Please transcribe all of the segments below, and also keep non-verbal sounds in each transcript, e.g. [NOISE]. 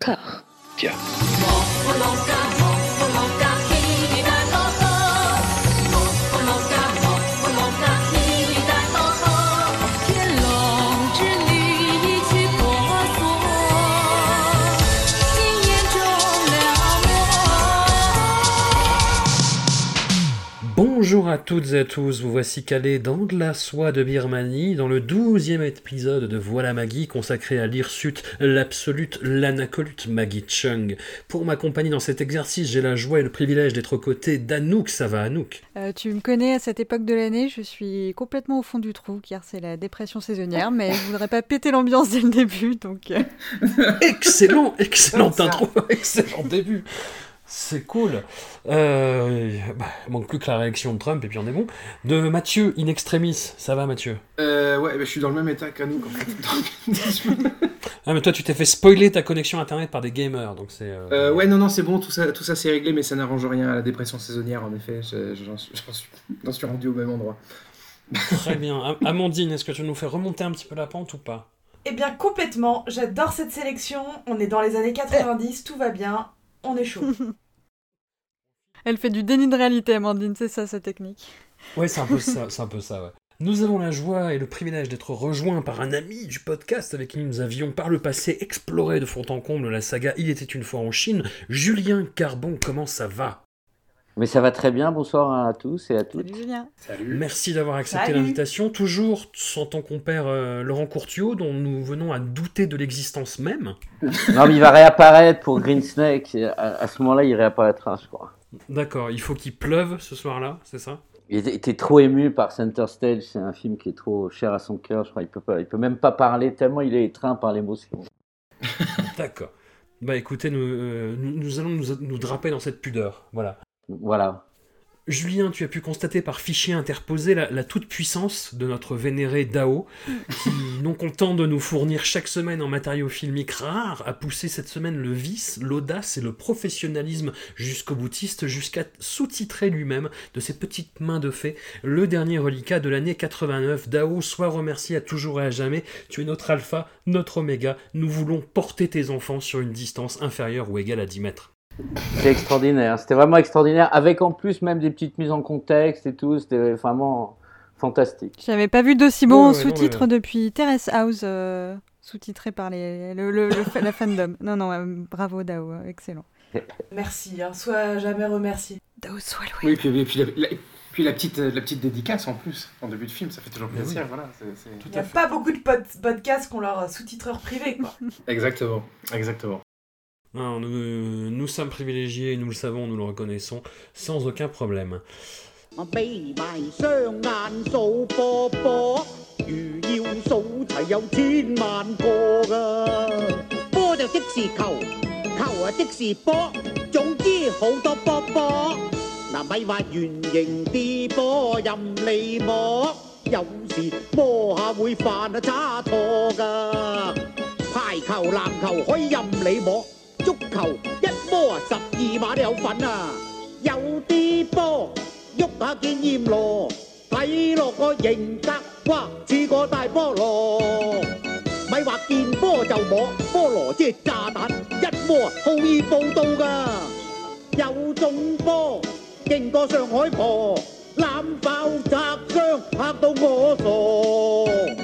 Car. Tiens. Toutes et à tous, vous voici calés dans de la soie de Birmanie, dans le douzième épisode de Voilà Maggie, consacré à l'hirsute, l'absolute, l'anacolute Maggie Chung. Pour m'accompagner dans cet exercice, j'ai la joie et le privilège d'être aux côtés d'Anouk. Ça va, Anouk Euh, tu me connais à cette époque de l'année, je suis complètement au fond du trou car c'est la dépression saisonnière, mais je voudrais pas péter l'ambiance dès le début, donc euh, [LAUGHS] Excellent, excellent intro, [LAUGHS] excellent début. C'est cool. Euh, bah, manque plus que la réaction de Trump et puis on est bon. De Mathieu, in extremis, ça va Mathieu? Euh, ouais, bah, je suis dans le même état fait. Donc, [LAUGHS] Ah mais toi tu t'es fait spoiler ta connexion internet par des gamers, donc c'est... euh, euh, ouais, non, non, c'est bon, tout ça, tout ça c'est réglé, mais ça n'arrange rien à la dépression saisonnière, en effet. je- je- J'en suis, suis, rendu au même endroit. Très bien. Am- Amandine, est-ce que tu nous fais remonter un petit peu la pente ou pas? Eh bien, complètement. J'adore cette sélection. On est dans les années 90, tout va bien. On est chaud. [LAUGHS] elle fait du déni de réalité, Amandine, c'est ça sa technique. Ouais, c'est un peu ça, c'est un peu ça, ouais. Nous avons la joie et le privilège d'être rejoints par un ami du podcast avec qui nous avions par le passé exploré de fond en comble la saga Il était une fois en Chine. Julien Carbon, comment ça va? Mais ça va très bien, bonsoir à tous et à toutes. Salut Julien. Salut. Merci d'avoir accepté l'invitation, toujours sans ton compère euh, Laurent Courtiot, dont nous venons à douter de l'existence même. [LAUGHS] Non, mais il va réapparaître pour Green Snake. À, à ce moment-là, il réapparaîtra, je crois. D'accord, il faut qu'il pleuve ce soir-là, c'est ça? Il était, était trop ému par Center Stage. C'est un film qui est trop cher à son cœur. Je crois il peut pas, il peut même pas parler tellement il est étreint par l'émotion. [LAUGHS] D'accord. Bah écoutez, nous, euh, nous, nous allons nous, nous draper dans cette pudeur, voilà. Voilà. Julien, tu as pu constater par fichier interposé la, la toute-puissance de notre vénéré Dao, qui, [LAUGHS] non content de nous fournir chaque semaine en matériaux filmiques rares, a poussé cette semaine le vice, l'audace et le professionnalisme jusqu'au boutiste, jusqu'à sous-titrer lui-même de ses petites mains de fée le dernier reliquat de l'année 89. Dao, sois remercié à toujours et à jamais. Tu es notre alpha, notre oméga. Nous voulons porter tes enfants sur une distance inférieure ou égale à 10 mètres. C'était extraordinaire. C'était vraiment extraordinaire. Avec en plus même des petites mises en contexte et tout. C'était vraiment fantastique. J'avais pas vu d'aussi bon Ouais, ouais, non, sous-titre mais- depuis Terrace House, euh, sous-titré par les, le, le- le fa- la fandom. Non, non, euh, bravo Dao, euh, excellent. Merci, hein. sois jamais remercié. Dao soit loué. Oui, puis, puis, la, la- puis la, petite, la petite dédicace en plus, en début de film, ça fait toujours plaisir. oui. Voilà, Il n'y a pas beaucoup de pod- podcasts qui ont leur sous-titreur privé, quoi. [LAUGHS] Exactement, exactement. Nous, nous sommes privilégiés, nous le savons, nous le reconnaissons, sans aucun problème. 足球一波啊十二码都有份啊。有啲波喐下见艳罗睇落个型格哇似个大菠萝。咪话见波就摸菠萝即系炸弹一摸啊好易报到噶。有种波劲过上海婆揽爆炸伤吓到我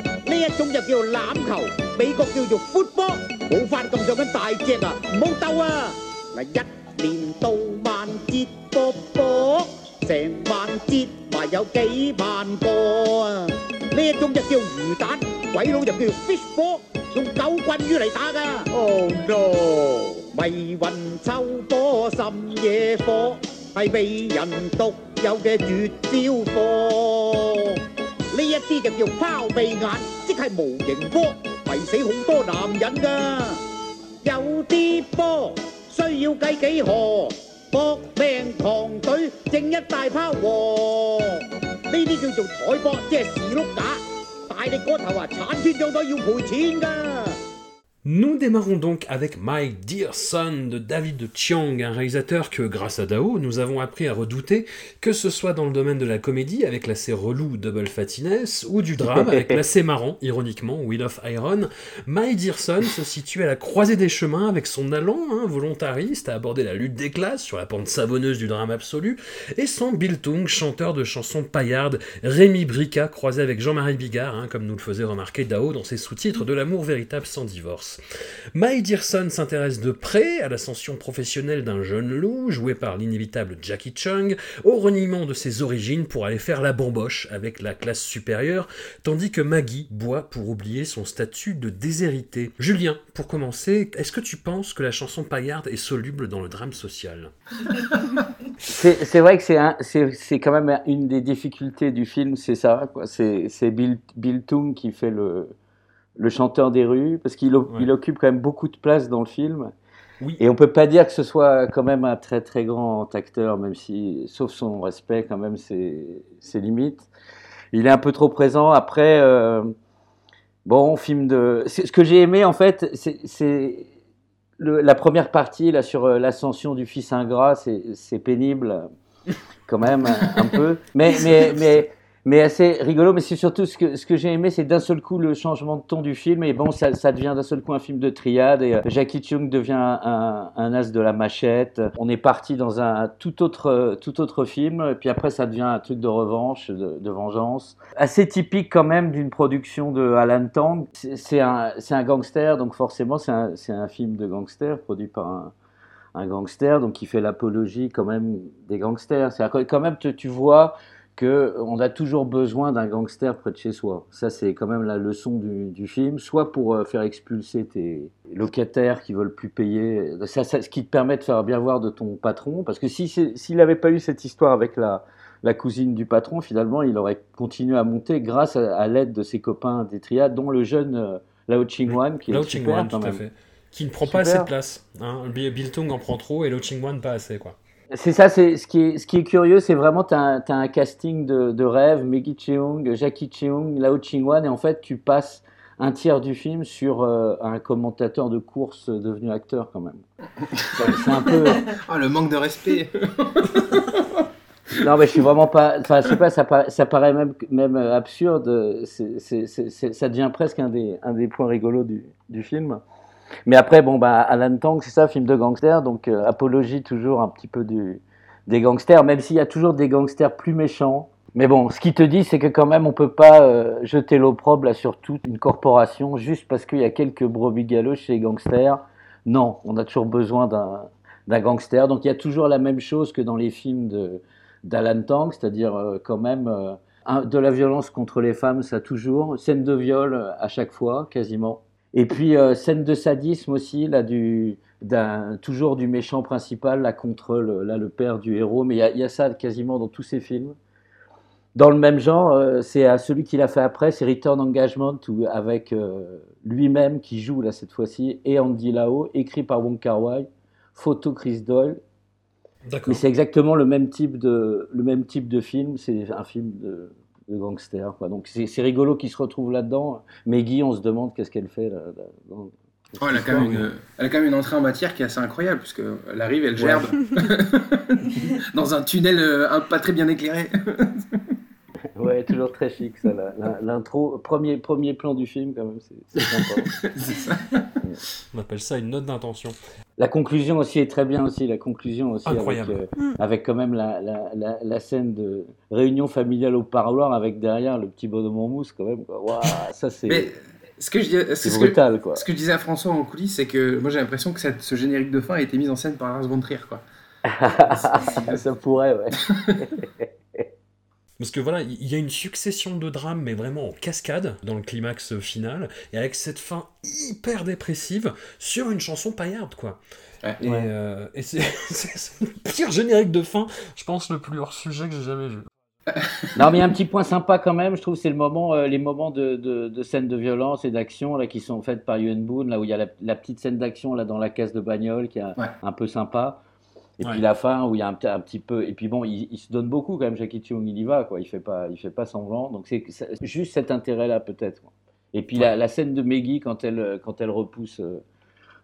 傻。呢一種就叫欖球，美國叫做 football，冇翻咁上緊大隻啊，唔好鬥啊！嗱，一年到萬節波波，成萬節埋有幾萬個啊！呢一種就叫魚蛋，鬼佬就叫 fish ball，用九棍魚嚟打噶。Oh no！迷魂秋波甚野火，係被人獨有嘅絕招貨。呢一啲就叫抛鼻眼，即係無形波，迷死好多男人噶。有啲波需要計幾何，搏命狂隊正一大拋和。呢啲叫做台波，即係士碌架。大力嗰頭啊，铲穿咗都要賠錢噶。Nous démarrons donc avec My Dear Son de David Chiang, un réalisateur que, grâce à Dao, nous avons appris à redouter, que ce soit dans le domaine de la comédie avec l'assez relou Double Fattiness, ou du drame avec l'assez marrant, ironiquement, Wheel of Iron. My Dear Son se situe à la croisée des chemins avec son allant hein, volontariste à aborder la lutte des classes sur la pente savonneuse du drame absolu, et son Biltung, chanteur de chansons paillardes, Rémi Brica, croisé avec Jean-Marie Bigard, hein, comme nous le faisait remarquer Dao dans ses sous-titres de L'amour véritable sans divorce. My Dearson s'intéresse de près à l'ascension professionnelle d'un jeune loup, joué par l'inévitable Jackie Chung, au reniement de ses origines pour aller faire la bamboche avec la classe supérieure, tandis que Maggie boit pour oublier son statut de déshérité. Julien, pour commencer, est-ce que tu penses que la chanson paillarde est soluble dans le drame social? C'est vrai que c'est quand même une des difficultés du film, c'est ça. C'est Bill, Bill Tung qui fait le, le chanteur des rues, parce qu'il Ouais. occupe quand même beaucoup de place dans le film. Oui. Et on peut pas dire que ce soit quand même un très très grand acteur, même si, sauf son respect, quand même, ses, ses limites. Il est un peu trop présent. Après, euh, bon, film de. Ce que j'ai aimé, en fait, c'est- la première partie là sur euh, l'ascension du fils ingrat, c'est c'est pénible, quand même, un, un peu. Mais, mais, mais, mais assez rigolo. Mais c'est surtout ce que, j'ai aimé, c'est d'un seul coup le changement de ton du film. Et bon, ça, devient d'un seul coup un film de triade. Et euh, Jackie Chung devient un, as de la machette. On est parti dans un tout autre, tout autre film. Et puis après, ça devient un truc de revanche, de, vengeance. Assez typique quand même d'une production de Alan Tang. C'est un, gangster, donc forcément, c'est un, film de gangster produit par un, gangster, donc qui fait l'apologie quand même des gangsters. C'est quand même, tu vois que on a toujours besoin d'un gangster près de chez soi. Ça, c'est quand même la leçon du, du film, soit pour euh, faire expulser tes locataires qui veulent plus payer, ça, ça- ce qui te permet de faire bien voir de ton patron, parce que si s'il n'avait pas eu cette histoire avec la, la cousine du patron, finalement, il aurait continué à monter grâce à, à l'aide de ses copains des triades, dont le jeune euh, Lao Ching-wan, qui Lao est super Ching-wan, quand tout à fait. Qui ne prend pas assez de place. Hein. Bill Bill Tung en prend trop et Lao Ching-wan pas assez, quoi. C'est ça, c'est ce qui est, ce qui est curieux, c'est vraiment tu as, un casting de, de rêve, Maggie Cheung, Jackie Cheung, Lao Ching-wan, et en fait tu passes un tiers du film sur euh, un commentateur de course devenu acteur quand même. [LAUGHS] C'est un peu. Ah, le manque de respect. Non, mais je suis vraiment pas. Enfin, je sais pas, ça paraît, ça paraît même, même euh, absurde. Ça devient presque un des, un des points rigolos du, du film. Mais après, bon, bah, Alan Tang, c'est ça, film de gangster, donc euh, apologie toujours un petit peu des gangsters, même s'il y a toujours des gangsters plus méchants. Mais bon, ce qui te dit, c'est que quand même, on peut pas euh, jeter l'opprobre sur toute une corporation juste parce qu'il y a quelques brebis galeuses chez les gangsters. Non, on a toujours besoin d'un gangster. Donc il y a toujours la même chose que dans les films d'Alan Tang, c'est-à-dire euh, quand même de la violence contre les femmes, ça toujours. Scène de viol à chaque fois, quasiment. Et puis euh, scène de sadisme aussi, là, du, toujours du méchant principal, là, contre le, là, le père du héros. Mais il y a, il y a ça quasiment dans tous ces films. Dans le même genre, euh, c'est à celui qu'il a fait après, c'est Return Engagement, où, avec euh, lui-même qui joue là cette fois-ci, et Andy Lau, écrit par Wong Kar-wai, photo Chris Doyle. Mais c'est exactement le même type de, le même type de film. C'est un film de, de gangster. Quoi. Donc c'est rigolo qu'il se retrouve là-dedans. Maggie, on se demande qu'est-ce qu'elle fait là. là- dans- Oh, elle, a quand même une, elle a quand même une entrée en matière qui est assez incroyable, puisque elle arrive, elle Ouais. gerbe [LAUGHS] dans un tunnel euh, pas très bien éclairé. [LAUGHS] Ouais, toujours très chic ça. L'intro, premier, premier plan du film quand même, c'est sympa. [LAUGHS] On appelle ça une note d'intention. La conclusion aussi est très bien aussi. La conclusion aussi avec, Incroyable. euh, Mm. avec quand même la, la, la, la scène de réunion familiale au parloir avec derrière le petit bonhomme en mousse quand même. Waouh, ça c'est Mais ce que je, dis- ce que, quoi. ce que je disais à François en coulisses, c'est que moi j'ai l'impression que cette- ce générique de fin a été mis en scène par Lars von Trier. Quoi. [LAUGHS] ça pourrait, ouais. [LAUGHS] Parce que voilà, il y a une succession de drames, mais vraiment en cascade, dans le climax final, et avec cette fin hyper dépressive sur une chanson paillarde, quoi. Ouais. Et, Ouais. euh, et c'est [LAUGHS] c'est- c'est le pire générique de fin, je pense, le plus hors sujet que j'ai jamais vu. [LAUGHS] Non, mais il y a un petit point sympa quand même, je trouve, c'est le moment, euh, les moments de, de, de scènes de violence et d'action là qui sont faites par Yuen Boon, là où il y a la, la petite scène d'action là dans la case de bagnole qui est Ouais. un peu sympa. Et Ouais. puis la fin où il y a un, petit- un petit peu. Et puis bon, il, il se donne beaucoup quand même, Jackie Chung, il y va, quoi. Il fait pas, il fait pas semblant. Donc c'est juste cet intérêt-là peut-être. Et puis la, la scène de Maggie quand elle, quand elle repousse euh,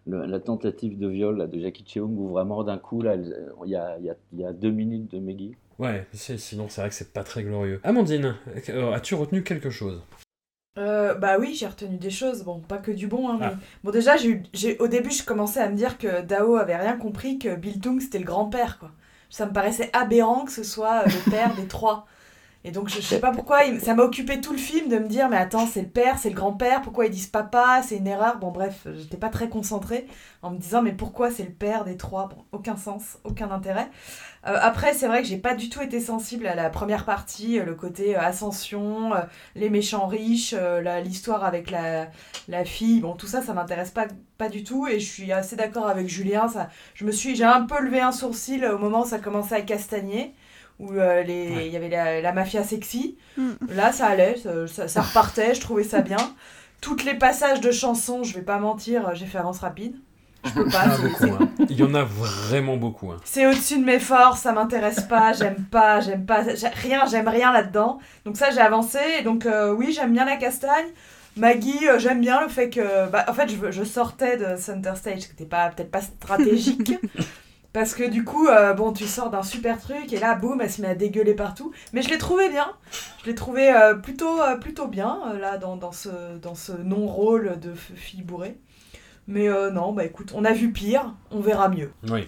le- la tentative de viol là, de Jackie Cheung, où vraiment d'un coup, il y a, y, a, y a deux minutes de Maggie. Ouais, sinon c'est vrai que c'est pas très glorieux. Amandine, euh, as-tu retenu quelque chose? Euh, bah oui, j'ai retenu des choses, bon, pas que du bon, hein, mais... Ah. Bon, déjà, j'ai au début, je commençais à me dire que Dao avait rien compris, que Biltung, c'était le grand-père, quoi. Ça me paraissait aberrant que ce soit euh, le père des trois. Et donc, je, je sais pas pourquoi, ça m'a occupé tout le film de me dire, mais attends, c'est le père, c'est le grand-père, pourquoi ils disent papa, c'est une erreur. Bon, bref, j'étais pas très concentrée en me disant, mais pourquoi c'est le père des trois? Bon, aucun sens, aucun intérêt. Euh, après, c'est vrai que j'ai pas du tout été sensible à la première partie, euh, le côté euh, ascension, euh, les méchants riches, euh, l'histoire avec la, la fille, bon, tout ça, ça m'intéresse pas, pas du tout. Et je suis assez d'accord avec Julien, ça, je me suis, j'ai un peu levé un sourcil au moment où ça commençait à castagner où euh, les- il Ouais. y avait la, la mafia sexy. Mm. Là, ça allait, ça, ça- ça repartait, je trouvais ça bien. Toutes les passages de chansons, je vais pas mentir, j'ai fait avance rapide. Je peux pas. Il y en a c'est- beaucoup, hein. Il y en a vraiment beaucoup. hein. c'est au-dessus de mes forces, ça m'intéresse pas, j'aime pas, j'aime pas, rien, j'aime rien là-dedans. Donc ça, j'ai avancé, et donc euh, oui, j'aime bien la castagne. Maggie, euh, j'aime bien le fait que, bah, en fait, je, je sortais de Center Stage, qui n'était pas, peut-être pas stratégique. [LAUGHS] Parce que du coup, euh, bon, tu sors d'un super truc et là, boum, elle se met à dégueuler partout. Mais je l'ai trouvé bien. Je l'ai trouvé euh, plutôt, euh, plutôt bien, là, dans, ce, dans ce non-rôle de fille bourrée. Mais non, bah écoute, on a vu pire, on verra mieux. Oui.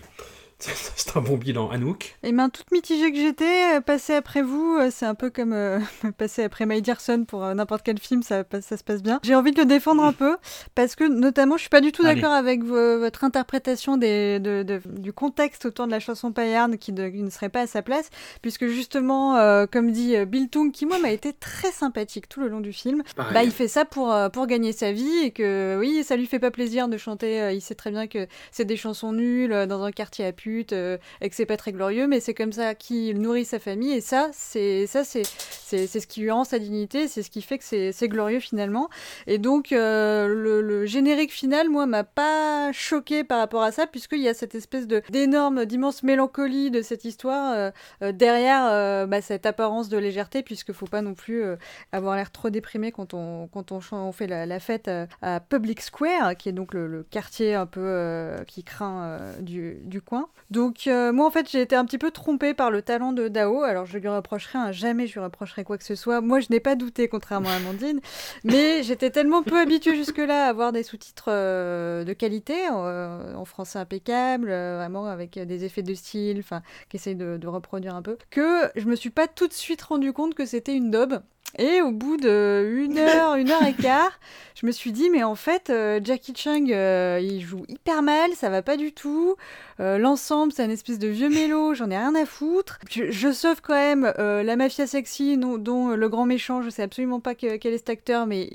[LAUGHS] C'est un bon bilan. Anouk Et main toute mitigée que j'étais, euh, passer après vous, euh, c'est un peu comme euh, [LAUGHS] passer après May Dearson pour euh, n'importe quel film, ça, se passe bien. J'ai envie de le défendre un peu, parce que notamment, je suis pas du tout d'accord avec vo- votre interprétation des, de- de- du contexte autour de la chanson paillarde qui, de- qui ne serait pas à sa place, puisque justement, euh, comme dit Bill Tung, qui moi m'a été très sympathique tout le long du film, Pareil. bah, il fait ça pour, pour gagner sa vie et que oui, ça lui fait pas plaisir de chanter. il sait très bien que c'est des chansons nulles dans un quartier à euh, et que c'est pas très glorieux, mais c'est comme ça qu'il nourrit sa famille et ça, c'est ça c'est c'est ce qui lui rend sa dignité, c'est ce qui fait que c'est glorieux finalement. Et donc euh, le, générique final, moi, m'a pas choqué par rapport à ça puisqu'il y a cette espèce de d'énorme, d'immense mélancolie de cette histoire euh, derrière bah, cette apparence de légèreté puisque faut pas non plus avoir l'air trop déprimé quand on, quand on, fait la, fête à Public Square, qui est donc le, quartier un peu qui craint du coin. Donc euh, moi en fait j'ai été un petit peu trompée par le talent de Dao, alors je lui reprocherai, hein, jamais je lui reprocherai quoi que ce soit. Moi je n'ai pas douté contrairement à Amandine, [LAUGHS] mais j'étais tellement peu habituée jusque-là à avoir des sous-titres euh, de qualité, euh, en français impeccable, euh, vraiment avec des effets de style, enfin qui essayent de, de reproduire un peu, que je me suis pas tout de suite rendu compte que c'était une daube. Et au bout de une heure, une heure et quart, je me suis dit, mais en fait, euh, Jackie Chung, euh, il joue hyper mal, ça va pas du tout. Euh, L'ensemble, c'est un espèce de vieux mélo, j'en ai rien à foutre. Je, sauve quand même la mafia sexy, dont le grand méchant, je sais absolument pas que- quel est cet acteur, mais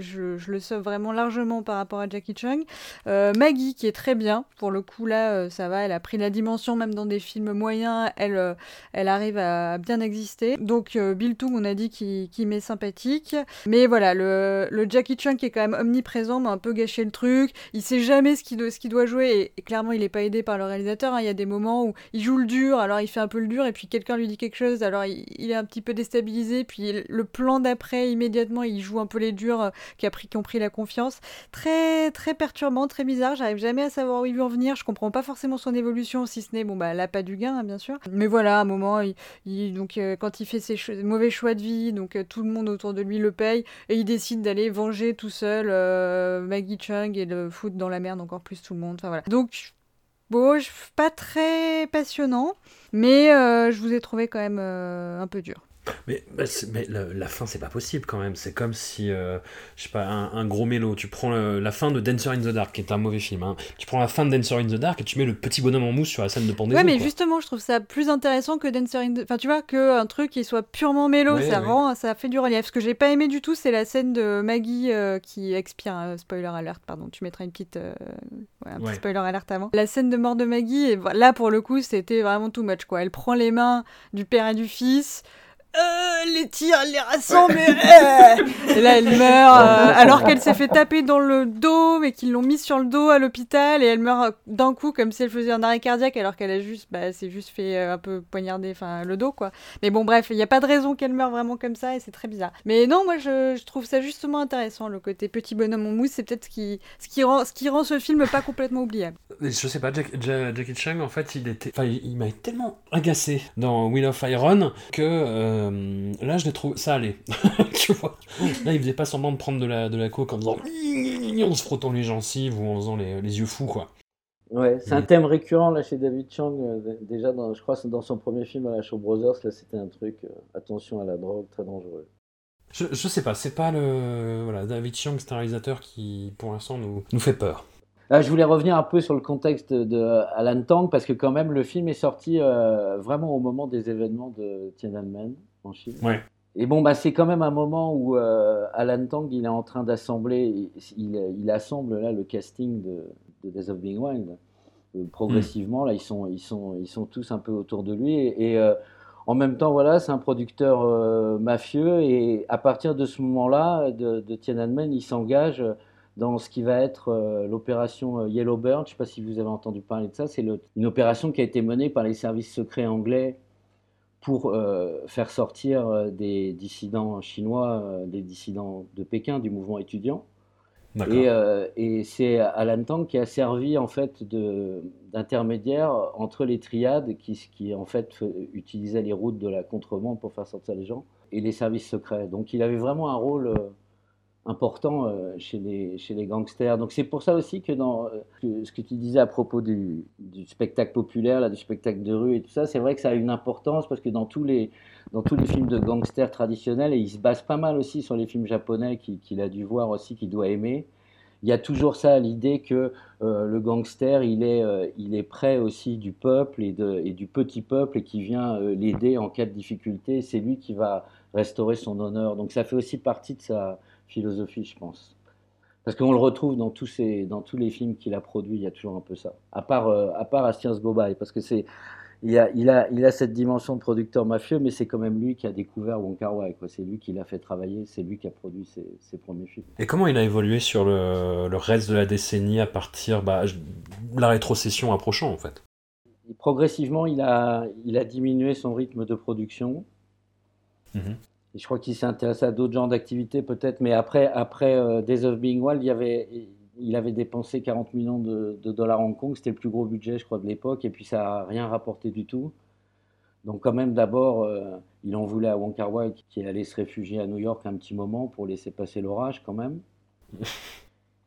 je, le sauve vraiment largement par rapport à Jackie Chung. Maggie, qui est très bien, pour le coup, là, ça va, elle a pris la dimension, même dans des films moyens, elle, elle arrive à bien exister. Donc Bill Tung, on a dit qu'il m'est sympathique. Mais voilà, le, Jackie Chan qui est quand même omniprésent m'a un peu gâché le truc. Il sait jamais ce qu'il doit, jouer et, clairement il est pas aidé par le réalisateur. hein. Il y a des moments où il joue le dur, alors il fait un peu le dur et puis quelqu'un lui dit quelque chose, alors il, est un petit peu déstabilisé. Puis le plan d'après, immédiatement, il joue un peu les durs euh, qui, qui ont pris la confiance. Très perturbant, très bizarre. J'arrive jamais à savoir où il veut en venir. Je comprends pas forcément son évolution, si ce n'est bon bah là pas du gain hein, bien sûr. Mais voilà, à un moment, donc euh, quand il fait ses mauvais choix de vie, donc euh, tout le monde autour de lui le paye et il décide d'aller venger tout seul euh, Maggie Chung et le foutre dans la merde encore plus tout le monde. Enfin voilà. Donc bon, pas très passionnant, mais euh, je vous ai trouvé quand même un peu dur. Mais, bah, mais la, la fin, c'est pas possible quand même. C'est comme si, euh, je sais pas, un, un gros mélo. Tu prends le- la fin de Dancer in the Dark, qui est un mauvais film. hein. Tu prends la fin de Dancer in the Dark et tu mets le petit bonhomme en mousse sur la scène de pendaison. Ouais, mais quoi. justement, je trouve ça plus intéressant que Dancer in the... Enfin, tu vois, qu'un truc qui soit purement mélo, Ouais, ça ouais. rend, ça fait du relief. Ce que j'ai pas aimé du tout, c'est la scène de Maggie euh, qui expire. euh, spoiler alert, pardon, tu mettras une petite... ouais, un petit spoiler alert avant. La scène de mort de Maggie, et là, pour le coup, c'était vraiment too much, quoi. Elle prend les mains du père et du fils... euh, les tirs, les rassemble. [LAUGHS] et là, elle meurt euh, alors qu'elle s'est fait taper dans le dos, mais qu'ils l'ont mise sur le dos à l'hôpital et elle meurt d'un coup comme si elle faisait un arrêt cardiaque alors qu'elle a juste, bah, s'est juste fait euh, un peu poignarder, enfin le dos quoi. Mais bon, bref, il n'y a pas de raison qu'elle meure vraiment comme ça et c'est très bizarre. Mais non, moi je, je, trouve ça justement intéressant le côté petit bonhomme en mousse, c'est peut-être ce qui, ce qui rend, ce qui rend ce film pas complètement oubliable. Je sais pas, Jack, Jackie Chan en fait, il était, enfin, il, m'a tellement agacé dans Wheel of Iron que euh, là je l'ai trouvé, ça allait, [LAUGHS] tu vois. Là il faisait pas semblant de prendre de la, de la coke en faisant en se frottant les gencives ou en faisant les, les yeux fous quoi. Ouais, c'est un thème récurrent là chez David Chang. Euh, déjà, dans, je crois dans son premier film à la Show Brothers, là c'était un truc, euh, attention à la drogue, très dangereux. Je, je sais pas, c'est pas le. Voilà, David Chang, c'est un réalisateur qui, pour l'instant, nous, nous fait peur. Là, je voulais revenir un peu sur le contexte de Alan Tang, parce que quand même, le film est sorti euh, vraiment au moment des événements de Tiananmen en Chine. Ouais. Et bon, bah, c'est quand même un moment où euh, Alan Tang, il est en train d'assembler, il, il, assemble là le casting de, de Days of Being Wild. Euh, progressivement, mm. là, ils sont, ils, sont, ils sont tous un peu autour de lui. Et, et euh, en même temps, voilà, c'est un producteur mafieux. Et à partir de ce moment-là, de, de, Tiananmen, il s'engage dans ce qui va être euh, l'opération Yellowbird. Je ne sais pas si vous avez entendu parler de ça. C'est une opération qui a été menée par les services secrets anglais pour euh, faire sortir euh, des dissidents chinois, euh, des dissidents de Pékin, du mouvement étudiant. Et, euh, et c'est Alan Tang qui a servi en fait d'intermédiaire entre les triades qui, qui en fait utilisaient les routes de la contrebande pour faire sortir les gens et les services secrets. Donc il avait vraiment un rôle important euh, chez, les, chez les gangsters. Donc c'est pour ça aussi que dans euh, ce que tu disais à propos du, du, spectacle populaire, là, du spectacle de rue et tout ça, c'est vrai que ça a une importance parce que dans tous les, dans tous les films de gangsters traditionnels, et il se base pas mal aussi sur les films japonais qu'il qui a dû voir aussi, qu'il doit aimer, il y a toujours ça, l'idée que euh, le gangster, il est, euh, il est près aussi du peuple et, de, et du petit peuple et qui vient l'aider en cas de difficulté. C'est lui qui va restaurer son honneur. Donc ça fait aussi partie de sa, philosophie, je pense. Parce qu'on le retrouve dans tous, ces, dans tous les films qu'il a produits, il y a toujours un peu ça. À part, euh, à part Astiens Bobaï, parce que c'est, il a, il, a, il a cette dimension de producteur mafieux, mais c'est quand même lui qui a découvert Wong Kar Wai. C'est lui qui l'a fait travailler, c'est lui qui a produit ses, ses, premiers films. Et comment il a évolué sur le, le reste de la décennie à partir bah, de la rétrocession approchant, en fait? Progressivement, il a, il a diminué son rythme de production. Mmh. Et je crois qu'il s'est intéressé à d'autres genres d'activités peut-être, mais après, après euh, Days of Being Wild, il, y avait, il avait dépensé 40 millions de, de dollars à Hong Kong, c'était le plus gros budget, je crois, de l'époque, et puis ça n'a rien rapporté du tout. Donc quand même, d'abord, euh, il en voulait à Wong Kar Wai qui allait se réfugier à New York un petit moment pour laisser passer l'orage quand même. [LAUGHS]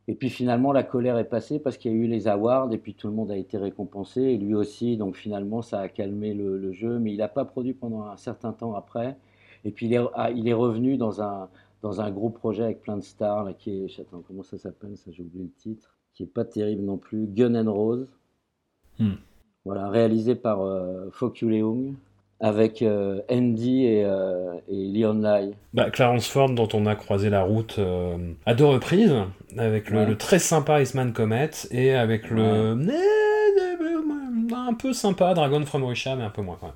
Et puis finalement, la colère est passée parce qu'il y a eu les awards et puis tout le monde a été récompensé et lui aussi. Donc finalement, ça a calmé le, le jeu, mais il n'a pas produit pendant un certain temps après. Et puis il est, ah, il est revenu dans un, dans un gros projet avec plein de stars, là, qui est, attends, comment ça s'appelle, ça j'ai oublié le titre, qui est pas terrible non plus, Gun and Rose. Hmm. Voilà, réalisé par euh, Leung avec euh, Andy et, euh, et Leon Lai. Bah, Clarence Ford, dont on a croisé la route euh, à deux reprises, avec le, Ouais. le très sympa Iceman Comet et avec le un peu sympa Dragon from Russia, mais un peu moins quand même.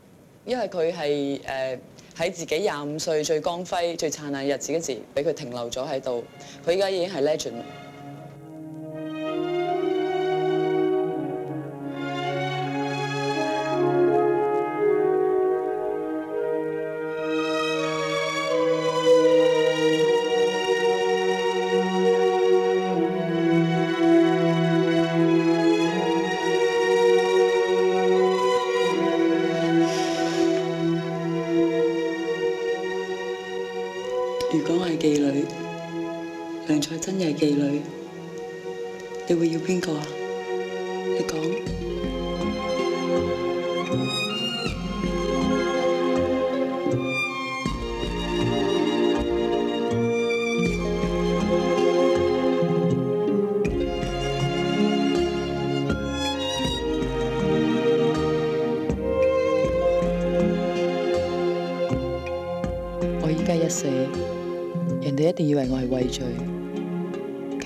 因為佢係誒喺自己廿五歲最光輝、最燦爛日子嗰時，俾佢停留咗喺度。佢依家已經係 legend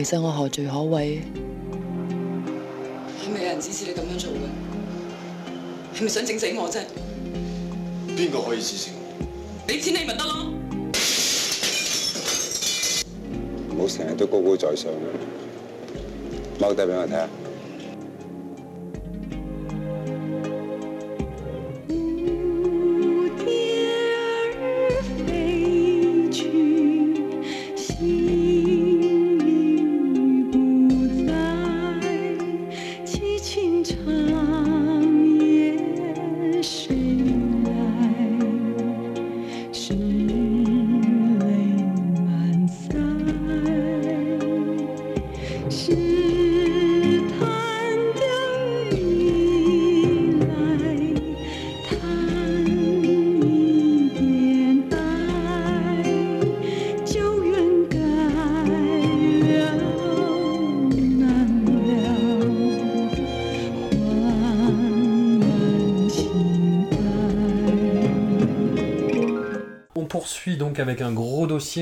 其實我何罪可畏？係咪有人指使你咁樣做嘅？係咪想整死我啫？邊個可以指使我？俾錢你咪得咯。唔好成日都高高在上，踎低俾我睇下。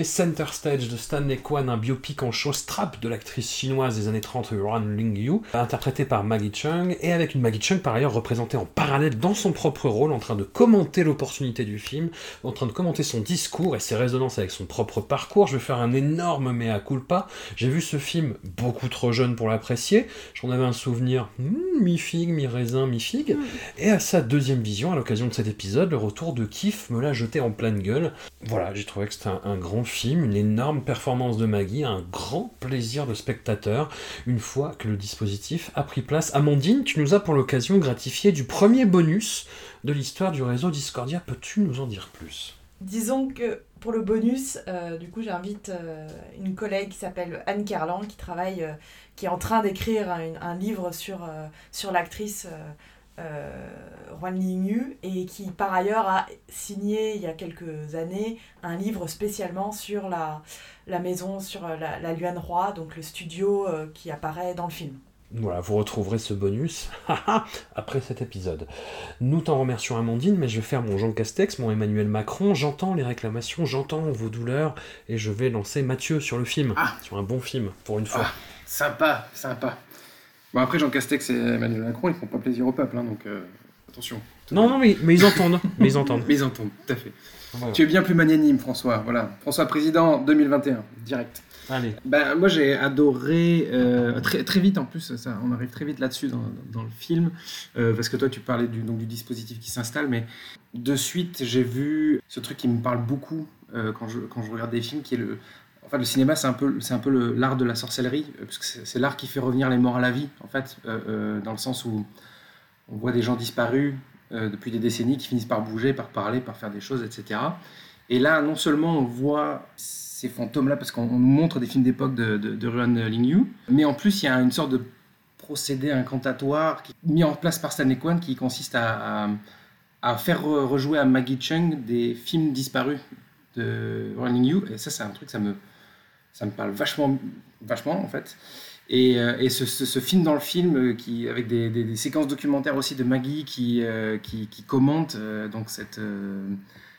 Center Stage de Stanley Kwan, un biopic en show strap de l'actrice chinoise des années 30 Yuan Lingyu, interprétée par Maggie Chung, et avec une Maggie Chung par ailleurs représentée en parallèle dans son propre rôle, en train de commenter l'opportunité du film, en train de commenter son discours et ses résonances avec son propre parcours. Je vais faire un énorme mea culpa. J'ai vu ce film beaucoup trop jeune pour l'apprécier. J'en avais un souvenir hmm, mi-figue, mi-raisin, mi-figue. Et à sa deuxième vision, à l'occasion de cet épisode, le retour de Kiff me l'a jeté en pleine gueule. Voilà, j'ai trouvé que c'était un, un, grand film, une énorme performance de Maggie, un grand plaisir de spectateur, une fois que le dispositif a pris place. Amandine, tu nous as pour l'occasion gratifié du premier bonus de l'histoire du réseau Discordia. Peux-tu nous en dire plus? Disons que pour le bonus, euh, du coup, j'invite euh, une collègue qui s'appelle Anne Kerlan, qui travaille, euh, qui est en train d'écrire un, livre sur, sur l'actrice Juan Lingyu et qui par ailleurs a signé il y a quelques années un livre spécialement sur la, la maison, sur la, la Luan Roi, donc le studio qui apparaît dans le film. Voilà, vous retrouverez ce bonus [LAUGHS] après cet épisode. Nous t'en remercions Amandine, mais je vais faire mon Jean Castex, mon Emmanuel Macron, j'entends les réclamations, j'entends vos douleurs, et je vais lancer Mathieu sur le film, ah. sur un bon film, pour une fois. Ah, sympa, sympa. Bon, après, Jean Castex et Emmanuel Macron, ils font pas plaisir au peuple, hein, donc euh, attention. Non, non, mais, mais ils entendent. [LAUGHS] mais ils entendent. mais ils entendent, tout à fait. Tu es bien plus magnanime, François. Voilà. François Président 2021, direct. Allez. Ben, moi, j'ai adoré, euh, très, très vite en plus, ça, on arrive très vite là-dessus dans, dans, le film, euh, parce que toi, tu parlais du, donc, du dispositif qui s'installe, mais de suite, j'ai vu ce truc qui me parle beaucoup euh, quand, je, quand je regarde des films, qui est le, en fait, le cinéma, c'est un peu, c'est un peu l'art de la sorcellerie, parce que c'est l'art qui fait revenir les morts à la vie, en fait, dans le sens où on voit des gens disparus depuis des décennies qui finissent par bouger, par parler, par faire des choses, etc. Et là, non seulement on voit ces fantômes-là, parce qu'on nous montre des films d'époque de, de, de Ruan Lingyu, mais en plus, il y a une sorte de procédé incantatoire qui, mis en place par Stanley Kwan qui consiste à, à, faire rejouer à Maggie Chung des films disparus de Ruan Lingyu. Et ça, c'est un truc, ça me ça me parle vachement, vachement en fait. Et, euh, et ce, film dans le film, euh, qui, avec des, séquences documentaires aussi de Maggie qui, euh, qui, commente donc cette,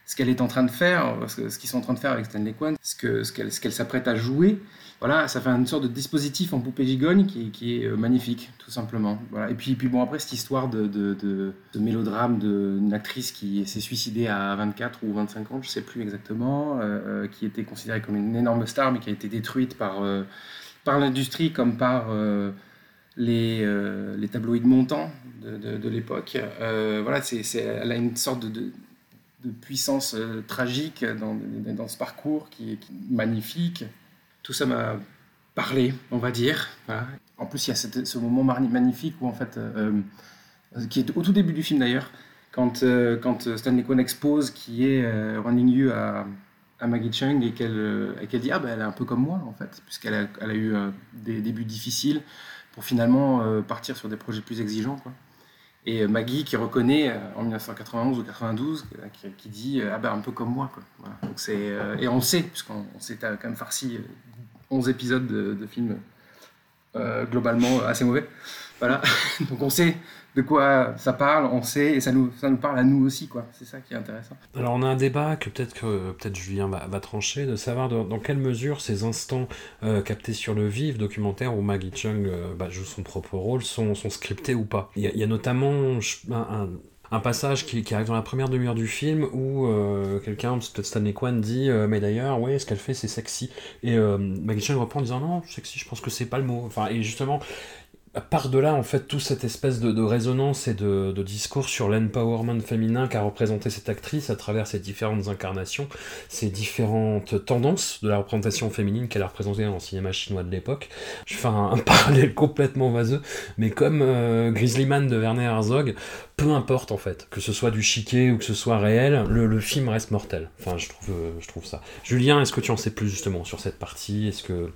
ce qu'elle est en train de faire, ce, qu'ils sont en train de faire avec Stanley Kwan, ce qu'elle ce qu s'apprête à jouer. Voilà, ça fait une sorte de dispositif en poupée gigogne qui, qui est magnifique, tout simplement. Voilà. Et puis, puis bon, après, cette histoire de, de, de, de mélodrame d'une actrice qui s'est suicidée à 24 ou 25 ans, je ne sais plus exactement, euh, qui était considérée comme une énorme star, mais qui a été détruite par, euh, par l'industrie comme par euh, les, euh, les tabloïds montants de, de l'époque. Euh, voilà, c'est elle a une sorte de puissance tragique dans, dans ce parcours qui est, magnifique tout ça m'a parlé, on va dire. En plus, il y a ce moment magnifique où, en fait, euh, qui est au tout début du film d'ailleurs, quand, euh, quand Stanley Kwan expose qui est euh, Running You à, à Maggie Chung et qu'elle qu dit Ah, ben elle est un peu comme moi, en fait, puisqu'elle a, elle a eu des débuts difficiles pour finalement partir sur des projets plus exigeants. Et Maggie qui reconnaît en 1991 ou 92, qui, qui dit ah ben un peu comme moi quoi. Donc c'est et on sait puisqu'on s'est quand même farci 11 épisodes de, films euh, globalement assez mauvais. Voilà. [LAUGHS] Donc on sait de quoi ça parle, on sait, et ça nous, ça nous parle à nous aussi, quoi. C'est ça qui est intéressant. Alors on a un débat que peut-être que peut-être Julien va, trancher, de savoir dans, quelle mesure ces instants euh, captés sur le vif, documentaire où Maggie Chung euh, bah, joue son propre rôle, sont, sont scriptés ou pas. Il y, a, notamment un, passage qui, arrive dans la première demi-heure du film où euh, quelqu'un, peut-être Stanley Kwan, dit euh, Mais d'ailleurs, ouais, ce qu'elle fait, c'est sexy. Et Maggie Chung reprend en disant Non, sexy, je pense que c'est pas le mot. Enfin, et justement, par-delà, en fait, toute cette espèce de, résonance et de, discours sur l'empowerment féminin qu'a représenté cette actrice à travers ses différentes incarnations, ces différentes tendances de la représentation féminine qu'elle a représentée dans le cinéma chinois de l'époque. Je fais un, [LAUGHS] parallèle complètement vaseux, mais comme euh, Grizzly Man de Werner Herzog, peu importe en fait, que ce soit du chiquet ou que ce soit réel, le, film reste mortel. Enfin, euh, je trouve ça. Julien, est-ce que tu en sais plus justement sur cette partie? Est-ce que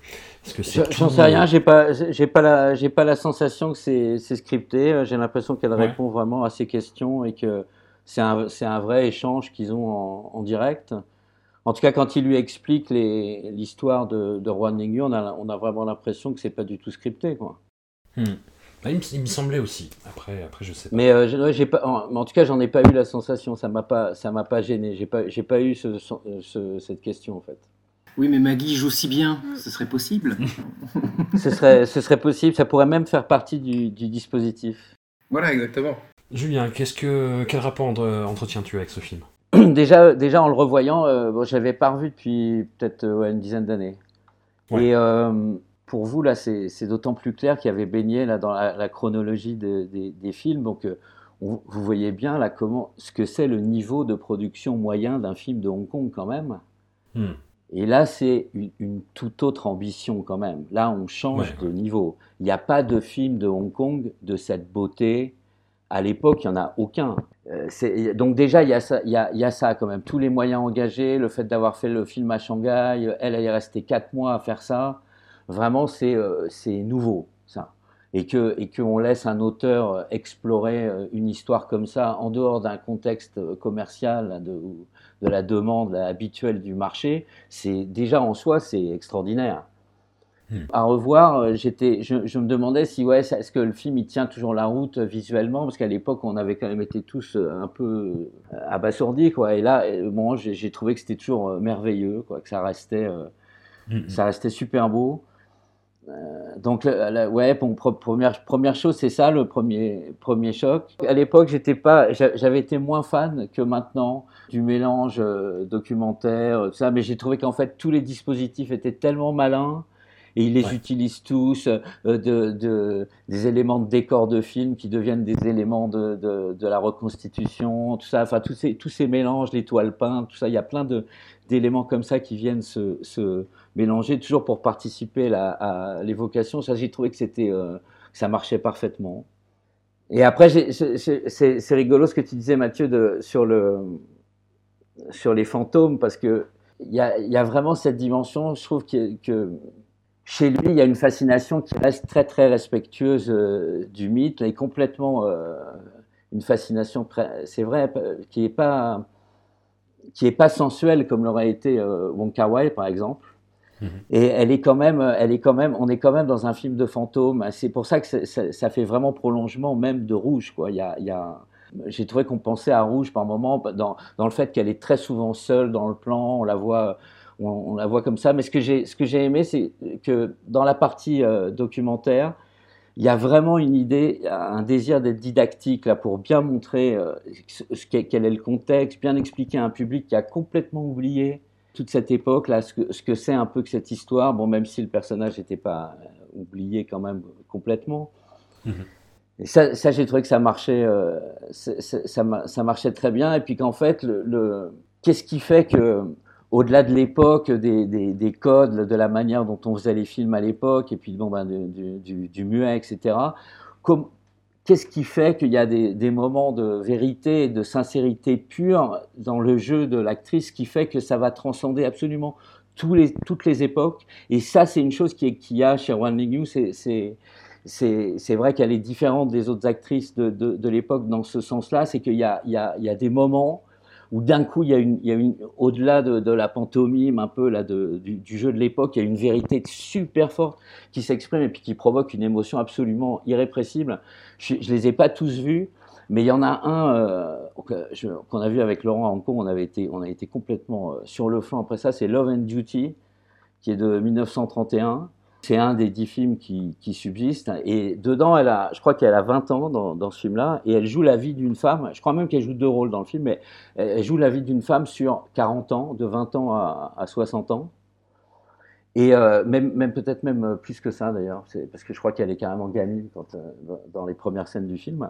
J'en sais rien, j'ai pas, j'ai pas la, j'ai pas la sensation que c'est, scripté. J'ai l'impression qu'elle ouais. répond vraiment à ces questions et que c'est un, c'est un vrai échange qu'ils ont en, en, direct. En tout cas, quand il lui explique l'histoire de, de Juan on a, on a vraiment l'impression que c'est pas du tout scripté, quoi. Hmm. Bah, il, me, il, me, semblait aussi. Après, après je sais pas. Mais euh, j'ai pas, en, en, tout cas, j'en ai pas eu la sensation. Ça m'a pas, ça m'a pas gêné. J'ai pas, j'ai pas eu ce, ce, cette question en fait. Oui, mais Maggie joue si bien, ce serait possible. [LAUGHS] ce, serait, ce serait possible, ça pourrait même faire partie du, du dispositif. Voilà, exactement. Julien, qu'est-ce que, quel rapport entretiens-tu avec ce film? [CLEARS THROAT] Déjà, déjà, en le revoyant, euh, bon, je l'avais pas revu depuis peut-être euh, ouais, une dizaine d'années. Ouais. Et euh, pour vous, là, c'est d'autant plus clair qu'il y avait baigné là, dans la, la chronologie de, de, des films. Donc, euh, on, vous voyez bien là, comment, ce que c'est le niveau de production moyen d'un film de Hong Kong, quand même. Hmm. Et là, c'est une, une, toute autre ambition quand même. Là, on change ouais, de niveau. Il n'y a pas de film de Hong Kong de cette beauté. À l'époque, il n'y en a aucun. Euh, donc déjà, il y, a ça, il, y a, il y, a ça, quand même. Tous les moyens engagés, le fait d'avoir fait le film à Shanghai, elle, elle est restée quatre mois à faire ça. Vraiment, c'est euh, nouveau, ça. Et qu'on et que laisse un auteur explorer une histoire comme ça en dehors d'un contexte commercial de, de la demande habituelle du marché, c'est déjà en soi c'est extraordinaire. Hmm. À revoir, j'étais, je, je, me demandais si ouais, est-ce que le film il tient toujours la route visuellement? Parce qu'à l'époque on avait quand même été tous un peu abasourdis quoi. Et là, bon, j'ai trouvé que c'était toujours merveilleux quoi, que ça restait, hmm. ça restait super beau. Euh, donc, la, la, ouais, bon, première, première chose, c'est ça, le premier, premier choc. À l'époque, j'étais pas, j'avais été moins fan que maintenant du mélange euh, documentaire, tout ça, mais j'ai trouvé qu'en fait, tous les dispositifs étaient tellement malins et ils les ouais. utilisent tous, euh, de, de, des éléments de décor de film qui deviennent des éléments de, de, de la reconstitution, tout ça, enfin tous ces, tous ces mélanges, les toiles peintes, tout ça, il y a plein d'éléments comme ça qui viennent se, mélanger toujours pour participer à, l'évocation. Ça, j'ai trouvé que euh, ça marchait parfaitement. Et après, c'est rigolo ce que tu disais, Mathieu, de, sur, le, sur les fantômes, parce que il y a, vraiment cette dimension, je trouve que, que chez lui, il y a une fascination qui reste très très respectueuse euh, du mythe et complètement euh, une fascination, c'est vrai, qui n'est pas qui est pas sensuelle comme l'aurait été euh, Wong Kar Wai par exemple. Mmh. Et elle est quand même, elle est quand même, on est quand même dans un film de fantôme. C'est pour ça que ça, ça, fait vraiment prolongement même de Rouge. Quoi. Il y a, il y a, j'ai trouvé qu'on pensait à Rouge par moment dans, dans le fait qu'elle est très souvent seule dans le plan. On la voit on, on, la voit comme ça. Mais ce que j'ai, ce que j'ai aimé, c'est que dans la partie euh, documentaire, il y a vraiment une idée, un désir d'être didactique là pour bien montrer euh, ce quel est le contexte, bien expliquer à un public qui a complètement oublié toute cette époque là, ce que, ce que c'est un peu que cette histoire. Bon, même si le personnage n'était pas euh, oublié quand même complètement. Mmh. Et ça, ça j'ai trouvé que ça marchait, euh, ça, ça, marchait très bien. Et puis qu'en fait, le, le qu'est-ce qui fait que au-delà de l'époque, des, des, des, codes, de la manière dont on faisait les films à l'époque, et puis bon, ben, du, du, muet, etc. Qu'est-ce qui fait qu'il y a des, moments de vérité de sincérité pure dans le jeu de l'actrice qui fait que ça va transcender absolument toutes les époques? Et ça, c'est une chose qui, qui a chez Wan Ling c'est c'est vrai qu'elle est différente des autres actrices de, de, de l'époque dans ce sens-là, c'est qu'il y, y, y a, des moments où d'un coup, il y a une, il y a une au-delà de, la pantomime, un peu là, de, du, jeu de l'époque, il y a une vérité super forte qui s'exprime et puis qui provoque une émotion absolument irrépressible. Je, je les ai pas tous vus, mais il y en a un euh, qu'on a vu avec Laurent à on, avait été, on a été complètement euh, sur le flanc après ça, c'est Love and Duty, qui est de 1931. C'est un des dix films qui, qui subsistent. Et dedans, elle a, je crois qu'elle a 20 ans dans, ce film-là. Et elle joue la vie d'une femme. Je crois même qu'elle joue deux rôles dans le film. Mais elle, joue la vie d'une femme sur 40 ans, de 20 ans à, à 60 ans. Et euh, même, peut-être même plus que ça d'ailleurs. Parce que je crois qu'elle est carrément gamine euh, dans- les premières scènes du film.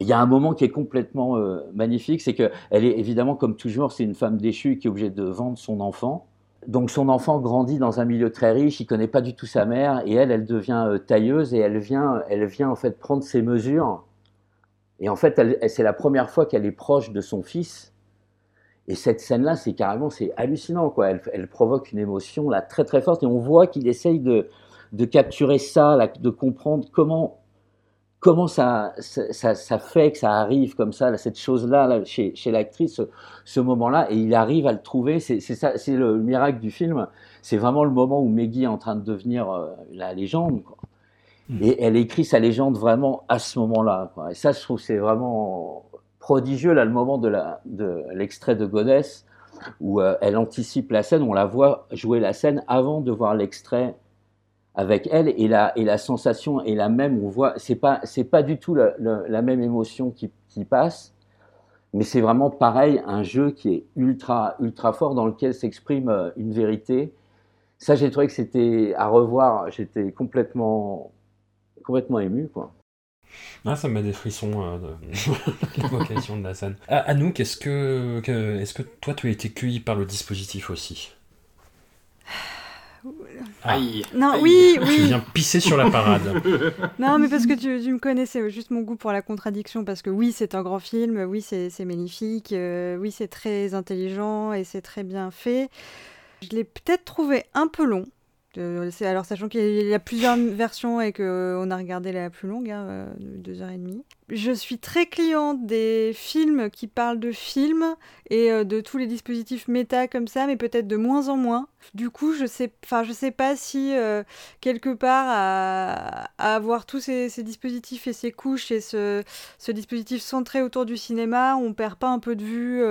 Il y a un moment qui est complètement euh, magnifique, c'est que elle est évidemment comme toujours, c'est une femme déchue qui est obligée de vendre son enfant. Donc son enfant grandit dans un milieu très riche, il connaît pas du tout sa mère et elle, elle devient euh, tailleuse et elle vient, elle vient en fait prendre ses mesures. Et en fait, c'est la première fois qu'elle est proche de son fils. Et cette scène-là, c'est carrément, c'est hallucinant quoi. Elle, provoque une émotion là très très forte et on voit qu'il essaye de, de capturer ça, de comprendre comment comment ça, ça, ça, ça fait que ça arrive comme ça, là, cette chose-là là, chez, chez l'actrice, ce, ce moment-là, et il arrive à le trouver. C'est c'est ça, c'est le miracle du film. C'est vraiment le moment où Maggie est en train de devenir euh, la légende. Quoi. Et elle écrit sa légende vraiment à ce moment-là. Et ça, je trouve, c'est vraiment prodigieux là, le moment de l'extrait de Goddess où euh, elle anticipe la scène, on la voit jouer la scène avant de voir l'extrait avec elle et la, et la sensation est la même. On voit, c'est pas, c'est pas du tout la, la- même émotion qui, qui passe, mais c'est vraiment pareil, un jeu qui est ultra, ultra fort dans lequel s'exprime euh, une vérité. Ça, j'ai trouvé que c'était à revoir. J'étais complètement, complètement ému, quoi. Ah, ça me met des frissons euh, de [LAUGHS] l'évocation de la scène. Ah, Anouk, est-ce que, que- est-ce que toi tu as été cueilli par le dispositif aussi? Ah. Aïe. Non, Aïe. oui, Tu oui. viens pisser sur la parade. [LAUGHS] Non, mais parce que tu, tu me connais, c'est juste mon goût pour la contradiction. Parce que oui, c'est un grand film, oui, c'est c'est magnifique, euh, oui, c'est très intelligent et c'est très bien fait. Je l'ai peut-être trouvé un peu long. Alors, sachant qu'il y a plusieurs versions et qu'on a regardé la plus longue, hein, euh, de deux heures et demie. Je suis très cliente des films qui parlent de films et euh, de tous les dispositifs méta comme ça, mais peut-être de moins en moins. Du coup, je sais, je sais pas si euh, quelque part à, avoir tous ces, dispositifs et ces couches et ce, dispositif centré autour du cinéma, on perd pas un peu de vue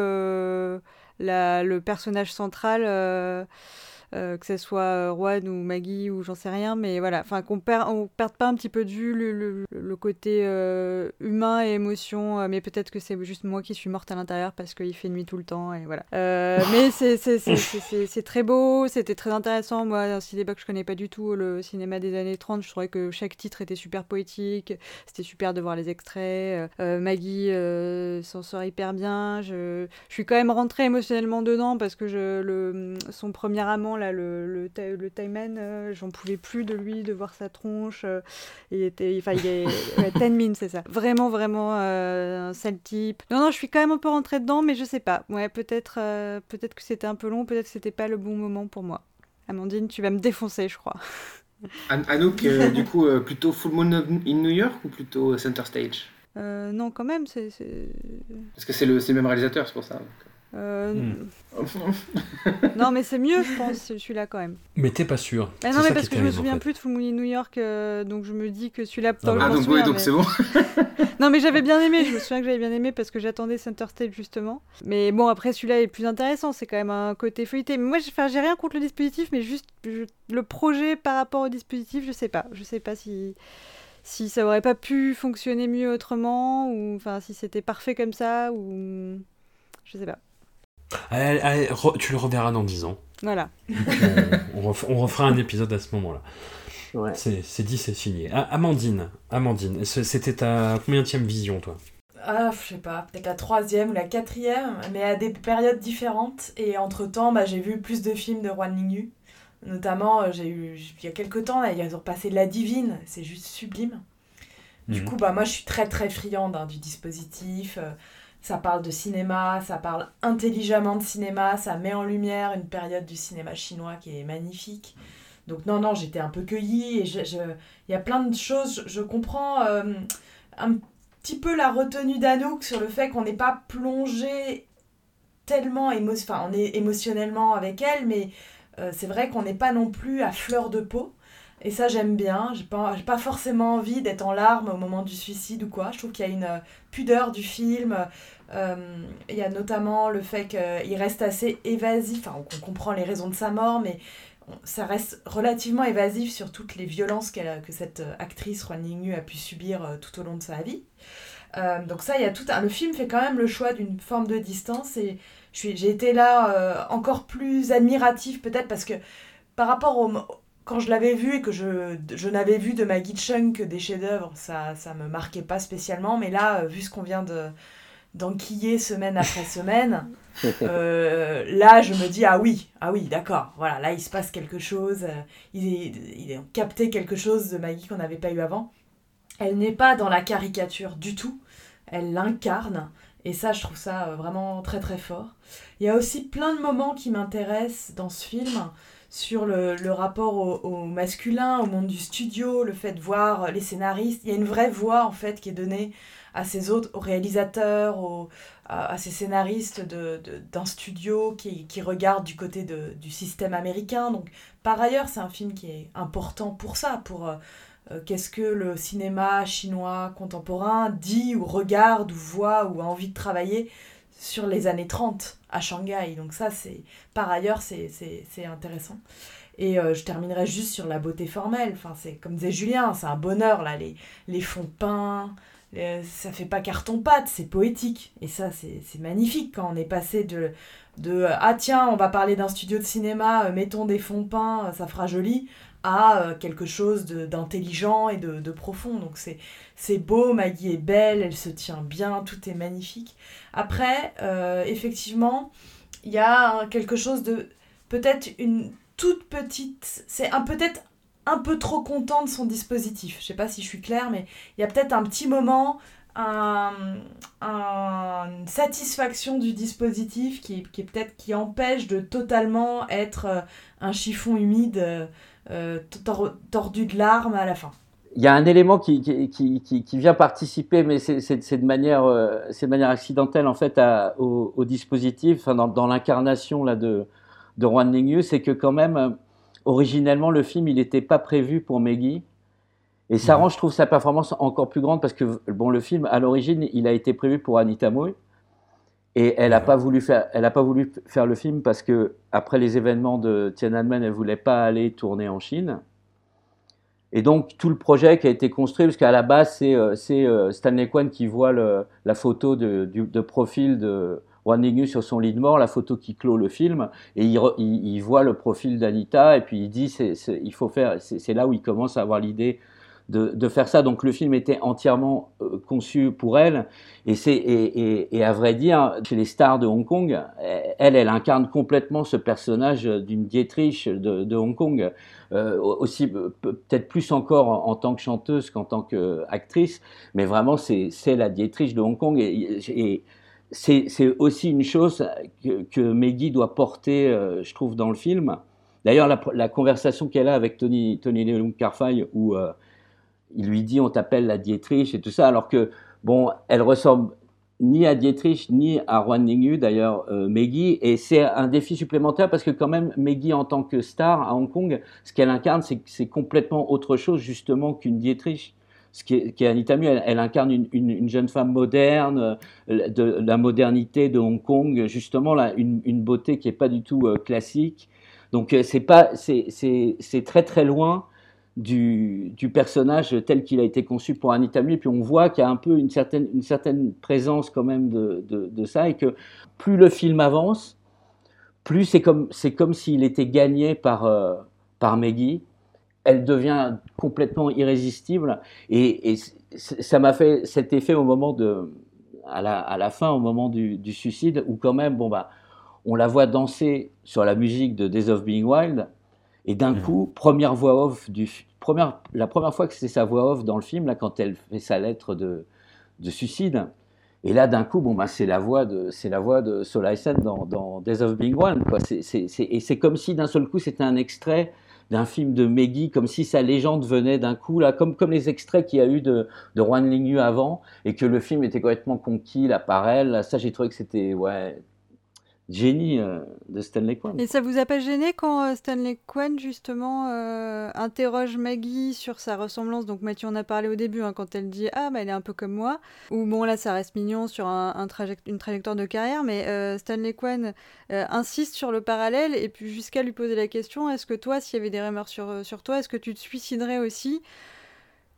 le personnage central. Euh, que ce soit euh, Juan ou Maggie ou j'en sais rien, mais voilà, enfin qu'on perd, perde pas un petit peu de vue le, côté euh, humain et émotion, mais peut-être que c'est juste moi qui suis morte à l'intérieur parce qu'il fait nuit tout le temps et voilà. Mais c'est très beau, c'était très intéressant. Moi, un cinéma que je connais pas du tout, le cinéma des années 30, je trouvais que chaque titre était super poétique, c'était super de voir les extraits. Maggie s'en sort hyper bien. Je, je suis quand même rentrée émotionnellement dedans parce que je, le, son premier amant, là, le, le, le Thaïman, euh, j'en pouvais plus de lui, de voir sa tronche. euh, il était, enfin, il est, [LAUGHS] ouais, Ten Min, c'est ça. Vraiment, vraiment euh, un sale type. Non, non, je suis quand même un peu rentrée dedans, mais je sais pas. Ouais, peut-être, euh, peut-être que c'était un peu long, peut-être que c'était pas le bon moment pour moi. Amandine, tu vas me défoncer, je crois. An- Anouk, euh, [LAUGHS] du coup, euh, plutôt Full Moon in New York ou plutôt Center Stage? Euh, non, quand même, c'est. Parce que c'est le, c'est le même réalisateur, c'est pour ça. Euh, Hmm. [LAUGHS] non, mais c'est mieux, je pense, celui-là quand même. Mais t'es pas sûr. Bah non, mais parce que je me en souviens fait. plus de Full Moon New York, euh, donc je me dis que celui-là. Ah, bah. Ah, donc, souviens, oui, donc mais- c'est bon. [LAUGHS] Non, mais j'avais bien aimé, je me souviens que j'avais bien aimé parce que j'attendais Center Stage justement. Mais bon, après celui-là est plus intéressant, c'est quand même un côté feuilleté. Mais moi, j'ai rien contre le dispositif, mais juste je- le projet par rapport au dispositif, je sais pas. Je sais pas si, si ça aurait pas pu fonctionner mieux autrement, ou enfin si c'était parfait comme ça, ou. Je sais pas. Allez, allez, re- tu le reverras dans 10 ans. Voilà. On, on ref- on refera un épisode à ce moment-là. Ouais. C'est dit, c'est signé. Ah, Amandine, Amandine, c'était ta combien vision, toi? Ah, je sais pas, peut-être la troisième ou la quatrième, mais à des périodes différentes. Et entre-temps, bah, j'ai vu plus de films de Juan Lignu. Notamment, euh, j'ai eu, il y a quelques temps, là, ils ont repassé La Divine, c'est juste sublime. Du Mhm. coup, bah, moi, je suis très, très friande hein, du dispositif. euh, Ça parle de cinéma, ça parle intelligemment de cinéma, ça met en lumière une période du cinéma chinois qui est magnifique. Donc non, non, j'étais un peu cueillie et il y a plein de choses, je, comprends euh, un petit peu la retenue d'Anouk sur le fait qu'on n'est pas plongé tellement émo on est émotionnellement avec elle, mais euh, c'est vrai qu'on n'est pas non plus à fleur de peau. Et ça, j'aime bien. J'ai pas, pas forcément envie d'être en larmes au moment du suicide ou quoi. Je trouve qu'il y a une euh, pudeur du film. Euh, il y a notamment le fait qu'il reste assez évasif. Enfin, on comprend les raisons de sa mort, mais ça reste relativement évasif sur toutes les violences que cette actrice, Juan Ningyu, a pu subir tout au long de sa vie. donc ça, il y a tout. Le film fait quand même le choix d'une forme de distance et j'ai été là encore plus admirative peut-être parce que par rapport au, quand je l'avais vu et que je, je n'avais vu de Maggie Chung que des chefs-d'œuvre, ça ça me marquait pas spécialement. Mais là, euh, vu ce qu'on vient de d'enquiller semaine après [LAUGHS] semaine, euh, là je me dis ah oui, ah oui, d'accord, voilà, là il se passe quelque chose, euh, il, est, il est capté quelque chose de Maggie qu'on n'avait pas eu avant. Elle n'est pas dans la caricature du tout, elle l'incarne. Et ça, je trouve ça vraiment très très fort. Il y a aussi plein de moments qui m'intéressent dans ce film sur le, rapport au, masculin, au monde du studio, le fait de voir les scénaristes. Il y a une vraie voix en fait qui est donnée à ces autres, aux réalisateurs, aux, à, ces scénaristes d'un de, studio qui, qui regardent du côté du système américain. Donc par ailleurs, c'est un film qui est important pour ça, pour euh, euh, qu'est-ce que le cinéma chinois contemporain dit ou regarde ou voit ou a envie de travailler sur les années 30 à Shanghai. Donc ça, c'est par ailleurs, c'est intéressant. Et euh, je terminerai juste sur la beauté formelle. Enfin, c'est comme disait Julien, c'est un bonheur là, les, les fonds peints. ça fait pas carton-pâte, c'est poétique. Et ça, c'est magnifique quand on est passé de, de Ah tiens, on va parler d'un studio de cinéma, euh, mettons des fonds peints, euh, ça fera joli, à euh, quelque chose d'intelligent et de, profond. Donc c'est beau, Maggie est belle, elle se tient bien, tout est magnifique. Après, euh, effectivement, il y a quelque chose de peut-être une toute petite... C'est un peut-être un peu trop content de son dispositif. Je sais pas si je suis claire, mais il y a peut-être un petit moment, un, une satisfaction du dispositif qui, peut-être qui empêche de totalement être euh, un chiffon humide euh, tordu de larmes à la fin. Il y a un élément qui, qui, qui, qui vient participer, mais c'est de manière, euh, c'est de manière accidentelle en fait à, au, au, dispositif, enfin, dans, dans l'incarnation là de, de Juan c'est que quand même, euh, originellement le film il n'était pas prévu pour Meggy, et ça rend, je trouve, sa performance encore plus grande parce que bon, le film à l'origine il a été prévu pour Anita Mui, et elle n'a pas voulu faire, elle a pas voulu faire le film parce que après les événements de Tiananmen, elle voulait pas aller tourner en Chine. Et donc tout le projet qui a été construit, parce qu'à la base c'est euh, euh, Stanley Kwan qui voit le, la photo de, de, profil de Juan Ningyu sur son lit de mort, la photo qui clôt le film, et il, il, il voit le profil d'Anita et puis il dit c'est, il faut faire, c'est là où il commence à avoir l'idée de, faire ça. Donc le film était entièrement euh, conçu pour elle. Et, c'est, et, à vrai dire, chez les stars de Hong Kong, elle, elle incarne complètement ce personnage d'une Dietrich de, Hong Kong. Euh, aussi peut-être plus encore en, tant que chanteuse qu'en tant qu'actrice, mais vraiment c'est, la Dietrich de Hong Kong. Et, c'est, aussi une chose que, que Maggie doit porter, euh, je trouve, dans le film. D'ailleurs, la, conversation qu'elle a avec Tony, Tony Leung Carfai, où il lui dit on t'appelle la Dietrich et tout ça, alors que, bon, elle ressemble ni à Dietrich ni à Juan Ningyu, d'ailleurs euh, Meggy, et c'est un défi supplémentaire parce que quand même Meggy en tant que star à Hong Kong, ce qu'elle incarne, c'est complètement autre chose justement qu'une Dietrich. Ce qui est, Anita Mu, elle, incarne une, une, jeune femme moderne, euh, de, la modernité de Hong Kong, justement une, beauté qui est pas du tout euh, classique. Donc c'est pas, c'est très très loin du, personnage tel qu'il a été conçu pour Anita Mui. Puis on voit qu'il y a un peu une certaine, une certaine présence quand même de, de, ça et que plus le film avance, plus c'est comme, c'est comme s'il était gagné par, euh, par Maggie. Elle devient complètement irrésistible et, ça m'a fait cet effet au moment de, à la, à la fin, au moment du, du, suicide, où quand même, bon bah, on la voit danser sur la musique de Days of Being Wild, et d'un mmh. coup, première voix off du première, la première fois que c'est sa voix off dans le film, là, quand elle fait sa lettre de, de suicide. Et là, d'un coup, bon, bah, c'est la voix de, c'est la voix de Solaisen dans, dans Days of Being One, quoi. Et c'est comme si d'un seul coup, c'était un extrait d'un film de Meggy, comme si sa légende venait d'un coup, là, comme, comme les extraits qu'il y a eu de, de Juan Lingyu avant, et que le film était complètement conquis, là, par elle. ça, j'ai trouvé que c'était, ouais, génie euh, de Stanley Kwan. Et ça vous a pas gêné quand euh, Stanley Kwan justement euh, interroge Maggie sur sa ressemblance? Donc Mathieu en a parlé au début hein, quand elle dit ah bah elle est un peu comme moi. Ou bon là ça reste mignon sur un, une trajectoire de carrière, mais Stanley Kwan euh, insiste sur le parallèle et puis jusqu'à lui poser la question est-ce que toi s'il y avait des rumeurs sur sur toi est-ce que tu te suiciderais aussi?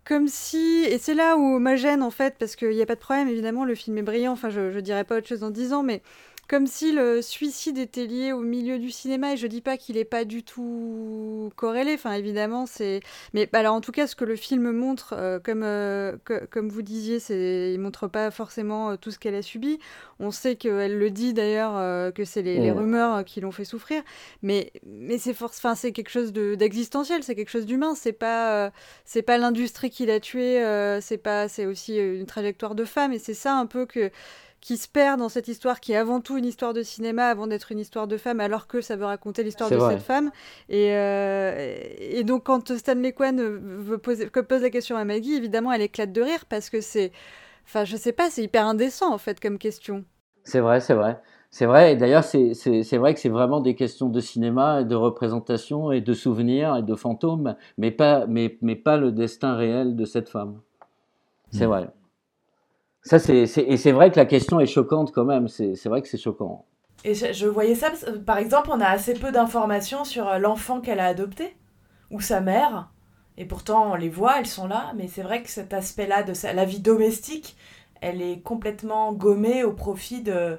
Comme si, et c'est là où ma gêne en fait, parce qu'il n'y a pas de problème, évidemment, le film est brillant, enfin je, je dirais pas autre chose en disant, mais comme si le suicide était lié au milieu du cinéma, et je dis pas qu'il est pas du tout corrélé, enfin évidemment c'est... Mais alors en tout cas ce que le film montre, euh, comme, euh, que- comme vous disiez, c'est... il montre pas forcément euh, tout ce qu'elle a subi, on sait qu'elle le dit d'ailleurs, que c'est les, les rumeurs qui l'ont fait souffrir, mais, mais c'est force... enfin, c'est quelque chose de- d'existentiel, c'est quelque chose d'humain, c'est pas... c'est pas l'industrie qui l'a tué, c'est pas, c'est aussi une trajectoire de femme, et c'est ça un peu que qui se perd dans cette histoire qui est avant tout une histoire de cinéma avant d'être une histoire de femme, alors que ça veut raconter l'histoire de vrai. cette femme. Et, euh, et donc quand Stanley Kwan veut poser, que pose la question à Maggie, évidemment elle éclate de rire parce que c'est, enfin je sais pas, c'est hyper indécent en fait comme question. C'est vrai, c'est vrai. C'est vrai, et d'ailleurs, c'est c'est- c'est vrai que c'est vraiment des questions de cinéma, et de représentation, et de souvenirs, et de fantômes, mais pas, mais, mais pas le destin réel de cette femme. C'est Mm. vrai. Ça, c'est, et c'est vrai que la question est choquante quand même, c'est vrai que c'est choquant. Et je, voyais ça, par exemple, on a assez peu d'informations sur euh, l'enfant qu'elle a adopté, ou sa mère, et pourtant on les voit, elles sont là, mais c'est vrai que cet aspect-là de la vie domestique, elle est complètement gommée au profit de,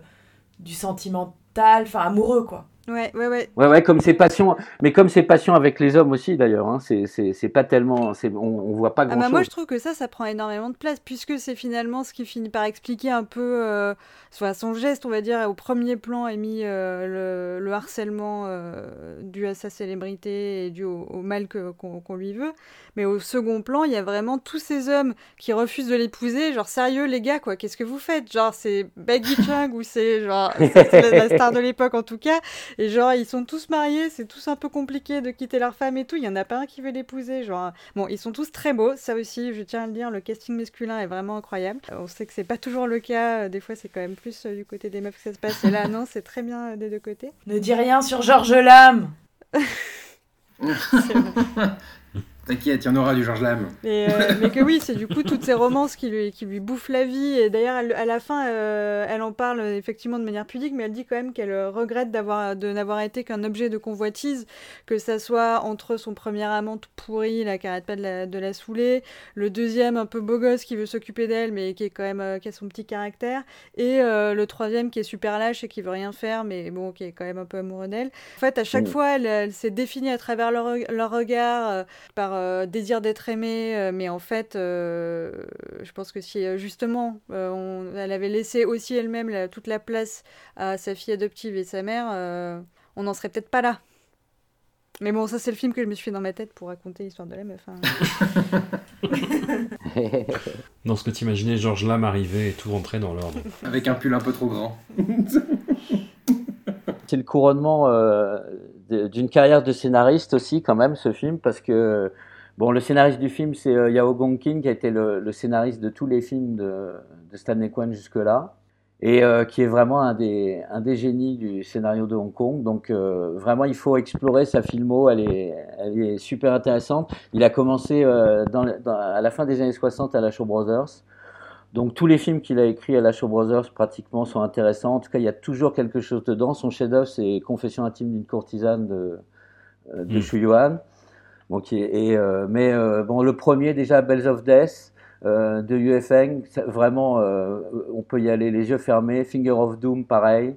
du sentimental, enfin amoureux, quoi. Ouais, ouais, ouais. Ouais, ouais, comme ses passions, mais comme ses passions avec les hommes aussi d'ailleurs, hein, c'est c'est- c'est pas tellement, c'est- on, on voit pas Ah grand bah moi je trouve que ça, ça prend énormément de place puisque c'est finalement ce qui finit par expliquer un peu euh, soit son geste, on va dire, au premier plan est mis euh, le, le harcèlement euh, dû à sa célébrité et dû au, au mal qu'on lui veut. Mais au second plan, il y a vraiment tous ces hommes qui refusent de l'épouser. Genre sérieux les gars quoi, qu'est-ce que vous faites? Genre c'est Baggy Chung ou c'est genre c'est c'est la, la star de l'époque en tout cas. Et genre ils sont tous mariés, c'est tous un peu compliqué de quitter leur femme et tout. Il y en a pas un qui veut l'épouser. Genre bon, ils sont tous très beaux. Ça aussi, je tiens à le dire, le casting masculin est vraiment incroyable. Euh, On sait que c'est pas toujours le cas. euh, Des fois, c'est quand même plus euh, du côté des meufs que ça se passe. Et là, [LAUGHS] non, c'est très bien euh, des deux côtés. Ne dis rien sur Georges Lame [LAUGHS] [LAUGHS] T'inquiète, il y en aura du Georges Lame. Mais, euh, [LAUGHS] mais que oui, c'est du coup toutes ces romances qui lui, qui lui bouffent la vie. Et d'ailleurs, à la fin, euh, elle en parle effectivement de manière pudique, mais elle dit quand même qu'elle euh, regrette d'avoir, de n'avoir été qu'un objet de convoitise, que ça soit entre son premier amant tout pourri, là, qui arrête pas de la, de la saouler, le deuxième un peu beau gosse qui veut s'occuper d'elle, mais qui est quand même, euh, qui a son petit caractère, et euh, le troisième qui est super lâche et qui veut rien faire, mais bon, qui est quand même un peu amoureux d'elle. En fait, à chaque Mm. fois, elle, elle s'est définie à travers leur, reg- leur regard, par euh, désir d'être aimée, euh, mais en fait, euh, je pense que si euh, justement euh, on- elle avait laissé aussi elle-même la- toute la place à sa fille adoptive et sa mère, euh, on n'en serait peut-être pas là. Mais bon, ça c'est le film que je me suis fait dans ma tête pour raconter l'histoire de la meuf. hein. [LAUGHS] Dans ce que t'imaginais, Georges Lame arriver et tout rentrer dans l'ordre. Avec un pull un peu trop grand. C'est le couronnement euh, d'une carrière de scénariste aussi, quand même, ce film, parce que bon, le scénariste du film, c'est euh, Yao Gongkin, qui a été le, scénariste de tous les films de, Stanley Kwan jusque-là, et euh, qui est vraiment un des, un des génies du scénario de Hong Kong. Donc, euh, vraiment, il faut explorer sa filmo, elle est, elle est super intéressante. Il a commencé euh, à la fin des années 60 à la Shaw Brothers. Donc tous les films qu'il a écrits à la Shaw Brothers pratiquement sont intéressants. En tout cas, il y a toujours quelque chose dedans. Son chef-d'œuvre, c'est Confession intime d'une courtisane de, euh, de Mm. Xu Yuan. Bon, qui est- et, euh, mais euh, bon, le premier déjà, Bells of Death euh, de Yue vraiment, on peut y aller les yeux fermés. Finger of Doom, pareil.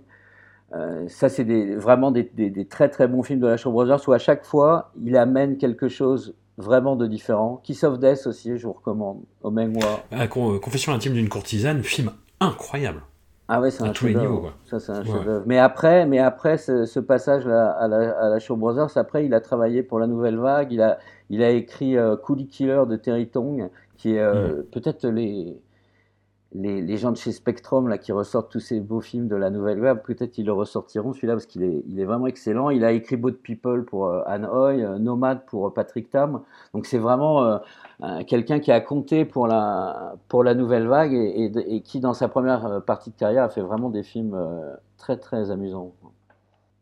Ça, c'est des, vraiment des, des- des très très bons films de la Shaw Brothers où à chaque fois, il amène quelque chose vraiment de différent. Kiss of Death aussi, je vous recommande. Au Mengwa. Ah, euh, Confession intime d'une courtisane, film incroyable. Ah ouais, c'est À un tous les chef-d'œuvre. niveaux, quoi. Ça, c'est un Ouais. chef-d'œuvre. Mais après, mais après ce, ce passage-là à la, à la Shaw Brothers, après, il a travaillé pour la Nouvelle Vague. Il a, il a écrit euh, Coolie Killer de Terry Tong, qui est euh, peut-être les, les, gens de chez Spectrum là, qui ressortent tous ces beaux films de la nouvelle web, peut-être ils le ressortiront celui-là parce qu'il est, vraiment excellent. Il a écrit Boat People pour euh, Anne Hoy, euh, Nomad pour euh, Patrick Tam. Donc c'est vraiment euh, un- quelqu'un qui a compté pour la, nouvelle vague et, qui, dans sa première partie de carrière, a fait vraiment des films très très amusants.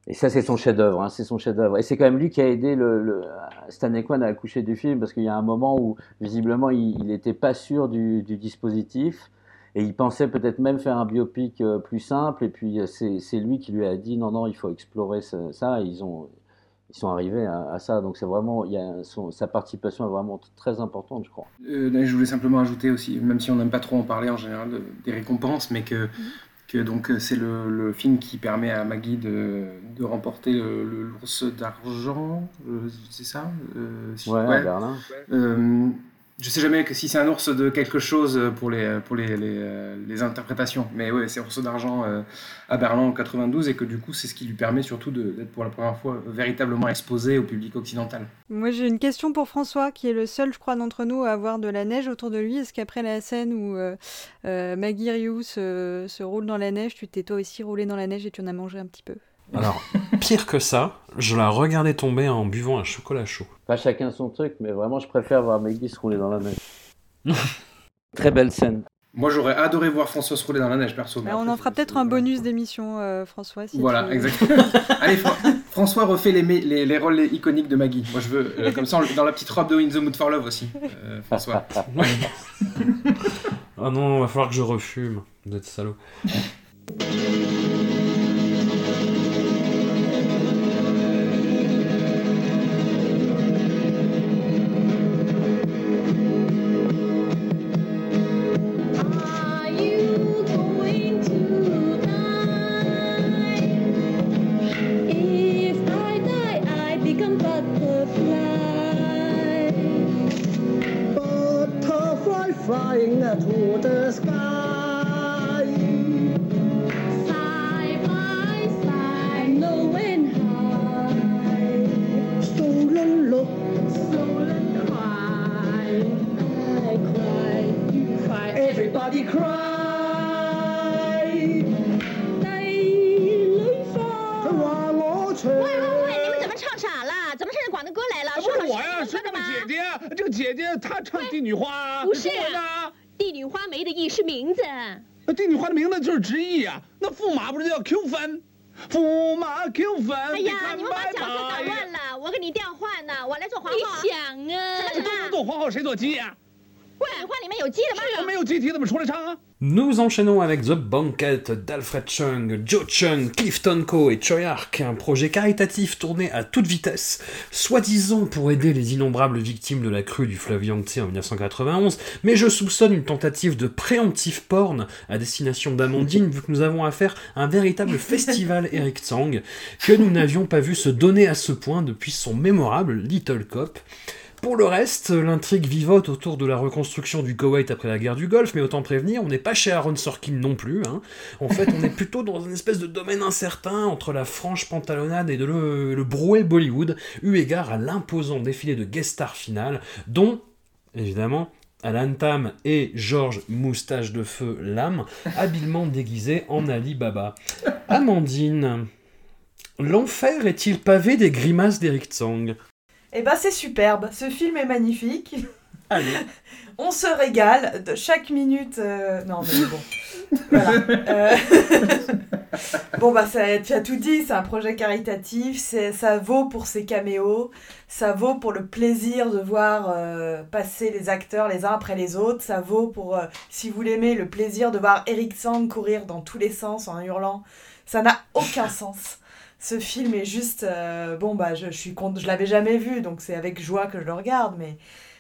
Et ça, c'est son chef-d'œuvre, hein, c'est son chef-d'œuvre. Et c'est quand même lui qui a aidé le, le Stanley Kwan à accoucher du film parce qu'il y a un moment où visiblement il n'était pas sûr du dispositif et il pensait peut-être même faire un biopic euh, plus simple. Et puis euh, c'est lui qui lui a dit non non, il faut explorer ça. Et ils ont ils sont arrivés à, à ça. Donc c'est vraiment il y a son- sa participation est vraiment très importante, je crois. Euh, là, je voulais simplement ajouter aussi, même si on n'aime pas trop en parler en général de- des récompenses, mais que, que donc euh, c'est le, le film qui permet à Maggie de, de remporter l'ours d'argent, euh, c'est ça Euh, si- Ouais, à Berlin. Euh, je sais jamais que si c'est un ours de quelque chose pour les, pour les, les, euh, les interprétations, mais ouais, c'est ours d'argent euh, à Berlin en 92 et que du coup c'est ce qui lui permet surtout d'être pour la première fois véritablement exposé au public occidental. Moi, j'ai une question pour François, qui est le seul, je crois, d'entre nous à avoir de la neige autour de lui. Est-ce qu'après la scène où euh, euh, Maggie Rioux se, se roule dans la neige, tu t'es toi aussi roulé dans la neige et tu en as mangé un petit peu? Alors, pire que ça, je la regardais tomber en buvant un chocolat chaud. Pas chacun son truc, mais vraiment je préfère voir Maggie se rouler dans la neige. [LAUGHS] très belle scène. Moi j'aurais adoré voir François se rouler dans la neige perso. mais Mais on en fera peut-être un bonus d'émission, euh, François. Si Voilà, exactement. [LAUGHS] Allez, Fra- François refait les, les, les rôles iconiques de Maggie. Moi, je veux, euh, comme ça, dans la petite robe de In the Mood for Love aussi, euh, François. [LAUGHS] Ah non, va falloir que je refume. Vous êtes salaud. 帝女花》，不是中文的。帝女花没的意是名字。那帝女花的名字就是直译啊，那驸马不是叫 Q 分？驸马 Q 分。哎呀，你们把拜角色搞乱了，我给你调换呢，我来做皇后。你想啊？什么什都能？做皇后，谁做鸡啊？Nous enchaînons avec The Banquet d'Alfred Chung, Joe Chung, Clifton Co et Choi Ark, un projet caritatif tourné à toute vitesse, soi-disant pour aider les innombrables victimes de la crue du fleuve Yangtze en 1991, mais je soupçonne une tentative de préemptive porn à destination d'Amandine vu que nous avons affaire à un véritable [LAUGHS] festival Eric Tsang que nous n'avions pas vu se donner à ce point depuis son mémorable Little Cop. Pour le reste, l'intrigue vivote autour de la reconstruction du Koweït après la guerre du Golfe, mais autant prévenir, on n'est pas chez Aaron Sorkin non plus. hein. En fait, on est plutôt dans une espèce de domaine incertain entre la franche pantalonnade et de le, le brouet Bollywood, eu égard à l'imposant défilé de guest stars finales, dont, évidemment, Alan Tam et Georges Moustache de Feu Lame, habilement déguisés en Ali Baba. Amandine, l'enfer est-il pavé des grimaces d'Eric Tsang? Eh ben c'est superbe, ce film est magnifique. [LAUGHS] Allez. On se régale de chaque minute. euh, Non mais bon. [LAUGHS] Voilà. Euh, [LAUGHS] bon bah ça, tu as tout dit, c'est un projet caritatif, c'est, ça vaut pour ses caméos, ça vaut pour le plaisir de voir euh, passer les acteurs les uns après les autres, ça vaut pour, euh, si vous l'aimez, le plaisir de voir Eric Sang courir dans tous les sens en hurlant. Ça n'a aucun sens. Ce film est juste euh, bon bah je, je suis con- je l'avais jamais vu donc c'est avec joie que je le regarde mais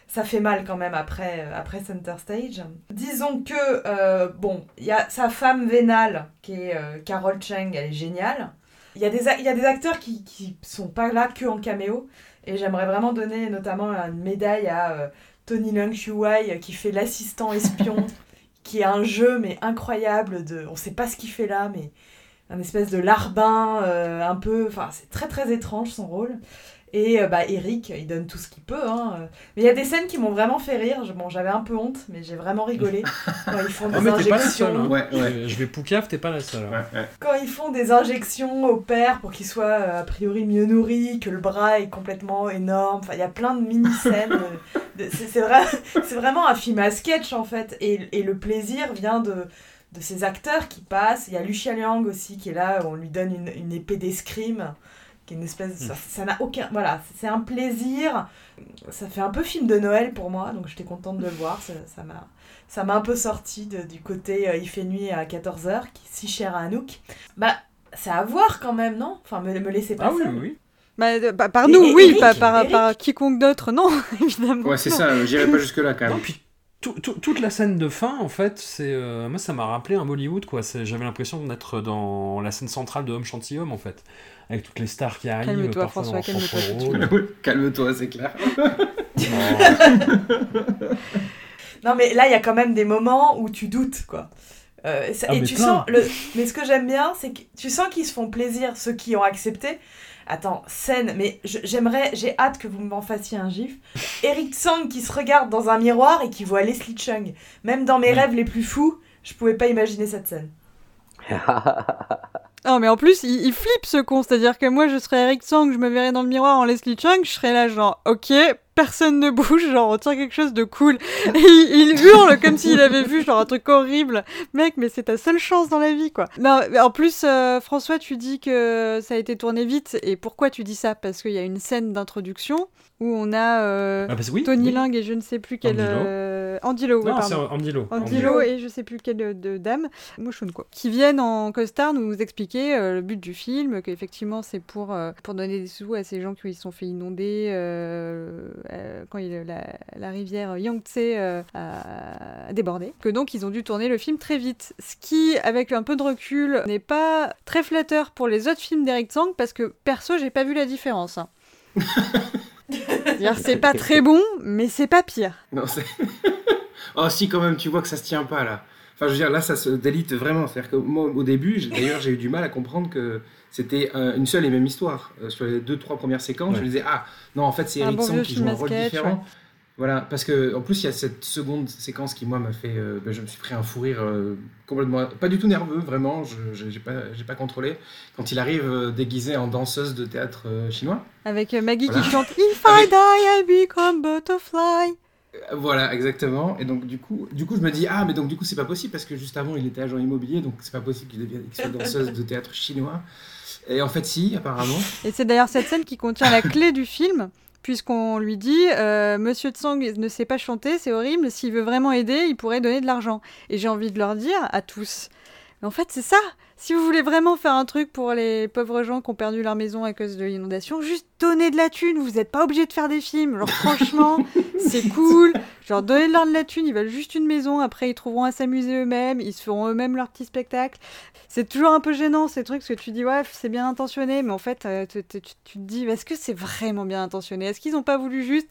ça fait mal quand même après, euh, après Center Stage. Disons que, euh, bon, il y a sa femme vénale, qui est Carol Chang, elle est géniale. Il y a des, il y a des acteurs qui, qui sont pas là que en caméo, et j'aimerais vraiment donner notamment une médaille à Tony Leung Wai qui fait l'assistant espion, [LAUGHS] qui est un jeu mais incroyable, de, on sait pas ce qu'il fait là, mais un espèce de larbin, euh, un peu, enfin c'est très très étrange son rôle. Et euh, bah, Eric, il donne tout ce qu'il peut. hein. Mais il y a des scènes qui m'ont vraiment fait rire. Je- Bon, j'avais un peu honte, mais j'ai vraiment rigolé. [LAUGHS] quand ils font des Ah, mais t'es pas la injections. seule. hein. Ouais, ouais. Euh, Je vais Poucave, t'es pas la seule. hein. Quand ils font des injections au père pour qu'il soit euh, a priori mieux nourri, que le bras est complètement énorme. Enfin, il y a plein de mini-scènes. euh, de- c'est c'est vrai, [LAUGHS] c'est vraiment un film à sketch en fait. Et, et le plaisir vient de, de ces acteurs qui passent. Il y a Lucia Liang aussi qui est là, on lui donne une, une épée d'escrime. Qui est une espèce de- ça- Ça n'a aucun. Voilà, c'est un plaisir. Ça fait un peu film de Noël pour moi, donc j'étais contente de le voir. Ça m'a. Ça m'a un peu sorti de- du côté euh, il fait nuit à 14h, qui est si cher à Anouk. Bah, c'est à voir quand même, non? Enfin, me, me laissez pas Ah oui, seule. oui, oui. Bah, bah, par nous, et oui, Eric, par, Eric. par quiconque d'autre, non, [LAUGHS] évidemment. Ouais, c'est ça, euh, j'irai pas jusque-là quand Non, même. puis tout- tout- toute la scène de fin, en fait, c'est euh, moi ça m'a rappelé un Bollywood quoi. J'avais l'impression d'être dans la scène centrale de Homme Gentilhomme en fait, avec toutes les stars qui arrivent. Calme-toi, parfois François, calme-toi [LAUGHS] Calme-toi, c'est clair. Non, mais là, il y a quand même des moments où tu doutes, quoi. Euh, ça- Ah, et tu plein. sens le mais ce que j'aime bien c'est que tu sens qu'ils se font plaisir ceux qui ont accepté attends scène mais j'aimerais j'ai hâte que vous m'en fassiez un gif. Eric Tsang qui se regarde dans un miroir et qui voit Leslie Chung. Même dans mes rêves les plus fous je pouvais pas imaginer cette scène [LAUGHS] Non, mais en plus, il, flippe ce con. C'est-à-dire que moi, je serais Eric Tsang, je me verrais dans le miroir en Leslie Chung, je serais là, genre, ok, personne ne bouge, genre, on tient quelque chose de cool. Et il, hurle comme s'il avait vu, genre, un truc horrible. Mec, mais c'est ta seule chance dans la vie, quoi. Non, en plus, euh, François, tu dis que ça a été tourné vite. Et pourquoi tu dis ça? Parce qu'il y a une scène d'introduction où on a euh, Ah, oui, Tony oui. Ling et je ne sais plus quel. Andy Lau. euh, ouais, Non, pardon. Lau Lau. et je sais plus quelle de, de dame, Mouchoun quoi, qui viennent en costard nous expliquer euh, le but du film, qu'effectivement c'est pour, euh, pour donner des sous à ces gens qui se sont fait inonder euh, euh, quand il, la, la rivière Yangtze euh, a débordé, que donc ils ont dû tourner le film très vite, ce qui avec un peu de recul n'est pas très flatteur pour les autres films d'Eric Tsang parce que perso j'ai pas vu la différence. hein. [LAUGHS] C'est-à-dire, [LAUGHS] c'est pas très bon, mais c'est pas pire. Non, c'est. [LAUGHS] oh, si, quand même, tu vois que ça se tient pas là. Enfin, je veux dire, là, ça se délite vraiment. C'est-à-dire que moi, au début, j'ai- d'ailleurs, j'ai eu du mal à comprendre que c'était euh, une seule et même histoire. Euh, sur les deux, trois premières séquences, Ouais. je me disais, ah, non, en fait, c'est Eric bon vieux qui joue un rôle sketch, différent. ouais. Voilà, parce que en plus il y a cette seconde séquence qui moi m'a fait, euh, ben, je me suis pris un fou rire euh, complètement, pas du tout nerveux vraiment, je j'ai pas pas contrôlé quand il arrive euh, déguisé en danseuse de théâtre chinois. Avec Maggie Voilà. qui chante [LAUGHS] If I die, I become butterfly. Voilà, exactement. Et donc du coup, du coup je me dis ah mais donc du coup c'est pas possible parce que juste avant il était agent immobilier donc c'est pas possible qu'il devienne soit danseuse de théâtre chinois. Et en fait si apparemment. Et c'est d'ailleurs cette scène qui contient la clé du film, puisqu'on lui dit euh, Monsieur Tsang ne sait pas chanter, c'est horrible, s'il veut vraiment aider, il pourrait donner de l'argent. Et j'ai envie de leur dire à tous mais en fait, c'est ça Si vous voulez vraiment faire un truc pour les pauvres gens qui ont perdu leur maison à cause de l'inondation, juste donnez de la thune, vous n'êtes pas obligé de faire des films. Genre, [LAUGHS] franchement, c'est cool. Genre, donnez-leur de la thune, ils veulent juste une maison, après ils trouveront à s'amuser eux-mêmes, ils se feront eux-mêmes leur petit spectacle. C'est toujours un peu gênant ces trucs, parce que tu dis, ouais, c'est bien intentionné, mais en fait, euh, tu, tu- tu te dis, est-ce que c'est vraiment bien intentionné? Est-ce qu'ils n'ont pas voulu juste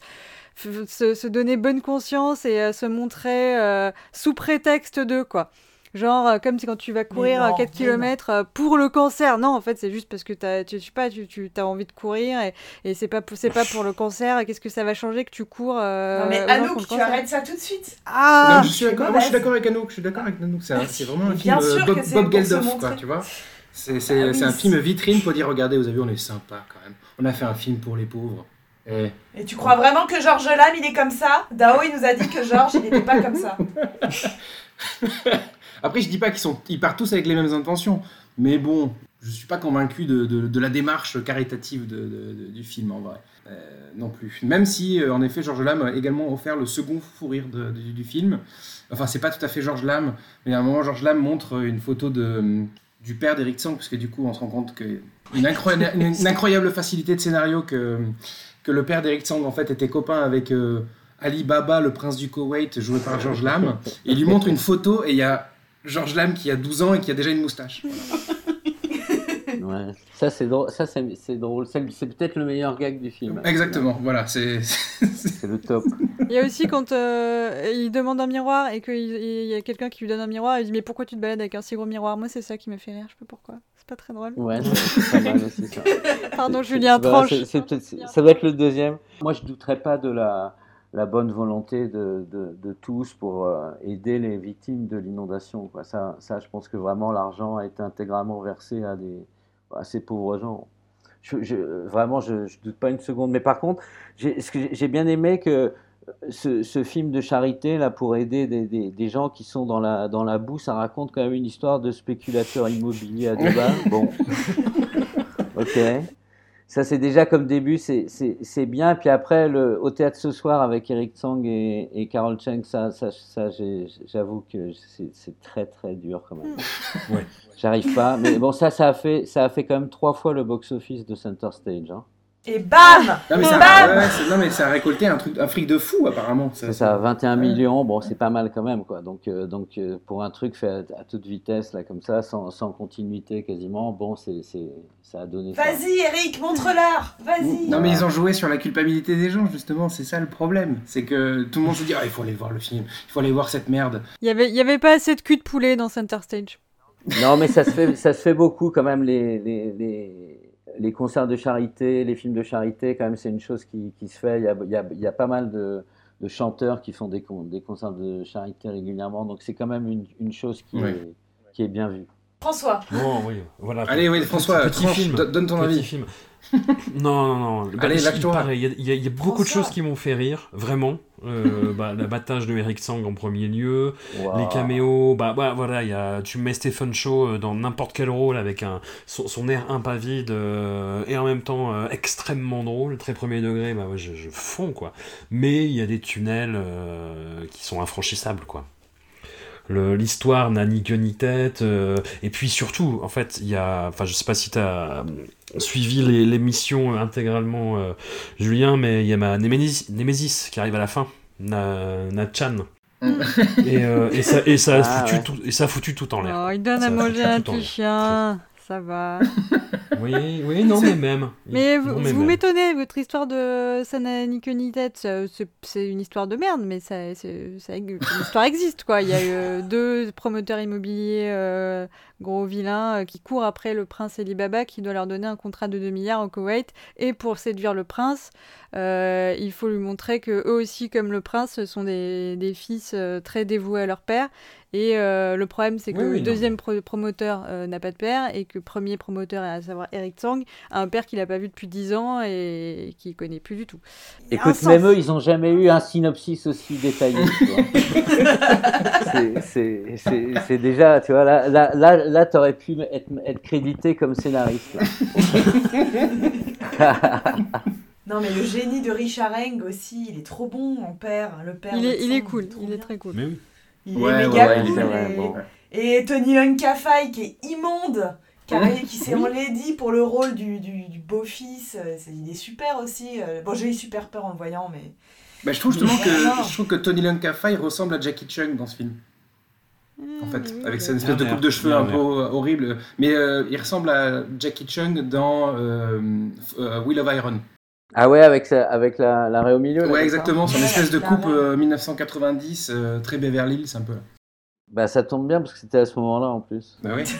se donner bonne conscience et euh, se montrer euh, sous prétexte de, quoi? Genre, euh, comme si quand tu vas courir non, euh, 4 mais km pour le cancer. Non, en fait, c'est juste parce que t'as, tu, je sais pas, tu, tu as envie de courir et, et c'est pas, pour- c'est pas pour le [LAUGHS] cancer. Et Qu'est-ce que ça va changer que tu cours euh, non mais Anouk tu cancer arrêtes ça tout de suite Ah Non, je suis tu d'accord. Moi, je suis mauvaise. d'accord avec Anouk. Je suis d'accord avec Anouk. C'est c'est vraiment un film euh, Bob, c'est Geldof, quoi, tu vois. C'est c'est- Ah oui, c'est un c'est- film vitrine pour dire regardez, vous avez vu, on est sympa quand même. On a fait un film pour les pauvres. Et et tu crois vraiment que Georges Lam il est comme ça? Dao il nous a dit que Georges il n'était pas comme ça [LAUGHS] Après, je dis pas qu'ils sont, ils partent tous avec les mêmes intentions, mais bon, je suis pas convaincu de, de- la démarche caritative du film en vrai, Euh, non plus. Même si, euh, en effet, Georges Lam a également offert le second fou rire du, film. Enfin, c'est pas tout à fait Georges Lam, mais à un moment, Georges Lam montre une photo de, du père d'Eric Tsang, parce que du coup, on se rend compte que une, incroyable- une- incroyable facilité de scénario que, que le père d'Eric Tsang en fait était copain avec. euh, Ali Baba, le prince du Koweït, joué par Georges Lam. Et il lui montre une photo et il y a Georges Lam qui a 12 ans et qui a déjà une moustache. [LAUGHS] Ouais. Ça, c'est drôle. Ça, c'est c'est drôle. C'est c'est peut-être le meilleur gag du film. Exactement, voilà, [LAUGHS] c'est. C'est le top. Il y a aussi quand euh, il demande un miroir et qu'il il y a quelqu'un qui lui donne un miroir, il dit mais pourquoi tu te balades avec un si gros miroir? Moi c'est ça qui m'a fait rire, je sais pas pourquoi. C'est pas très drôle. Ouais, c'est pas mal aussi ça. [LAUGHS] Pardon, Julien, tranche. ça doit être le deuxième. Moi, je douterais pas de la, la bonne volonté de, de, de tous pour euh, aider les victimes de l'inondation. Ça, ça, je pense que vraiment l'argent a été intégralement versé à, des, à ces pauvres gens. Je, je- vraiment, je, ne doute pas une seconde. Mais par contre, j'ai bien aimé que ce, ce film de charité là pour aider des, des, des gens qui sont dans la, dans la boue, ça raconte quand même une histoire de spéculateur immobilier à Dubaï. [LAUGHS] Bon, ok. Ça, c'est déjà comme début, c'est- c'est c'est bien. Puis après, le, au théâtre ce soir avec Eric Tsang et, et Carol Cheng, ça, ça, ça j'ai- j'avoue que c'est c'est très très dur quand même. Ouais. J'arrive pas. Mais bon, ça, ça a fait, ça a fait quand même trois fois le box-office de Center Stage. Hein. Et bam Non mais, ça, Bam ouais, non, mais ça a récolté un, truc, un fric de fou apparemment. Ça, C'est ça, 21 millions, bon, c'est pas mal quand même, quoi. Donc, euh, donc euh, pour un truc fait à, à toute vitesse, là, comme ça, sans, sans continuité quasiment, bon, c'est, c'est, ça a donné ça. Vas-y, Eric, montre-leur Vas-y Non mais ils ont joué sur la culpabilité des gens justement, c'est ça le problème. C'est que tout le monde se dit ah, il faut aller voir le film, il faut aller voir cette merde. Il y avait, il y avait pas assez de cul de poulet dans Center Stage. Non, mais ça se fait, ça se fait beaucoup quand même, les, les, les, les concerts de charité, les films de charité, quand même, c'est une chose qui, qui se fait. Il y a, il y a, il y a pas mal de, de chanteurs qui font des, con- des concerts de charité régulièrement, donc c'est quand même une, une chose qui, est, qui est bien vue. François Non, oui, voilà. Allez, oui, François, petit tranche, film. do- donne ton Petit avis. film. [LAUGHS] Non, non, non. Bah, Allez, il- lâche-toi. pareil, Il y a, il y a- il y a beaucoup de choses qui m'ont fait rire, vraiment. Euh, bah, L'abattage de Eric Sang en premier lieu. Les caméos, bah, bah, voilà, il y a, tu mets Stephen Shaw euh, dans n'importe quel rôle avec un, son, son air impavide euh, et en même temps euh, extrêmement drôle, très premier degré, bah, ouais, je, je fonds quoi. Mais il y a des tunnels euh, qui sont infranchissables quoi. L'histoire n'a ni queue ni tête, euh, et puis surtout, en fait, il y a, enfin, je sais pas si tu as suivi les- l'émission intégralement, euh, Julien, mais il y a ma Némésis, Némésis qui arrive à la fin, Na, Natchan. [LAUGHS] Et, euh, et ça, et, ça a Ah, foutu ouais. tout, et ça a foutu tout en l'air. Oh, il donne Ça à manger à un petit chien. Ça va. [LAUGHS] Oui, oui, non, mais même. Mais vous, m'étonnez, votre histoire de ça n'a ni queue ni tête, ça- c'est une histoire de merde, mais ça, l'histoire existe quoi. Il y a eu euh, deux promoteurs immobiliers euh, gros vilains euh, qui courent après le prince Ali Baba qui doit leur donner un contrat de 2 milliards au Koweït. Et pour séduire le prince, euh, il faut lui montrer que eux aussi, comme le prince, sont des, des fils euh, très dévoués à leur père. Et euh, le problème, c'est que Oui, oui, le non, deuxième pro- promoteur euh, n'a pas de père et que le premier promoteur, à savoir Eric Tsang, a un père qu'il n'a pas vu depuis 10 ans et qu'il connaît plus du tout. Écoute, sens. même eux, ils ont jamais eu un synopsis aussi détaillé. tu. [LAUGHS] C'est- déjà, tu vois, là, là, là, là t'aurais pu être, être crédité comme scénariste. [LAUGHS] Non mais le génie de Richard Eng aussi, il est trop bon en père, le père. Il est, il est cool, il est très cool. Mais oui. Il Ouais, est méga ouais, cool. et... bon. et Tony Lunkafai qui est immonde, qui, qui s'est enlaidi pour le rôle du, du, du beau-fils. euh, Il est super aussi. euh, Bon, j'ai eu super peur en le voyant, mais. Bah, je trouve justement que, je trouve que Tony Lunkafai ressemble à Jackie Chung dans ce film. En fait, avec cette espèce de coupe de cheveux un peu horrible. Mais euh, il ressemble à Jackie Chung dans euh, euh, Will of Iron. Ah ouais, avec, sa- avec la, l'arrêt au milieu là, Ouais, exactement. Son espèce de coupe clairement. euh, 1990, euh, très Beverly Hills un peu. Bah, ça tombe bien parce que c'était à ce moment-là en plus. Bah oui. [LAUGHS]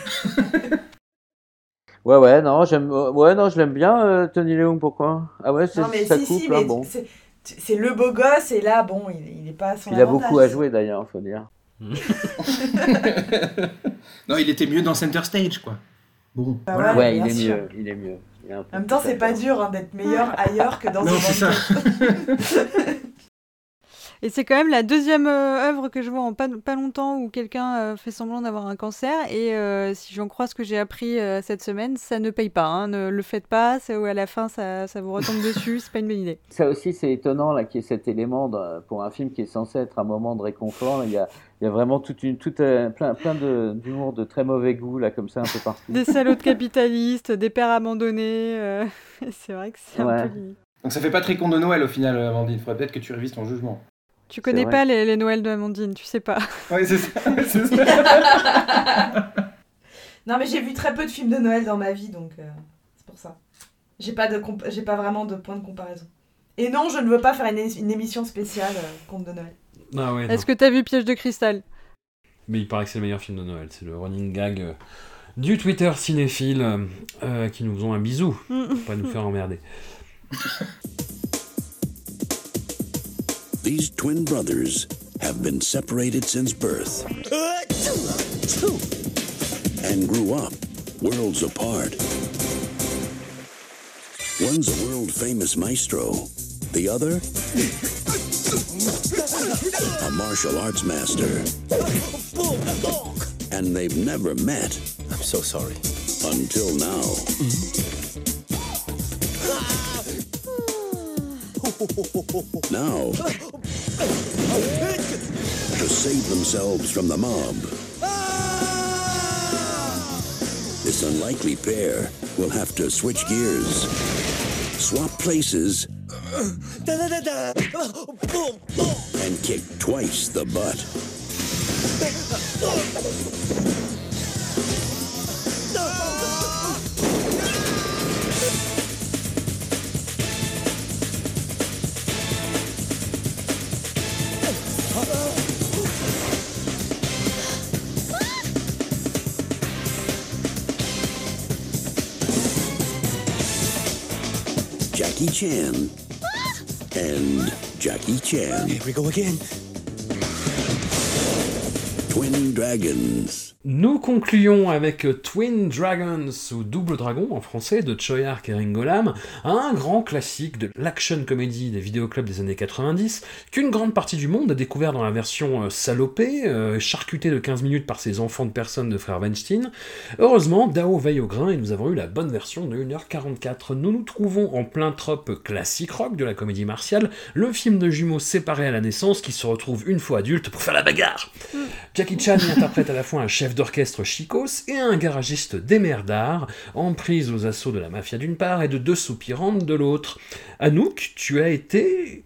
Ouais, ouais, non, j'aime, ouais, non, je l'aime bien, euh, Tony Leung, pourquoi? Ah ouais, c'est Non, mais ça si, coupe si, là, mais bon. c'est- c'est le beau gosse et là, bon, il, il est pas à son Il a beaucoup à jouer d'ailleurs, faut dire. [LAUGHS] non, il était mieux dans Center Stage, quoi. Bon, Bah voilà. Ouais, Ouais, il est sûr. mieux, il est mieux. En même temps, c'est pas dur hein, d'être meilleur [LAUGHS] ailleurs que dans Non, c'est ça. [LAUGHS] Et c'est quand même la deuxième euh, œuvre que je vois en pas, pas longtemps où quelqu'un euh, fait semblant d'avoir un cancer. Et euh, si j'en crois ce que j'ai appris euh, cette semaine, ça ne paye pas. hein. Ne le faites pas, c'est où à la fin ça, ça vous retombe [LAUGHS] dessus, c'est pas une bonne idée. Ça aussi, c'est étonnant là qu'il y ait cet élément de- pour un film qui est censé être un moment de réconfort. il y a, il y a vraiment toute une, toute, euh, plein, plein de, d'humour de très mauvais goût là, comme ça, un peu partout. Des salauds de capitalistes, des pères abandonnés. euh, [LAUGHS] c'est vrai que c'est un peu. Donc ça fait pas très con de Noël au final, Amandine. Faudrait peut-être que tu révises ton jugement. Tu connais pas les, les Noëls de Amandine, tu sais pas. [LAUGHS] Ouais, c'est ça. [LAUGHS] c'est ça. Non, mais j'ai vu très peu de films de Noël dans ma vie, donc euh, c'est pour ça. J'ai pas, de comp- j'ai pas vraiment de point de comparaison. Et non, je ne veux pas faire une, é- une émission spéciale euh, conte de Noël. Ah ouais. Est-ce que t'as vu Piège de cristal? Mais il paraît que c'est le meilleur film de Noël. C'est le running gag euh, du Twitter cinéphile euh, qui nous ont un bisou [LAUGHS] pour pas nous faire emmerder. These twin brothers have been separated since birth and grew up worlds apart. One's a world famous maestro, the other, [LAUGHS] a martial arts master. And they've never met. I'm so sorry. Until now. Now, to save themselves from the mob, this unlikely pair will have to switch gears, swap places, and kick twice the butt. Jackie Chan and Jackie Chan. Here we go again. Twin Dragons. Nous concluons avec Twin Dragons, ou Double Dragon en français, de Choi Ark et Ringo Lam, un grand classique de l'action comédie des vidéoclubs des années 90, qu'une grande partie du monde a découvert dans la version euh, salopée, euh, charcutée de 15 minutes par ces enfants de personnes de frères Weinstein. Heureusement, Dao veille au grain et nous avons eu la bonne version de 1h44. Nous nous trouvons en plein trope classique rock de la comédie martiale, le film de jumeaux séparés à la naissance qui se retrouvent une fois adultes pour faire la bagarre. Jackie Chan y interprète à la fois un chef d'orchestre chicos et un garagiste démerdard, en prise aux assauts de la mafia d'une part et de deux soupirantes de l'autre. Anouk, tu as été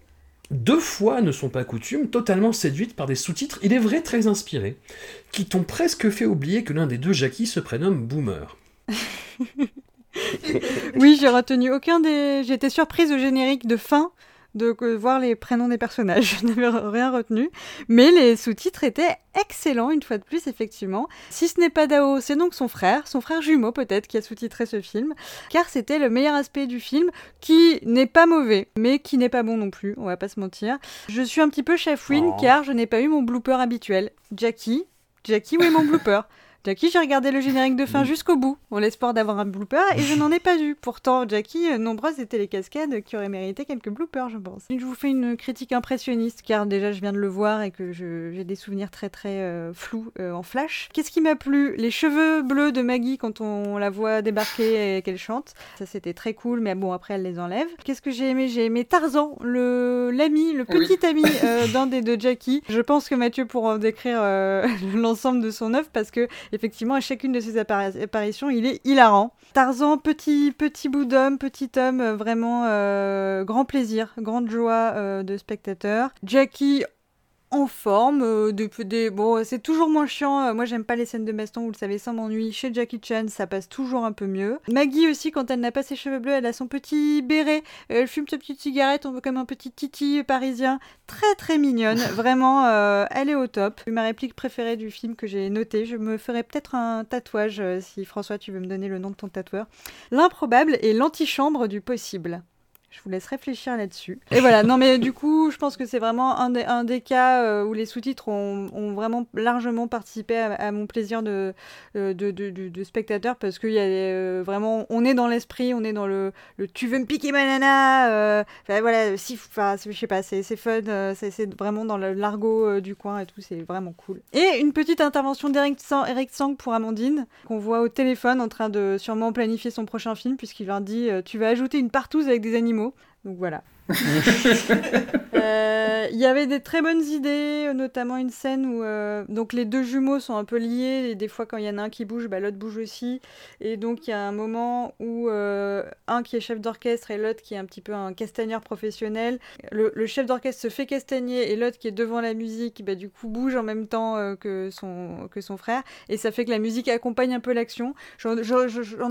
deux fois ne sont pas coutumes, totalement séduite par des sous-titres, il est vrai très inspirés, qui t'ont presque fait oublier que l'un des deux Jackie se prénomme Boomer. [LAUGHS] Oui, j'ai retenu aucun des. J'ai été surprise au générique de fin de voir les prénoms des personnages. [LAUGHS] Je n'avais rien retenu. Mais les sous-titres étaient excellents, une fois de plus, effectivement. Si ce n'est pas Dao, c'est donc son frère, son frère jumeau peut-être, qui a sous-titré ce film. Car c'était le meilleur aspect du film, qui n'est pas mauvais, mais qui n'est pas bon non plus, on va pas se mentir. Je suis un petit peu chafouine, Oh. car je n'ai pas eu mon blooper habituel. Jackie, Jackie, où est mon blooper? Jackie, j'ai regardé le générique de fin jusqu'au bout, en l'espoir d'avoir un blooper, et je n'en ai pas eu. Pourtant, Jackie, euh, nombreuses étaient les cascades qui auraient mérité quelques bloopers, je pense. Je vous fais une critique impressionniste, car déjà je viens de le voir et que j'ai des souvenirs très très euh, flous euh, en flash. Qu'est-ce qui m'a plu? Les cheveux bleus de Maggie quand on la voit débarquer et qu'elle chante. Ça c'était très cool, mais bon, après elle les enlève. Qu'est-ce que j'ai aimé? J'ai aimé Tarzan, le l'ami, le Oui. petit ami euh, [LAUGHS] d'un des deux Jackie. Je pense que Mathieu pourra en décrire [LAUGHS] l'ensemble de son œuvre parce que effectivement à chacune de ses appari- apparitions il est hilarant. Tarzan, petit petit bout d'homme, petit homme, euh, vraiment euh, grand plaisir, grande joie euh, de spectateur. Jackie en forme, euh, des, des- bon, c'est toujours moins chiant. euh, Moi, j'aime pas les scènes de baston, vous le savez, sans m'ennuie. Chez Jackie Chan, ça passe toujours un peu mieux. Maggie aussi, quand elle n'a pas ses cheveux bleus, elle a son petit béret. Elle fume sa petite cigarette, on voit comme un petit titi parisien. Très très mignonne, [LAUGHS] vraiment, euh, elle est au top. Ma réplique préférée du film que j'ai notée, je me ferai peut-être un tatouage si François, tu veux me donner le nom de ton tatoueur. L'improbable est l'antichambre du possible. Je vous laisse réfléchir là-dessus. Et voilà, non mais du coup, je pense que c'est vraiment un des, cas euh, où les sous-titres ont, vraiment largement participé à, mon plaisir de, euh, de, spectateur parce qu'il y a euh, vraiment, on est dans l'esprit, on est dans le, tu veux me piquer ma nana, euh, voilà, si, enfin, je sais pas, c'est fun, c'est vraiment dans le l'argot du coin et tout, c'est vraiment cool. Et une petite intervention d'Eric Sang, Sang pour Amandine, qu'on voit au téléphone en train de sûrement planifier son prochain film puisqu'il leur dit tu vas ajouter une partouze avec des animaux. Donc voilà. [LAUGHS] Euh, Il y avait des très bonnes idées, euh, notamment une scène où euh, donc les deux jumeaux sont un peu liés et des fois quand il y en a un qui bouge, bah, l'autre bouge aussi. Et donc il y a un moment où euh, un qui est chef d'orchestre et l'autre qui est un petit peu un castagneur professionnel. Le, chef d'orchestre se fait castagner et l'autre qui est devant la musique, bah, du coup bouge en même temps euh, que, son, frère. Et ça fait que la musique accompagne un peu l'action. J'en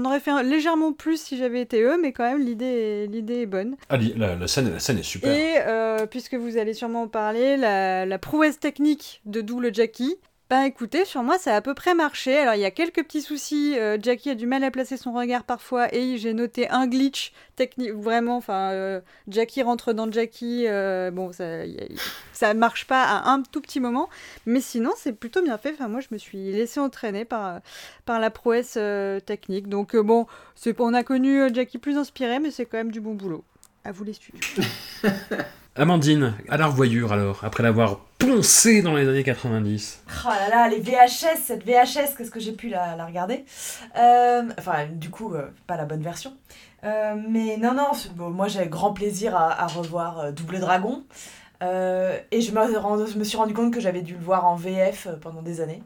aurais fait légèrement plus si j'avais été eux, mais quand même l'idée est- bonne. Ah, la scène, la scène est super. Et euh, puisque vous allez sûrement en parler, la, prouesse technique de Double Jackie, Ben écoutez, sur moi ça a à peu près marché. Alors il y a quelques petits soucis. euh, Jackie a du mal à placer son regard parfois et j'ai noté un glitch technique. Vraiment, enfin, euh, Jackie rentre dans Jackie. bon, ça, y ça marche pas à un tout petit moment, mais sinon c'est plutôt bien fait. Enfin, moi je me suis laissé entraîner par par la prouesse technique. Donc bon, c'est on a connu Jackie plus inspiré, mais c'est quand même du bon boulot. À vous les studios. [LAUGHS] Amandine, à la revoyure alors, après l'avoir poncé dans les années 90. Oh là là, les VHS, cette VHS, qu'est-ce que j'ai pu la, la regarder? Euh, Enfin, du coup, euh, pas la bonne version. Euh, mais non, non, bon, moi j'ai grand plaisir à, à revoir euh, Double Dragon. Euh, et je me, rend- je me suis rendu compte que j'avais dû le voir en VF pendant des années.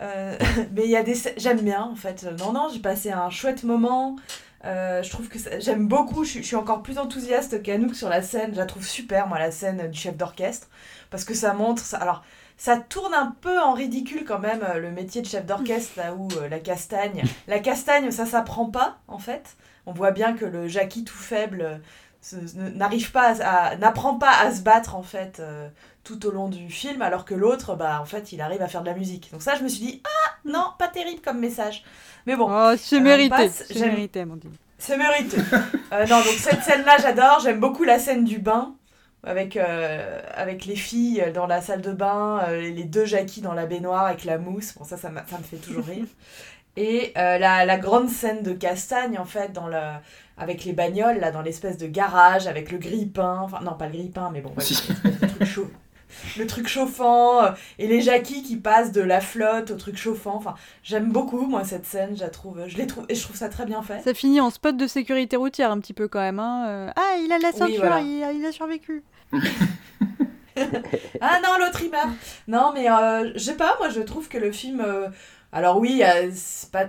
Euh, [LAUGHS] mais il y a des. J'aime bien en fait. Non, non, j'ai passé un chouette moment. Euh, je trouve que j'aime beaucoup. Je, suis- je suis encore plus enthousiaste qu'Anouk sur la scène. Je la trouve super, moi, la scène du chef d'orchestre. Parce que ça montre. Ça, alors, ça tourne un peu en ridicule quand même euh, le métier de chef d'orchestre là où euh, la castagne [LAUGHS] la castagne ça s'apprend pas en fait on voit bien que le Jackie tout faible euh, n'arrive pas à, à- n'apprend pas à se battre en fait tout au long du film alors que l'autre bah en fait il arrive à faire de la musique donc ça je me suis dit ah non pas terrible comme message mais bon Oh, c'est euh, on mérité. C'est J'aime- mérité, Amandine. c'est mérité. Euh, non, donc cette scène-là, j'adore. J'aime beaucoup la scène du bain avec, euh, avec les filles dans la salle de bain, euh, les deux Jackie dans la baignoire avec la mousse. Bon, ça, ça, ça me fait toujours rire. Et euh, la, la grande scène de Castagne, en fait, dans le, avec les bagnoles, là, dans l'espèce de garage, avec le grille-pain. Enfin, non, pas le grille-pain, mais bon, ouais, Si. truc chaud. Le truc chauffant, euh, et les Jackie qui passent de la flotte au truc chauffant. Enfin, j'aime beaucoup, moi, cette scène. Je la trouve, je les trouve, et je trouve ça très bien fait. Ça finit en spot de sécurité routière un petit peu quand même. Hein. euh, Ah, il a la Oui, ceinture, voilà. il, a, il a survécu. [LAUGHS] Ah non, l'autre il meurt. Non, mais euh, je sais pas, moi je trouve que le film. euh, alors oui, c'est pas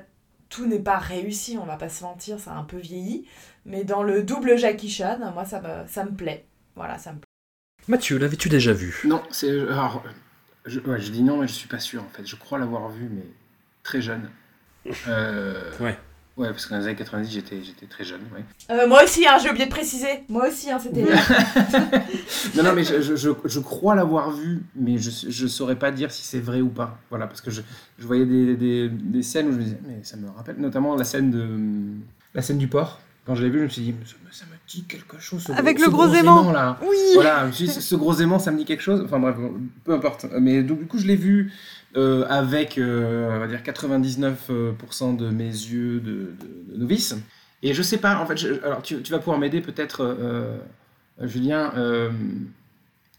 tout n'est pas réussi, on va pas se mentir, ça a un peu vieilli. Mais dans le double Jackie Chan, moi ça me, ça me plaît. Voilà, ça me plaît. Mathieu, l'avais-tu déjà vu? Non, c'est. Alors, je, ouais, je dis non, mais je suis pas sûr en fait. Je crois l'avoir vu, mais très jeune. Euh, Ouais. Ouais, parce que dans les années 90, j'étais, j'étais très jeune, ouais. Euh, moi aussi, hein, j'ai oublié de préciser. Moi aussi, hein, c'était. [LAUGHS] Non, non, mais je, je, je, je crois l'avoir vu, mais je, je saurais pas dire si c'est vrai ou pas. Voilà, parce que je, je voyais des, des, des scènes où je me disais, mais ça me rappelle, notamment la scène de. La scène du port. Quand je l'ai vu, je me suis dit, ça me, dit quelque chose. Ce Avec gros- le gros aimant. là. Oui. Voilà, je me suis dit, ce- gros aimant, ça me dit quelque chose. Enfin bref, peu importe. Mais donc, du coup, je l'ai vu euh, avec, euh, on va dire, 99% de mes yeux de, de- de novice. Et je sais pas, en fait, je- alors tu, tu vas pouvoir m'aider peut-être, euh, euh, Julien. euh,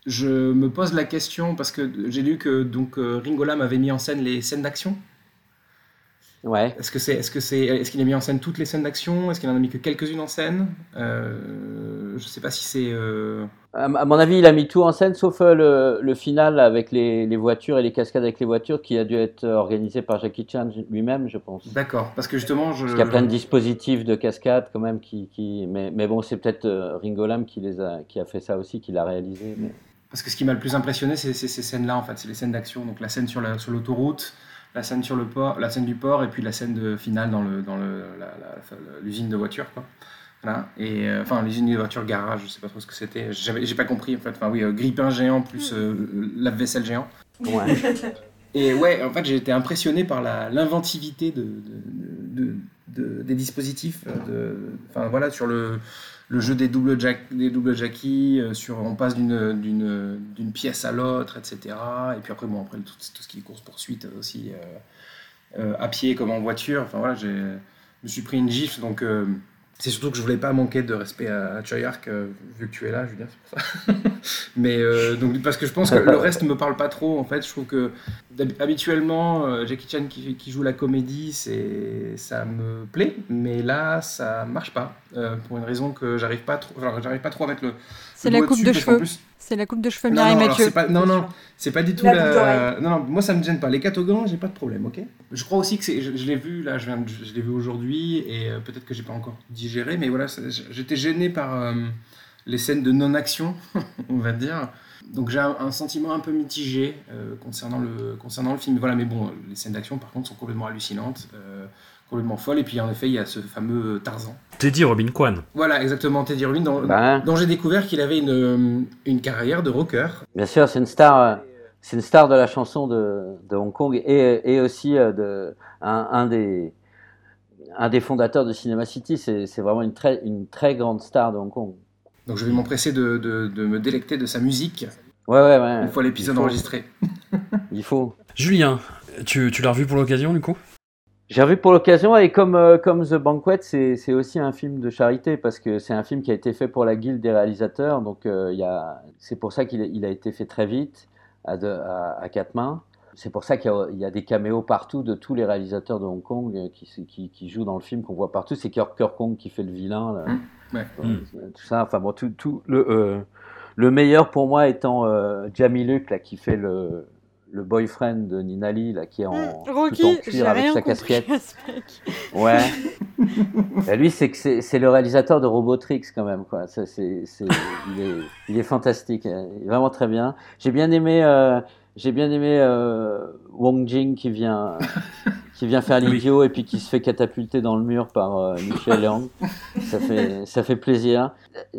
je me pose la question parce que j'ai lu que donc euh, Ringo Lam avait mis en scène les scènes d'action. Ouais. Est-ce que c'est, est-ce que c'est, est-ce qu'il a mis en scène toutes les scènes d'action? Est-ce qu'il en a mis que quelques-unes en scène? Euh, Je sais pas si c'est. euh, À mon avis, il a mis tout en scène, sauf euh, le, le final avec les, les voitures et les cascades avec les voitures, qui a dû être organisé par Jackie Chan lui-même, je pense. D'accord, parce que justement, je. Parce qu'il y a plein de dispositifs de cascade quand même qui, qui... Mais, mais bon, c'est peut-être euh, Ringo Lam qui les a, qui a fait ça aussi, qui l'a réalisé. Mais... Parce que ce qui m'a le plus impressionné, c'est c'est ces scènes-là, en fait. C'est les scènes d'action. Donc la scène sur la- sur l'autoroute, la scène sur le port, la scène du port, et puis la scène de finale dans le dans le la- la- l'usine de voiture, quoi. Voilà. Et euh, enfin l'usine de voiture garage, je sais pas trop ce que c'était. J'ai pas compris en fait. Enfin oui, euh, grille-pain géant plus euh, lave-vaisselle géant. Ouais. Et ouais, en fait, j'ai été impressionné par la- l'inventivité de, de- de- de- des dispositifs. De, enfin voilà, sur le, le jeu des doubles, jack, des doubles jackies, euh, sur on passe d'une, pièce à l'autre, etc. Et puis après, bon, après tout, tout ce qui est course-poursuite aussi, euh, euh, à pied comme en voiture. Enfin voilà, je me suis pris une gifle, donc euh, c'est surtout que je voulais pas manquer de respect à, Choyark, euh, vu que tu es là, Julien, c'est pour ça. [LAUGHS] Mais euh, donc, parce que je pense que le reste me parle pas trop, en fait. Je trouve que habituellement, euh, Jackie Chan qui, qui joue la comédie, c'est, ça me plaît, mais là, ça marche pas. pour une raison que j'arrive pas trop, j'arrive pas trop à mettre le. C'est la coupe dessus, de cheveux. plus- C'est la coupe de cheveux non, Mireille non, alors, Mathieu. pas, non, non, c'est pas du tout La. Non, non, moi ça me gêne pas. Les catogans, j'ai pas de problème, ok? Je crois aussi que c'est. Je, je l'ai vu, là, je, viens de- je l'ai vu aujourd'hui, et euh, peut-être que j'ai pas encore digéré, mais voilà, j'étais gêné par euh, les scènes de non-action, [LAUGHS] on va dire. Donc j'ai un, un sentiment un peu mitigé euh, concernant, le, concernant le film. Voilà, mais bon, les scènes d'action, par contre, sont complètement hallucinantes, euh, complètement folles, et puis en effet, il y a ce fameux Tarzan. Teddy Robin Kwan. Voilà, exactement, Teddy Robin, dont, Ben. dont j'ai découvert qu'il avait une, une carrière de rocker. Bien sûr, c'est une star. euh, c'est une star de la chanson de, de Hong Kong et, et aussi euh, de, un, un des, un des fondateurs de Cinema City. C'est c'est vraiment une très, une très grande star de Hong Kong. Donc je vais m'empresser de, de, de me délecter de sa musique Ouais, ouais, ouais. une fois l'épisode enregistré. Il faut. Julien, tu, tu l'as revu pour l'occasion du coup? J'ai revu pour l'occasion et comme, euh, comme The Banquet, c'est aussi un film de charité parce que c'est un film qui a été fait pour la guilde des réalisateurs. Donc euh, c'est pour ça qu'il a- il a été fait très vite, à, deux- à, à quatre mains. C'est pour ça qu'il y, a- il y a des caméos partout de tous les réalisateurs de Hong Kong euh, qui, qui, qui jouent dans le film qu'on voit partout. C'est Kirk Kong qui fait le vilain. là. Ouais. Euh, Tout ça, enfin bon, tout, tout le, euh, le meilleur pour moi étant Jamie Luke là, qui fait le, le boyfriend de Nina Lee, là, qui est en, tout en Rocky, j'ai cuir avec sa casquette. Ouais. [LAUGHS] Bah, lui, c'est que c'est c'est le réalisateur de Robotrix quand même, quoi. Ça, il, est, il est fantastique, hein. il est vraiment très bien. J'ai bien aimé, euh, j'ai bien aimé euh, Wong Jing qui vient, [LAUGHS] qui vient faire l'idiot et puis qui se fait catapulter dans le mur par euh, Michel Yang. Ça fait, ça fait plaisir.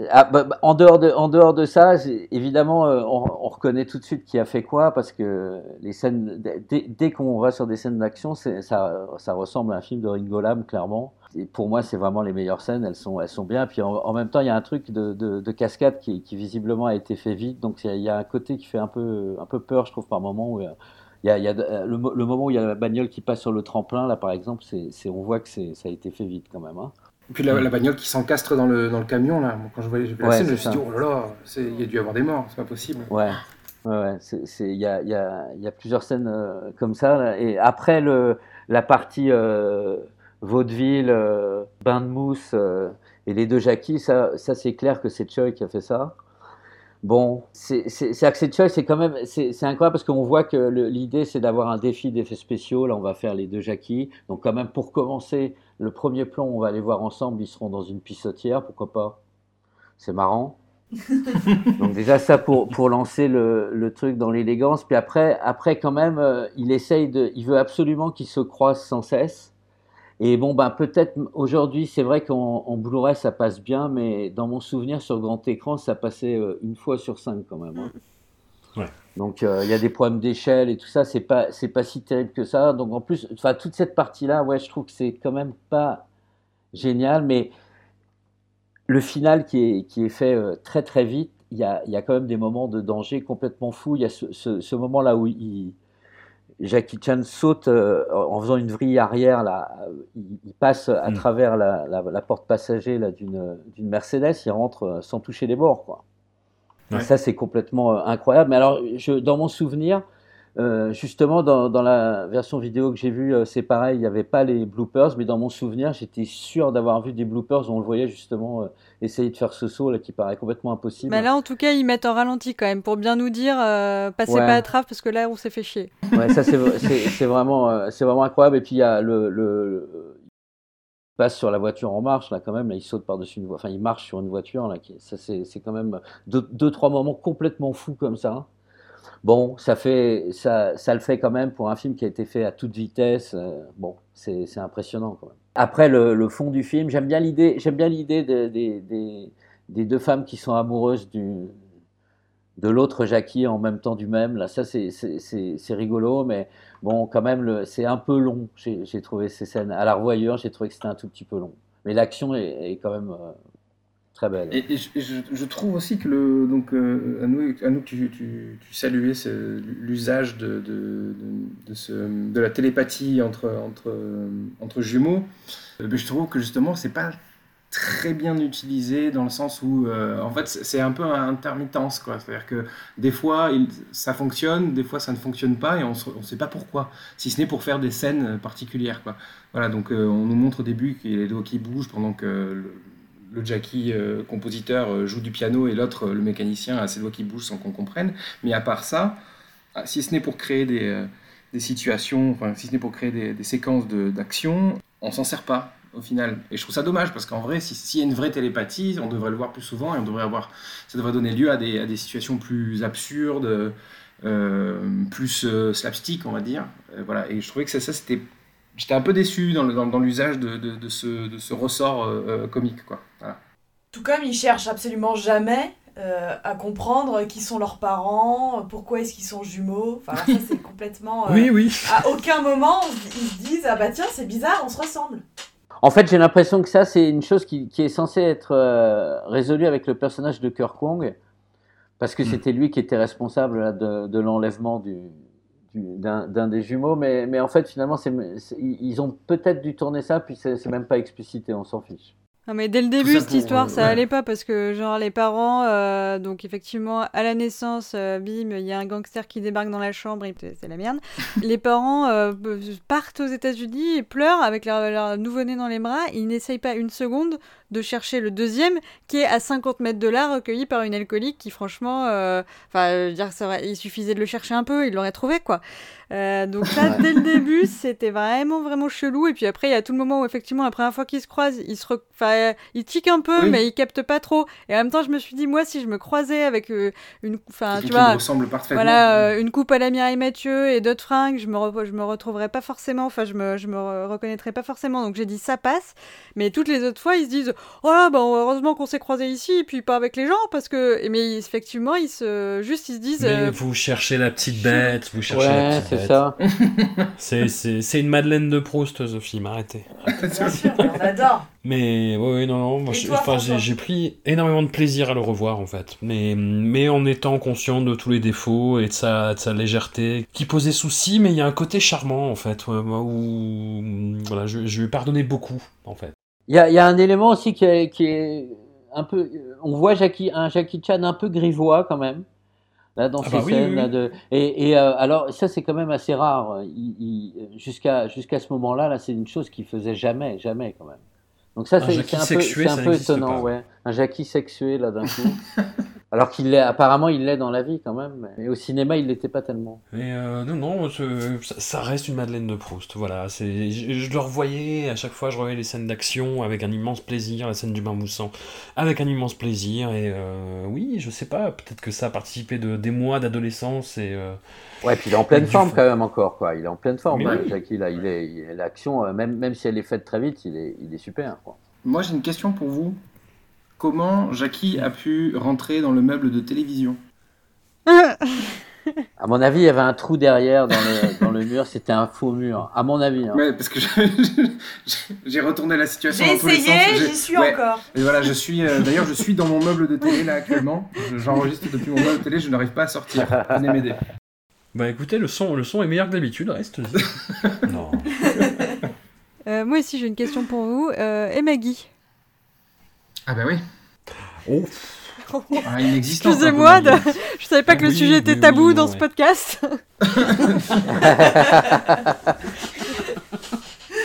Ah, bah, bah, en dehors de, en dehors de ça, évidemment, euh, on, on reconnaît tout de suite qui a fait quoi parce que les scènes, dès, dès qu'on va sur des scènes d'action, ça, ça ressemble à un film de Ringo Lam, clairement. Et pour moi, c'est vraiment les meilleures scènes. Elles sont, elles sont bien. Puis en, en même temps, il y a un truc de, de, de cascade qui, qui visiblement a été fait vite. Donc il y a- il y a un côté qui fait un peu, un peu peur, je trouve, par moment. Où, euh, il y a, il y a de- le, mo- le moment où il y a la bagnole qui passe sur le tremplin, là, par exemple, c'est, on voit que ça a été fait vite quand même. Hein. Et puis la, la bagnole qui s'encastre dans le, dans le camion, là, quand je voyais la Ouais, scène, je me suis dit, oh là là, il y a dû y avoir des morts, c'est pas possible. Ouais, ouais, ouais. Il y a, il y, a, il y a plusieurs scènes euh, comme ça. là. Et après le, la partie euh, vaudeville, euh, bain de mousse euh, et les deux Jackie, ça, ça c'est clair que c'est Choi qui a fait ça. Bon, c'est c'est Choi, c'est quand même c'est incroyable parce qu'on voit que l'idée c'est d'avoir un défi d'effets spéciaux. Là, on va faire les deux Jackie. Donc quand même pour commencer, le premier plan, on va les voir ensemble. Ils seront dans une pissotière, pourquoi pas C'est marrant. [LAUGHS] Donc déjà ça pour, pour lancer le, le truc dans l'élégance. Puis après, après quand même, euh, il essaye de, il veut absolument qu'ils se croisent sans cesse. Et bon, ben peut-être aujourd'hui, c'est vrai qu'en en Blu-ray ça passe bien, mais dans mon souvenir sur grand écran, ça passait euh, une fois sur cinq quand même. hein. Ouais. Donc euh, il y a des problèmes d'échelle et tout ça, c'est pas c'est pas si terrible que ça. Donc en plus, enfin toute cette partie-là, ouais, je trouve que c'est quand même pas génial, mais le final qui est, qui est fait euh, très très vite, il y a, y a quand même des moments de danger complètement fous. Il y a ce, ce, ce moment-là où il, Jackie Chan saute euh, en faisant une vrille arrière, là, il, il passe à Mm. travers la, la, la porte passager là, d'une, d'une Mercedes, il rentre euh, sans toucher les bords. Quoi. Et ça, c'est complètement euh, incroyable. Mais alors, je, dans mon souvenir, euh, justement, dans, dans la version vidéo que j'ai vue, euh, c'est pareil, il n'y avait pas les bloopers, mais dans mon souvenir, j'étais sûr d'avoir vu des bloopers où on le voyait justement euh, essayer de faire ce saut là, qui paraît complètement impossible. Mais là, en tout cas, ils mettent en ralenti quand même pour bien nous dire passez Ouais. pas à trave parce que là, on s'est fait chier. Ouais, ça c'est vraiment, c'est vraiment incroyable. Et puis il y a le, le, le- il passe sur la voiture en marche là quand même. Là, il saute par-dessus une voiture. Enfin, il marche sur une voiture là. Qui, ça c'est quand même deux, deux trois moments complètement fous comme ça. Bon, ça fait ça, le fait quand même pour un film qui a été fait à toute vitesse. euh, bon, c'est impressionnant quand même. Après le, fond du film, j'aime bien l'idée, j'aime bien l'idée de- des, des, des deux femmes qui sont amoureuses de l'autre Jackie en même temps du même. Là, ça, c'est- rigolo, mais bon, quand même, c'est un peu long. J'ai trouvé ces scènes. À la revoyure, j'ai trouvé que c'était un tout petit peu long. Mais l'action est, est quand même euh, Et, je, trouve aussi que le donc euh, Anouk, Anouk, tu, tu, saluais l'usage de, de, de, la télépathie entre entre entre jumeaux. Euh, mais je trouve que justement c'est pas très bien utilisé dans le sens où euh, en fait c'est c'est un peu un intermittence quoi. C'est-à-dire que des fois ça fonctionne, des fois ça ne fonctionne pas et on ne sait pas pourquoi. Si ce n'est pour faire des scènes particulières quoi. Voilà donc euh, on nous montre au début qu'il y a les doigts qui bougent pendant que le Jackie euh, compositeur euh, joue du piano et l'autre, euh, le mécanicien, a ses doigts qui bougent sans qu'on comprenne. Mais à part ça, ah, si ce n'est pour créer des, des situations, enfin, si ce n'est pour créer des, des séquences de- d'action, on s'en sert pas au final. Et je trouve ça dommage parce qu'en vrai, si- s'il y a une vraie télépathie, on devrait le voir plus souvent et on devrait avoir, ça devrait donner lieu à des, à des situations plus absurdes, plus slapstick, on va dire. Voilà. Et je trouvais que ça, ça c'était J'étais un peu déçu dans, le- dans, dans l'usage de, de, de ce, de ce ressort euh, euh, comique. Quoi. Voilà. Tout comme il cherche absolument jamais euh, à comprendre qui sont leurs parents, pourquoi est-ce qu'ils sont jumeaux. Enfin, ça, c'est [LAUGHS] complètement. euh, Oui, oui. À aucun moment, ils se disent Ah bah tiens, c'est bizarre, on se ressemble. En fait, j'ai l'impression que ça, c'est une chose qui, qui est censée être euh, résolue avec le personnage de Kirk Kong, parce que c'était lui qui était responsable là, de, de l'enlèvement du- d'un des jumeaux. Mais, mais en fait, finalement, ils ont peut-être dû tourner ça, puis c'est, même pas explicité, on s'en fiche. Non mais dès le début cette pour, histoire ça ouais. allait pas parce que genre les parents euh, donc effectivement à la naissance euh, bim il y a un gangster qui débarque dans la chambre et c'est la merde [LAUGHS] les parents euh, partent aux États-Unis et pleurent avec leur, leur nouveau-né dans les bras ils n'essayent pas une seconde de chercher le deuxième qui est à 50 mètres de là recueilli par une alcoolique qui franchement euh, enfin dire ça il suffisait de le chercher un peu il l'aurait trouvé quoi. Euh, donc là dès le début c'était vraiment vraiment chelou. Et puis après il y a tout le moment où effectivement la première fois qu'ils se croisent ils se re- enfin, ils tiquent un peu Oui. mais ils captent pas trop. Et en même temps je me suis dit moi si je me croisais avec euh, une enfin tu qui vois me ressemble parfaitement. voilà une coupe à la Mireille Mathieu et d'autres fringues je me re- je me retrouverais pas forcément enfin je me je me re- reconnaîtrais pas forcément. Donc j'ai dit ça passe. Mais toutes les autres fois ils se disent oh là bah heureusement qu'on s'est croisés ici et puis pas avec les gens parce que mais effectivement ils se juste ils se disent Mais euh, vous cherchez la petite bête, vous cherchez Ouais, la petite c'est bête. ça. [LAUGHS] c'est, c'est, c'est une Madeleine de Proust, ce film, arrêtez. Bien sûr, on adore. Mais ouais, ouais, non, non, moi, j'ai, j'ai pris énormément de plaisir à le revoir en fait, mais, mais en étant conscient de tous les défauts et de sa, de sa légèreté, qui posait souci, mais il y a un côté charmant en fait, ouais, où voilà, je, je lui ai pardonné beaucoup en fait. Il y a, il y a un élément aussi qui est, qui est un peu. On voit Jackie, un Jackie Chan un peu grivois quand même. Là, dans Ah ces bah oui, scènes oui, là, oui. de et, et, euh, alors ça c'est quand même assez rare jusqu'à jusqu'à ce moment-là là c'est une chose qu'il faisait jamais jamais quand même donc ça c'est un peu sexué, un étonnant pas. ouais un Jackie sexué là d'un coup [LAUGHS] alors qu'il l'est apparemment il l'est dans la vie quand même mais au cinéma il l'était pas tellement Mais euh, non, non, ça, reste une Madeleine de Proust. Voilà, c'est, je, je le revoyais à chaque fois, je revoyais les scènes d'action avec un immense plaisir, la scène du bain moussant avec un immense plaisir. Et euh, oui, je sais pas, peut-être que ça a participé de des mois d'adolescence et. euh, Ouais, puis il est en pleine forme quand même encore, quoi. Il est en pleine forme, Mais hein, oui. Jackie, là. Il est, l'action, même, même si elle est faite très vite, il est, il est super, quoi. Moi, j'ai une question pour vous. Comment Jackie a pu rentrer dans le meuble de télévision [LAUGHS] À mon avis, il y avait un trou derrière dans le, dans le mur, c'était un faux mur. À mon avis, hein. Ouais, parce que j'ai retourné la situation J'ai dans tous les essayé, sens. J'ai- j'y suis ouais. encore. Et voilà, je suis. euh, D'ailleurs, je suis dans mon meuble de télé là actuellement. Je- J'enregistre depuis mon meuble de télé, je n'arrive pas à sortir. Venez m'aider. Bah écoutez, le son, le son est meilleur que d'habitude, reste. non. [LAUGHS] euh, moi aussi j'ai une question pour vous euh, et Maggie? Ah bah oui. Oh. Ah. Excusez-moi, de... je savais pas que le sujet était tabou oui, dans ce podcast. [LAUGHS]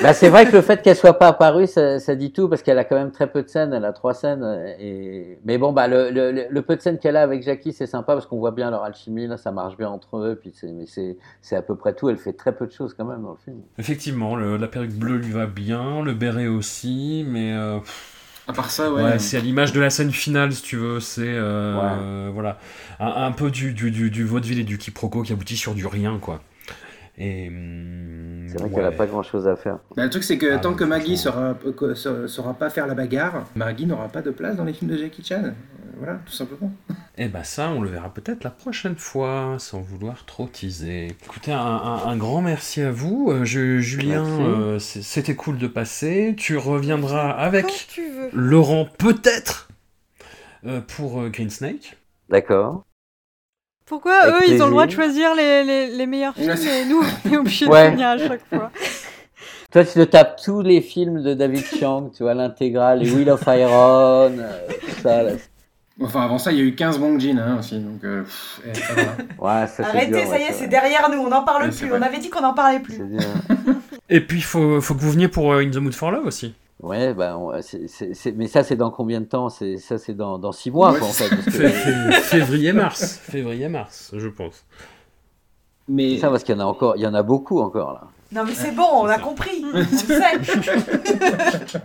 Bah, c'est vrai que le fait qu'elle soit pas apparue, ça, ça dit tout, parce qu'elle a quand même très peu de scènes, elle a trois scènes. Et... Mais bon, bah, le, le, le- le peu de scènes qu'elle a avec Jackie, c'est sympa, parce qu'on voit bien leur alchimie, là, ça marche bien entre eux, puis c'est, mais c'est, c'est à peu près tout, elle fait très peu de choses quand même dans le film. Effectivement, le- la perruque bleue lui va bien, le béret aussi, mais. euh, À part ça, ouais. Ouais, c'est à l'image de la scène finale, si tu veux. C'est euh, voilà, un, un peu du, du, du, du vaudeville et du quiproquo qui aboutit sur du rien, quoi. Et hum, C'est vrai ouais. qu'elle a pas grand chose à faire. Bah, le truc, c'est que Ah, tant que Maggie saura, saura, saura pas faire la bagarre, Maggie n'aura pas de place dans les films de Jackie Chan. Euh, Voilà, tout simplement. [LAUGHS] Eh ben ça, on le verra peut-être la prochaine fois, sans vouloir trop teaser. Écoutez, un, un- un grand merci à vous. Euh, je- Julien, euh, c'était cool de passer. Tu reviendras avec tu. Laurent, peut-être, euh, pour euh, Green Snake. D'accord. Pourquoi Avec eux ils ont le droit de choisir les, les, les meilleurs films et nous on est obligés Ouais. de venir à chaque fois [LAUGHS] Toi, tu te tapes tous les films de David Chiang, tu vois, l'intégrale, les Wheel of Iron, euh, tout ça. là. Enfin, avant ça, il y a eu 15 Bong Jin hein, aussi, donc euh, pff, eh, ça va. Ouais, ça c'est Arrêtez, dur, ça ouais, y est, c'est vrai. derrière nous, on n'en parle Ouais, plus. On avait dit qu'on n'en parlait plus. Et puis, il faut, faut que vous veniez pour euh, In the Mood for Love aussi. Ouais, bah, mais ça, c'est dans combien de temps? C'est, Ça, c'est dans, dans six mois, Ouais, quoi, en fait. que- [LAUGHS] Février-mars. Février-mars, je pense. Mais ça, parce qu'il y en a encore, il y en a beaucoup encore, là. Non, mais c'est bon, on a compris. [LAUGHS] On sait. [LAUGHS]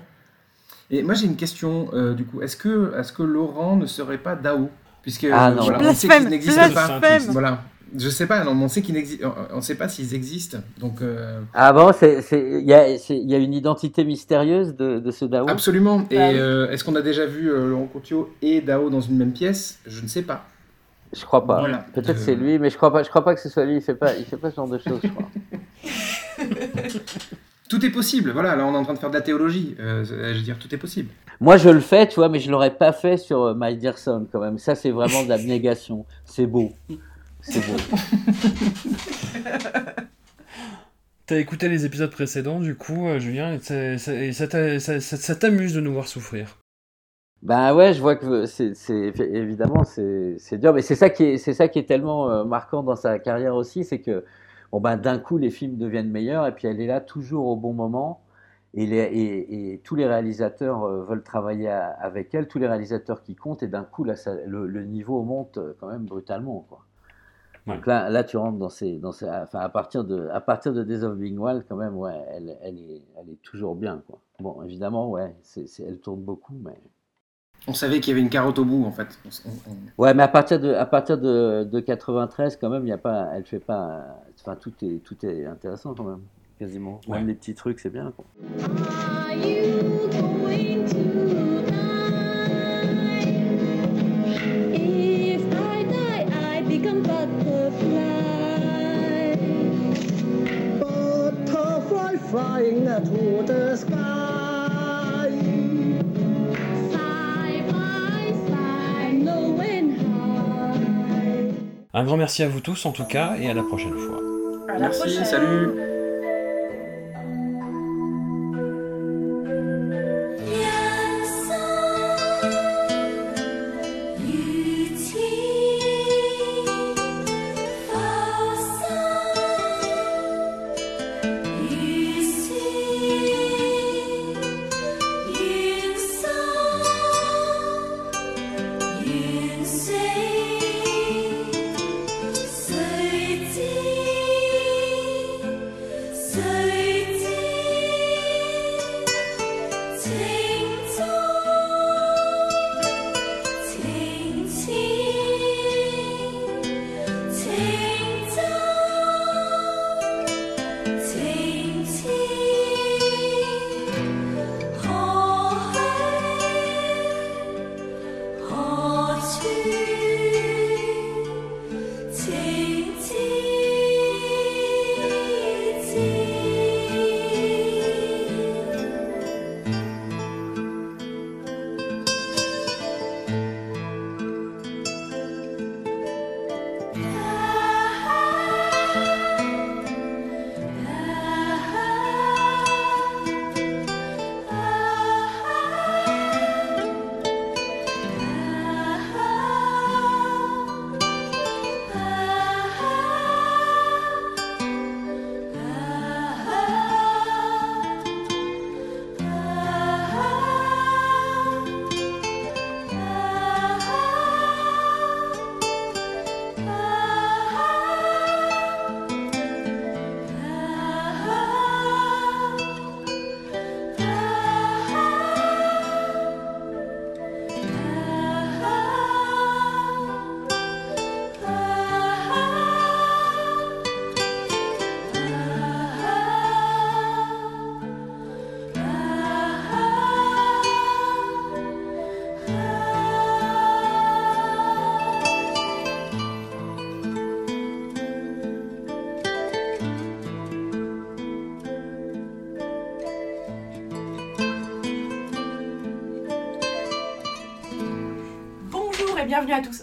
Et moi j'ai une question euh, du coup. Est-ce que, est-ce que Laurent ne serait pas Dao? Puisque Ah, euh, non. voilà, on sait qu'il n'existe pas. Voilà. Je sais pas, non, on sait qu'ils on- sait pas s'ils existent. Donc euh, Ah bon, il y a, y une identité mystérieuse de, de ce Dao? Absolument. Et Bah oui. euh, est-ce qu'on a déjà vu euh, Laurent Contio et Dao dans une même pièce? Je ne sais pas. Je crois pas. Voilà. Peut-être Euh, c'est lui, mais je crois pas. Je crois pas que ce soit lui. Il fait pas. Il fait pas ce genre de choses. Je crois. [LAUGHS] Tout est possible. Voilà, là on est en train de faire de la théologie. Euh, je veux dire, tout est possible. Moi, je le fais, tu vois, mais je l'aurais pas fait sur My Dear Son quand même. Ça, c'est vraiment de l'abnégation. C'est beau. C'est beau. [LAUGHS] T'as écouté les épisodes précédents, du coup, euh, Julien, et, ça- ça- et ça t'a- ça- ça- ça t'amuse de nous voir souffrir. Ben ouais, je vois que c'est, évidemment c'est, dur, mais c'est ça qui est, c'est ça qui est tellement euh, marquant dans sa carrière aussi, c'est que bon ben d'un coup les films deviennent meilleurs et puis elle est là toujours au bon moment et, les, et, et tous les réalisateurs euh, veulent travailler à- avec elle, tous les réalisateurs qui comptent et d'un coup là ça- le, le niveau monte quand même brutalement quoi. Donc là, là tu rentres dans ces, dans ces, enfin à partir de, à partir de Days of Being Wild quand même ouais, elle, elle est, elle est toujours bien quoi. Bon évidemment ouais, c'est, c'est- elle tourne beaucoup mais On savait qu'il y avait une carotte au bout en fait. On- Ouais, mais à partir de, à partir de, de 93, quand même, il y a pas, elle fait pas, enfin, tout est, tout est intéressant quand même, quasiment. Même les petits trucs, c'est bien. Quoi. Are you going tonight? To the sky. High. Un grand merci à vous tous, en tout cas, et à la prochaine fois. À la Merci, prochaine. salut.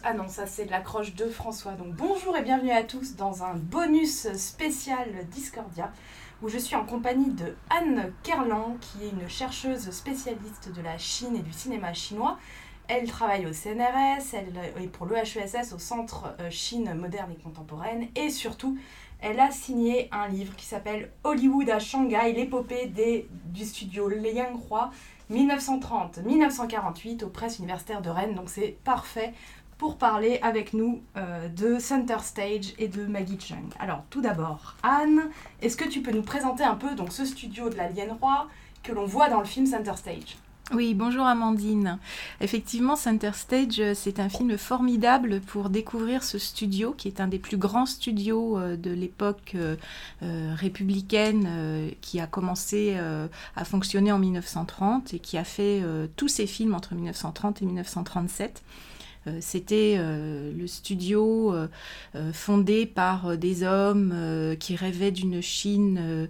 Ah non, ça c'est l'accroche de François. Donc bonjour et bienvenue à tous dans un bonus spécial Discordia où je suis en compagnie de Anne Kerlan qui est une chercheuse spécialiste de la Chine et du cinéma chinois. Elle travaille au CNRS, elle est pour l'EHESS au Centre euh, Chine moderne et contemporaine et surtout elle a signé un livre qui s'appelle Hollywood à Shanghai, l'épopée des- du studio Lianghua 1930-1948 aux presses universitaires de Rennes. Donc c'est parfait pour parler avec nous euh, de Center Stage et de Maggie Chung. Alors tout d'abord, Anne, est-ce que tu peux nous présenter un peu donc, ce studio de la Lienroi que l'on voit dans le film Center Stage? Oui, bonjour Amandine. Effectivement, Center Stage, euh, c'est un film formidable pour découvrir ce studio, qui est un des plus grands studios euh, de l'époque républicaine, qui a commencé à fonctionner en 1930 et qui a fait tous ses films entre 1930 et 1937. Euh, C'était euh, le studio euh, fondé par des hommes qui rêvaient d'une Chine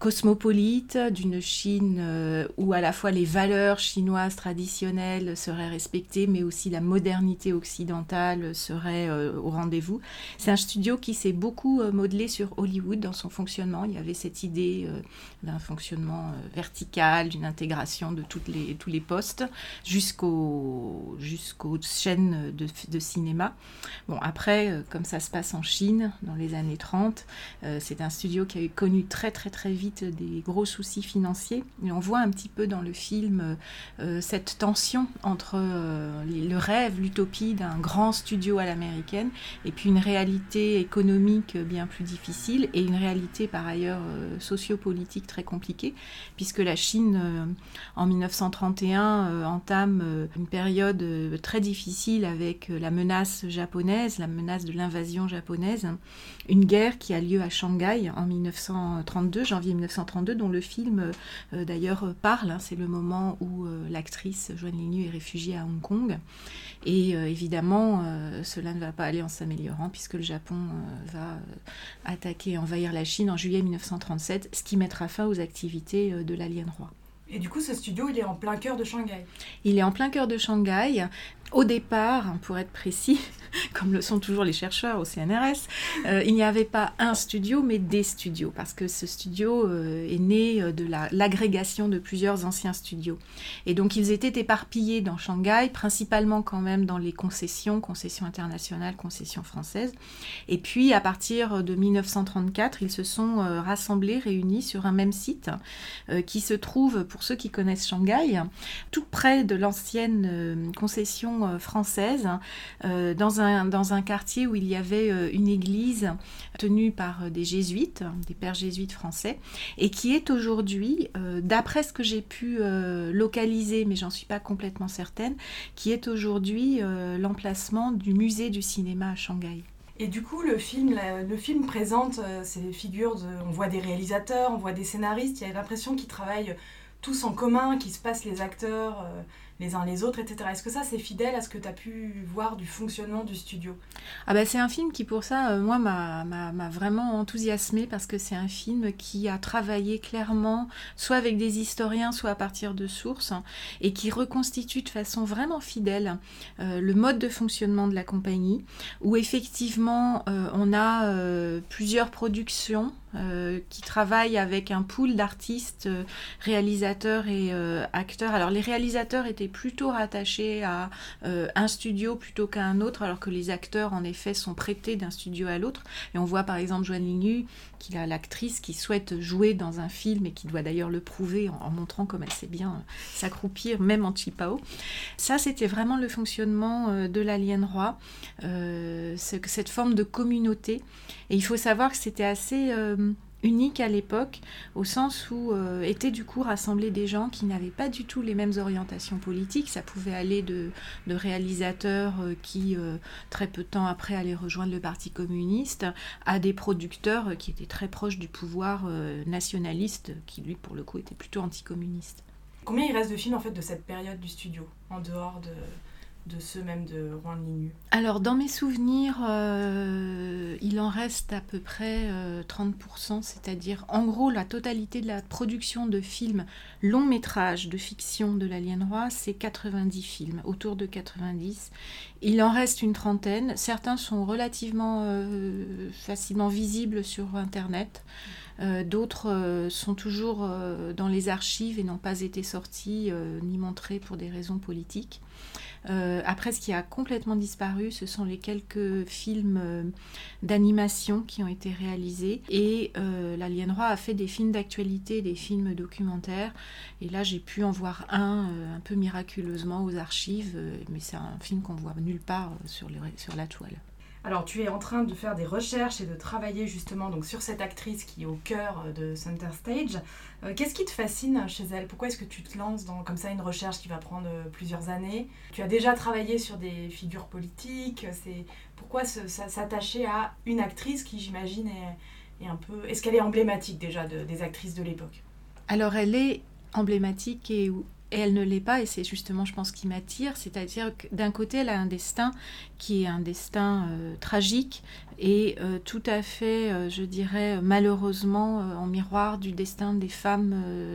cosmopolite, d'une Chine euh, où à la fois les valeurs chinoises traditionnelles seraient respectées, mais aussi la modernité occidentale serait euh, au rendez-vous. C'est un studio qui s'est beaucoup euh, modelé sur Hollywood dans son fonctionnement. Il y avait cette idée d'un fonctionnement vertical, d'une intégration de toutes les, tous les postes jusqu'aux jusqu'aux chaînes de, de cinéma. Bon, après, comme ça se passe en Chine dans les années 30, euh, c'est un studio qui a eu connu très très très vite des gros soucis financiers. On voit un petit peu dans le film euh, cette tension entre euh, le rêve, l'utopie d'un grand studio à l'américaine et puis une réalité économique bien plus difficile et une réalité par ailleurs euh, sociopolitique très compliquée puisque la Chine euh, en 1931 euh, entame euh, une période euh, très difficile avec euh, la menace japonaise, la menace de l'invasion japonaise, une guerre qui a lieu à Shanghai en 1932, janvier 1932, dont le film euh, d'ailleurs euh, parle. hein. C'est le moment où euh, l'actrice Joan Lignu est réfugiée à Hong Kong. Et euh, évidemment, euh, cela ne va pas aller en s'améliorant puisque le Japon euh, va euh, attaquer et envahir la Chine en juillet 1937, ce qui mettra fin aux activités euh, de l'Alien Roi. Et du coup, ce studio, il est en plein cœur de Shanghai? Il est en plein cœur de Shanghai. Au départ, pour être précis, [LAUGHS] comme le sont toujours les chercheurs au CNRS, euh, il n'y avait pas un studio, mais des studios, parce que ce studio euh, est né euh, de la- l'agrégation de plusieurs anciens studios. Et donc ils étaient éparpillés dans Shanghai, principalement quand même dans les concessions, concessions internationales, concessions françaises. Et puis à partir de 1934, ils se sont rassemblés, réunis sur un même site, qui se trouve, pour ceux qui connaissent Shanghai, tout près de l'ancienne concession française, euh, dans, un, quartier où il y avait euh, une église tenue par euh, des jésuites, des pères jésuites français, et qui est aujourd'hui, euh, d'après ce que j'ai pu localiser, mais j'en suis pas complètement certaine, qui est aujourd'hui l'emplacement du musée du cinéma à Shanghai. Et du coup, le film, le film présente ces figures de. On voit des réalisateurs, on voit des scénaristes, il y a l'impression qu'ils travaillent tous en commun, qu'ils se passent les acteurs les uns les autres, etc. Est-ce que ça, c'est fidèle à ce que tu as pu voir du fonctionnement du studio? Ah bah c'est un film qui pour ça, euh, moi, m'a- vraiment enthousiasmé parce que c'est un film qui a travaillé clairement, soit avec des historiens, soit à partir de sources, et qui reconstitue de façon vraiment fidèle euh, le mode de fonctionnement de la compagnie, où effectivement euh, on a plusieurs productions euh, qui travaillent avec un pool d'artistes, euh, réalisateurs et euh, acteurs. Alors les réalisateurs étaient plutôt rattachés à un studio plutôt qu'à un autre, alors que les acteurs en effet sont prêtés d'un studio à l'autre. Et on voit par exemple Joanne Lignu, qui a l'actrice qui souhaite jouer dans un film et qui doit d'ailleurs le prouver en, en montrant comme elle sait bien s'accroupir, même en chipao. Ça, c'était vraiment le fonctionnement de l'Alien Roi, ce- cette forme de communauté. Et il faut savoir que c'était assez unique à l'époque, au sens où euh, étaient du coup rassemblés des gens qui n'avaient pas du tout les mêmes orientations politiques. Ça pouvait aller de, de réalisateurs euh, qui, euh, très peu de temps après, allaient rejoindre le Parti communiste, à des producteurs euh, qui étaient très proches du pouvoir nationaliste, qui lui, pour le coup, était plutôt anticommuniste. Combien il reste de films en fait de cette période du studio, en dehors de, de ceux même de Rouen Lignu Alors, dans mes souvenirs, euh, il en reste à peu près euh, 30%, c'est-à-dire en gros la totalité de la production de films long métrage de fiction de l'Alien Roi, c'est 90 films, autour de 90. Il en reste une trentaine. Certains sont relativement euh, facilement visibles sur Internet. Euh, D'autres euh, sont toujours euh, dans les archives et n'ont pas été sortis euh, ni montrés pour des raisons politiques. Euh, après, ce qui a complètement disparu, ce sont les quelques films euh, d'animation qui ont été réalisés. Et euh, Roi a fait des films d'actualité, des films documentaires. Et là, j'ai pu en voir un euh, un peu miraculeusement aux archives, mais c'est un film qu'on voit nulle part sur la toile. Alors, tu es en train de faire des recherches et de travailler justement donc, sur cette actrice qui est au cœur euh, de Center Stage. Euh, Qu'est-ce qui te fascine chez elle? Pourquoi est-ce que tu te lances dans comme ça une recherche qui va prendre euh, plusieurs années? Tu as déjà travaillé sur des figures politiques. C'est pourquoi s'attacher à une actrice qui, j'imagine, est, un peu. Est-ce qu'elle est emblématique déjà de- des actrices de l'époque? Alors elle est emblématique et, et elle ne l'est pas, et c'est justement, je pense, qui m'attire. C'est-à-dire que d'un côté, elle a un destin qui est un destin euh, tragique et euh, tout à fait, euh, je dirais, malheureusement euh, en miroir du destin des femmes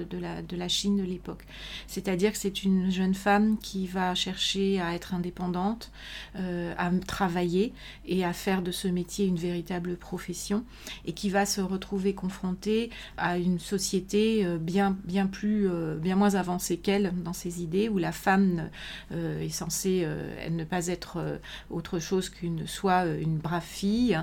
de, la, de la Chine de l'époque. C'est-à-dire que c'est une jeune femme qui va chercher à être indépendante, à travailler et à faire de ce métier une véritable profession et qui va se retrouver confrontée à une société bien, bien, plus, bien moins avancée qu'elle dans ses idées, où la femme est censée elle ne pas être autre chose qu'une soit une brave fille,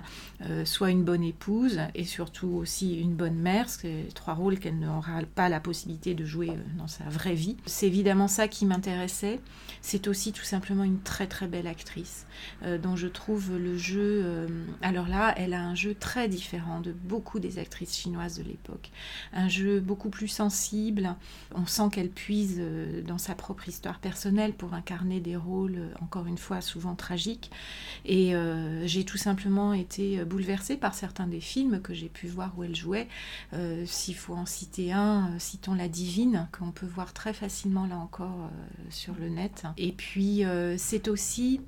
euh, soit une bonne épouse et surtout aussi une bonne mère, trois rôles qu'elle n'aura pas la possibilité de jouer euh, dans sa vraie vie. C'est évidemment ça qui m'intéressait. C'est aussi tout simplement une très très belle actrice euh, dont je trouve le jeu. euh, alors là, elle a un jeu très différent de beaucoup des actrices chinoises de l'époque. Un jeu beaucoup plus sensible. On sent qu'elle puise euh, dans sa propre histoire personnelle pour incarner des rôles, encore une fois, souvent tragiques. Et j'ai tout simplement été bouleversée par certains des films que j'ai pu voir où elle jouait. S'il faut en citer un, citons La Divine, qu'on peut voir très facilement là encore sur le net. Et puis, euh, c'est aussi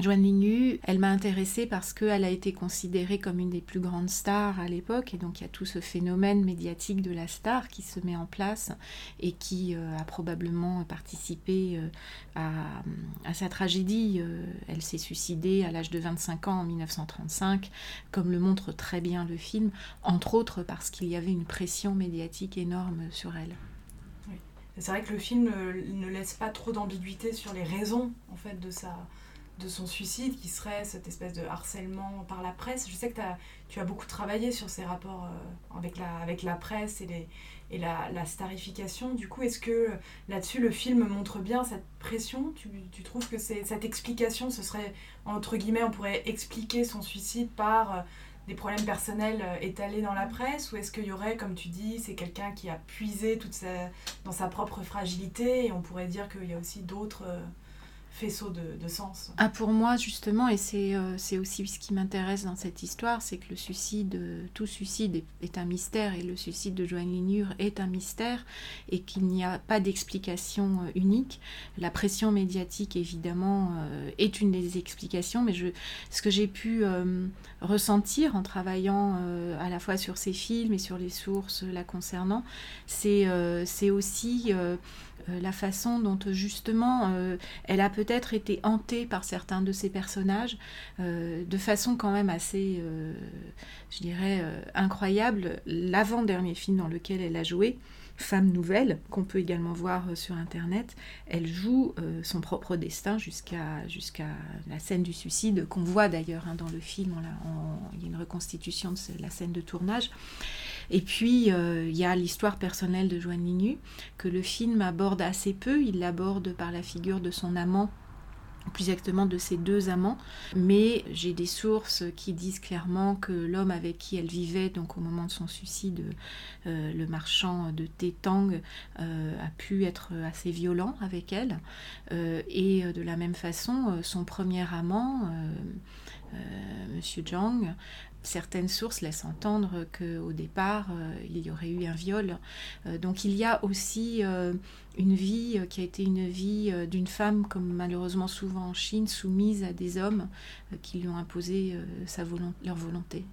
Joanne Lignu, elle m'a intéressée parce qu'elle a été considérée comme une des plus grandes stars à l'époque, et donc il y a tout ce phénomène médiatique de la star qui se met en place et qui euh, a probablement participé euh, à, sa tragédie. Elle s'est suicidée à l'âge de 25 ans en 1935, comme le montre très bien le film, entre autres parce qu'il y avait une pression médiatique énorme sur elle. C'est vrai que le film ne laisse pas trop d'ambiguïté sur les raisons en fait de sa de son suicide qui serait cette espèce de harcèlement par la presse. Je sais que t'as- tu as beaucoup travaillé sur ces rapports euh, avec, la, avec la presse et, les, et la, la starification. Du coup, est-ce que euh, là-dessus le film montre bien cette pression? Tu, tu trouves que c'est cette explication, ce serait entre guillemets, on pourrait expliquer son suicide par euh, des problèmes personnels euh, étalés dans la presse ou est-ce qu'il y aurait, comme tu dis, c'est quelqu'un qui a puisé toute sa, dans sa propre fragilité et on pourrait dire qu'il y a aussi d'autres faisceaux de, sens Ah, pour moi, justement, et c'est euh, c'est aussi ce qui m'intéresse dans cette histoire, c'est que le suicide, euh, tout suicide est, un mystère, et le suicide de Joanne Lignure est un mystère, et qu'il n'y a pas d'explication euh, unique. La pression médiatique, évidemment, est une des explications, mais je, ce que j'ai pu ressentir en travaillant à la fois sur ces films et sur les sources la concernant, c'est aussi... euh, euh, la façon dont justement euh, elle a peut-être été hantée par certains de ses personnages euh, de façon quand même assez, euh, je dirais, euh, incroyable. L'avant-dernier film dans lequel elle a joué, Femme Nouvelle, qu'on peut également voir euh, sur Internet, elle joue euh, son propre destin jusqu'à la scène du suicide, qu'on voit d'ailleurs hein, dans le film. Il y a une reconstitution de la scène de tournage. Et puis, euh, il y a l'histoire personnelle de Joanne Lignu, que le film aborde assez peu. Il l'aborde par la figure de son amant plus exactement de ses deux amants, mais j'ai des sources qui disent clairement que l'homme avec qui elle vivait, donc au moment de son suicide, euh, le marchand de thé Tang, euh, a pu être assez violent avec elle, Euh, et de la même façon, son premier amant, Monsieur Zhang, certaines sources laissent entendre qu'au départ, euh, il y aurait eu un viol. Euh, donc il y a aussi euh, une vie qui a été une vie d'une femme, comme malheureusement souvent en Chine, soumise à des hommes qui lui ont imposé sa leur volonté.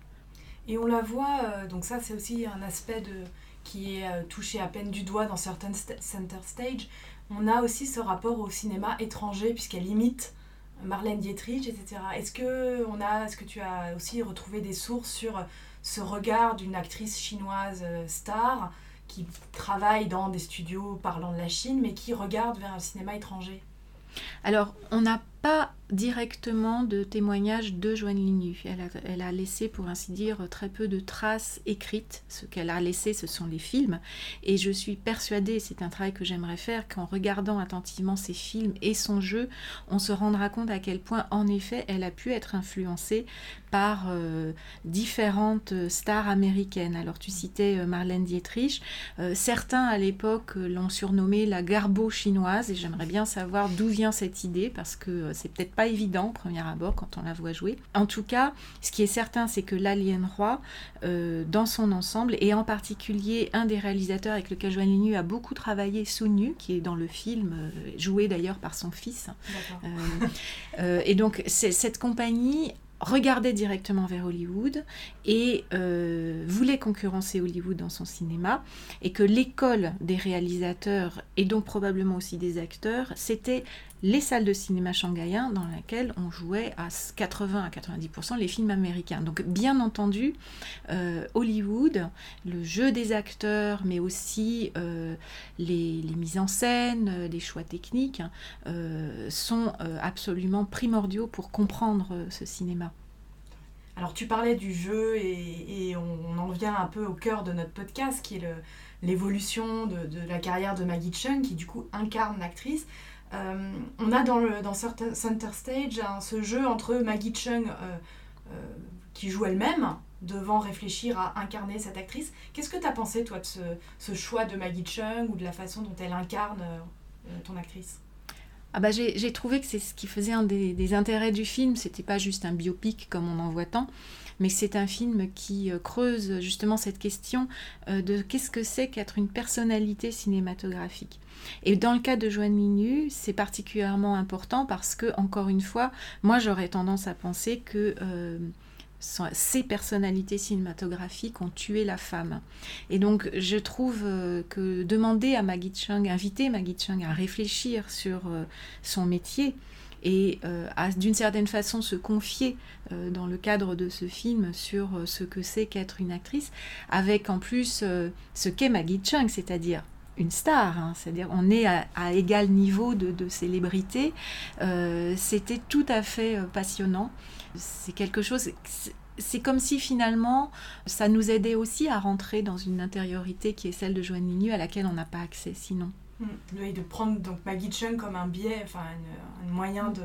Et on la voit, donc ça c'est aussi un aspect qui est touché à peine du doigt dans certaines sta- center stage. On a aussi ce rapport au cinéma étranger puisqu'elle imite Marlène Dietrich, etc. Est-ce que, on a, est-ce que tu as aussi retrouvé des sources sur ce regard d'une actrice chinoise euh, star qui travaille dans des studios parlant de la Chine mais qui regarde vers un cinéma étranger? Alors, on n'a directement de témoignages de Joanne Lignu. Elle a, laissé, pour ainsi dire, très peu de traces écrites. Ce qu'elle a laissé, ce sont les films. Et je suis persuadée, c'est un travail que j'aimerais faire, qu'en regardant attentivement ces films et son jeu, on se rendra compte à quel point, en effet, elle a pu être influencée par euh, différentes stars américaines. Alors tu citais euh, Marlène Dietrich. Euh, certains à l'époque l'ont surnommée la garbo chinoise et j'aimerais bien savoir d'où vient cette idée parce que c'est peut-être pas évident au premier abord quand on la voit jouer. En tout cas, ce qui est certain, c'est que l'Alien Roi, euh, dans son ensemble, et en particulier un des réalisateurs avec lequel Joanne Lignu a beaucoup travaillé, Sounu, qui est dans le film, euh, joué d'ailleurs par son fils. Euh, et donc, cette compagnie regardait directement vers Hollywood et euh, voulait concurrencer Hollywood dans son cinéma et que l'école des réalisateurs et donc probablement aussi des acteurs, c'était les salles de cinéma shanghaïens dans lesquelles on jouait à 80 à 90% les films américains. Donc bien entendu, euh, Hollywood, le jeu des acteurs, mais aussi euh, les, mises en scène, euh, les choix techniques, hein, euh, sont euh, absolument primordiaux pour comprendre euh, ce cinéma. Alors tu parlais du jeu et, on, en vient un peu au cœur de notre podcast qui est l'évolution de, de la carrière de Maggie Chung qui du coup incarne l'actrice. Euh, on a dans, le, dans Center Stage ce jeu entre Maggie Chung euh, euh, qui joue elle-même devant réfléchir à incarner cette actrice. Qu'est-ce que tu as pensé toi de ce, choix de Maggie Chung ou de la façon dont elle incarne ton actrice? Ah bah j'ai trouvé que c'est ce qui faisait un des, des intérêts du film. C'était pas juste un biopic comme on en voit tant, mais c'est un film qui creuse justement cette question de qu'est-ce que c'est qu'être une personnalité cinématographique? Et dans le cas de Joanne Minu, c'est particulièrement important parce que, encore une fois, moi j'aurais tendance à penser que euh, ces personnalités cinématographiques ont tué la femme. Et donc, je trouve euh, que demander à Maggie Chung, inviter Maggie Chung à réfléchir sur euh, son métier et à d'une certaine façon se confier dans le cadre de ce film sur ce que c'est qu'être une actrice, avec en plus ce qu'est Maggie Chung, c'est-à-dire une star, hein, c'est-à-dire on est à, égal niveau de, célébrité. Euh, C'était tout à fait euh, passionnant. C'est quelque chose. c'est- comme si finalement ça nous aidait aussi à rentrer dans une intériorité qui est celle de Joanne Lignu à laquelle on n'a pas accès sinon. Mm. Oui, de prendre donc Maggie Chung comme un biais, enfin un moyen de,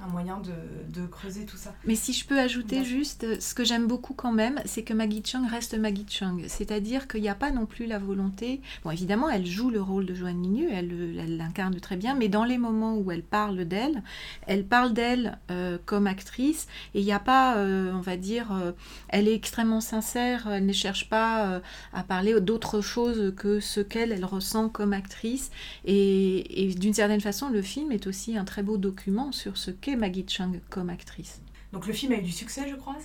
un moyen de, de creuser tout ça. Mais si je peux ajouter juste, euh, ce que j'aime beaucoup quand même, c'est que Maggie Chung reste Maggie Chung. C'est-à-dire qu'il n'y a pas non plus la volonté. Bon, évidemment, elle joue le rôle de Joanne Lignu, elle le- elle l'incarne très bien, mais dans les moments où elle parle d'elle, elle parle d'elle euh, comme actrice, et il n'y a pas, euh, on va dire, euh, elle est extrêmement sincère, elle ne cherche pas à parler d'autre chose que ce qu'elle elle ressent comme actrice. Et, et d'une certaine façon, le film est aussi un très beau document sur ce qu'est Maggie Chung comme actrice. Donc le film a eu du succès, je crois,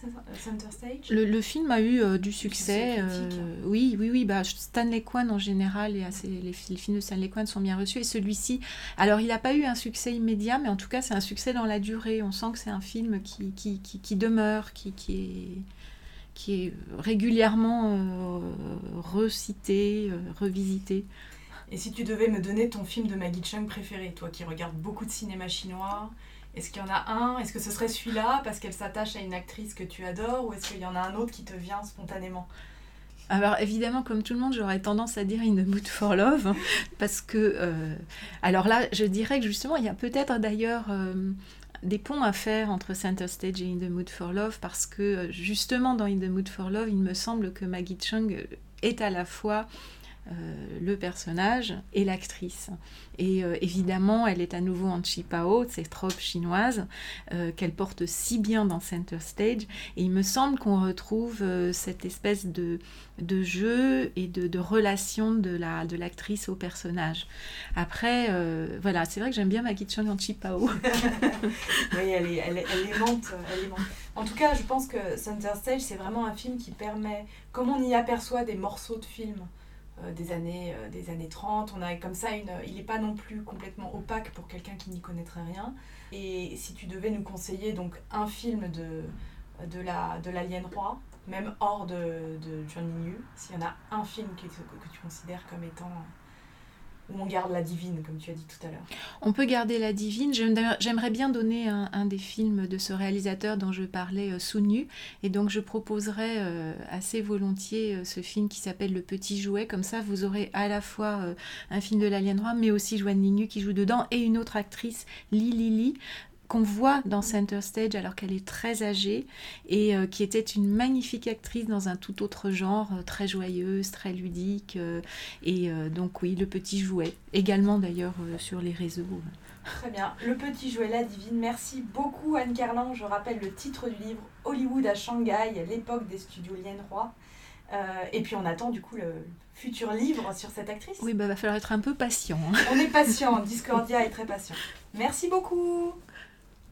Center Stage? Le, le film a eu euh, du succès. euh, oui, oui, oui. Bah, Stanley Kwan en général, est assez, les, fi- les films de Stanley Kwan sont bien reçus. Et celui-ci, alors il n'a pas eu un succès immédiat, mais en tout cas c'est un succès dans la durée. On sent que c'est un film qui, qui, qui, qui demeure, qui, qui est qui est régulièrement euh, recité, revisité. Et si tu devais me donner ton film de Maggie Chung préféré, toi qui regardes beaucoup de cinéma chinois, est-ce qu'il y en a un? Est-ce que ce serait celui-là parce qu'elle s'attache à une actrice que tu adores ou est-ce qu'il y en a un autre qui te vient spontanément? Alors évidemment, comme tout le monde, j'aurais tendance à dire In the Mood for Love, [LAUGHS] parce que, euh, alors là, je dirais que justement, il y a peut-être d'ailleurs euh, des ponts à faire entre Center Stage et In the Mood for Love, parce que euh, justement, dans In the Mood for Love, il me semble que Maggie Chung est à la fois euh, le personnage et l'actrice. Et euh, évidemment, elle est à nouveau en Chipao, cette robe chinoise euh, qu'elle porte si bien dans Center Stage. Et il me semble qu'on retrouve euh, cette espèce de, de jeu et de, de relation de la de l'actrice au personnage. Après, voilà, c'est vrai que j'aime bien Maggie Chung en Chipao. [LAUGHS] Oui, elle est, elle, est- aimante. En tout cas, je pense que Center Stage, c'est vraiment un film qui permet, comme on y aperçoit des morceaux de films des, années, euh, des années 30, on a comme ça une... Il n'est pas non plus complètement opaque pour quelqu'un qui n'y connaîtrait rien. Et si tu devais nous conseiller donc un film de, de la de l'Alien Roi, même hors de, de John Liu, s'il y en a un film que, que tu considères comme étant Ou on garde la divine, comme tu as dit tout à l'heure On peut garder la divine. J'aime- J'aimerais bien donner un, des films de ce réalisateur dont je parlais, euh, Sounu. Et donc je proposerais euh, assez volontiers euh, ce film qui s'appelle Le Petit Jouet. Comme ça, vous aurez à la fois un film de l'Alien Roi, mais aussi Joanne Lignu qui joue dedans, et une autre actrice, Li Lili qu'on voit dans Center Stage alors qu'elle est très âgée et euh, qui était une magnifique actrice dans un tout autre genre, euh, très joyeuse, très ludique. euh, et donc oui, le petit jouet, également d'ailleurs sur les réseaux. Très bien. Le petit jouet, la divine. Merci beaucoup Anne Carlin. Je rappelle le titre du livre Hollywood à Shanghai, l'époque des studios Lien. Euh, et puis on attend du coup le futur livre sur cette actrice. Oui, bah va falloir être un peu patient. hein. On est patient, Discordia est très patient. Merci beaucoup.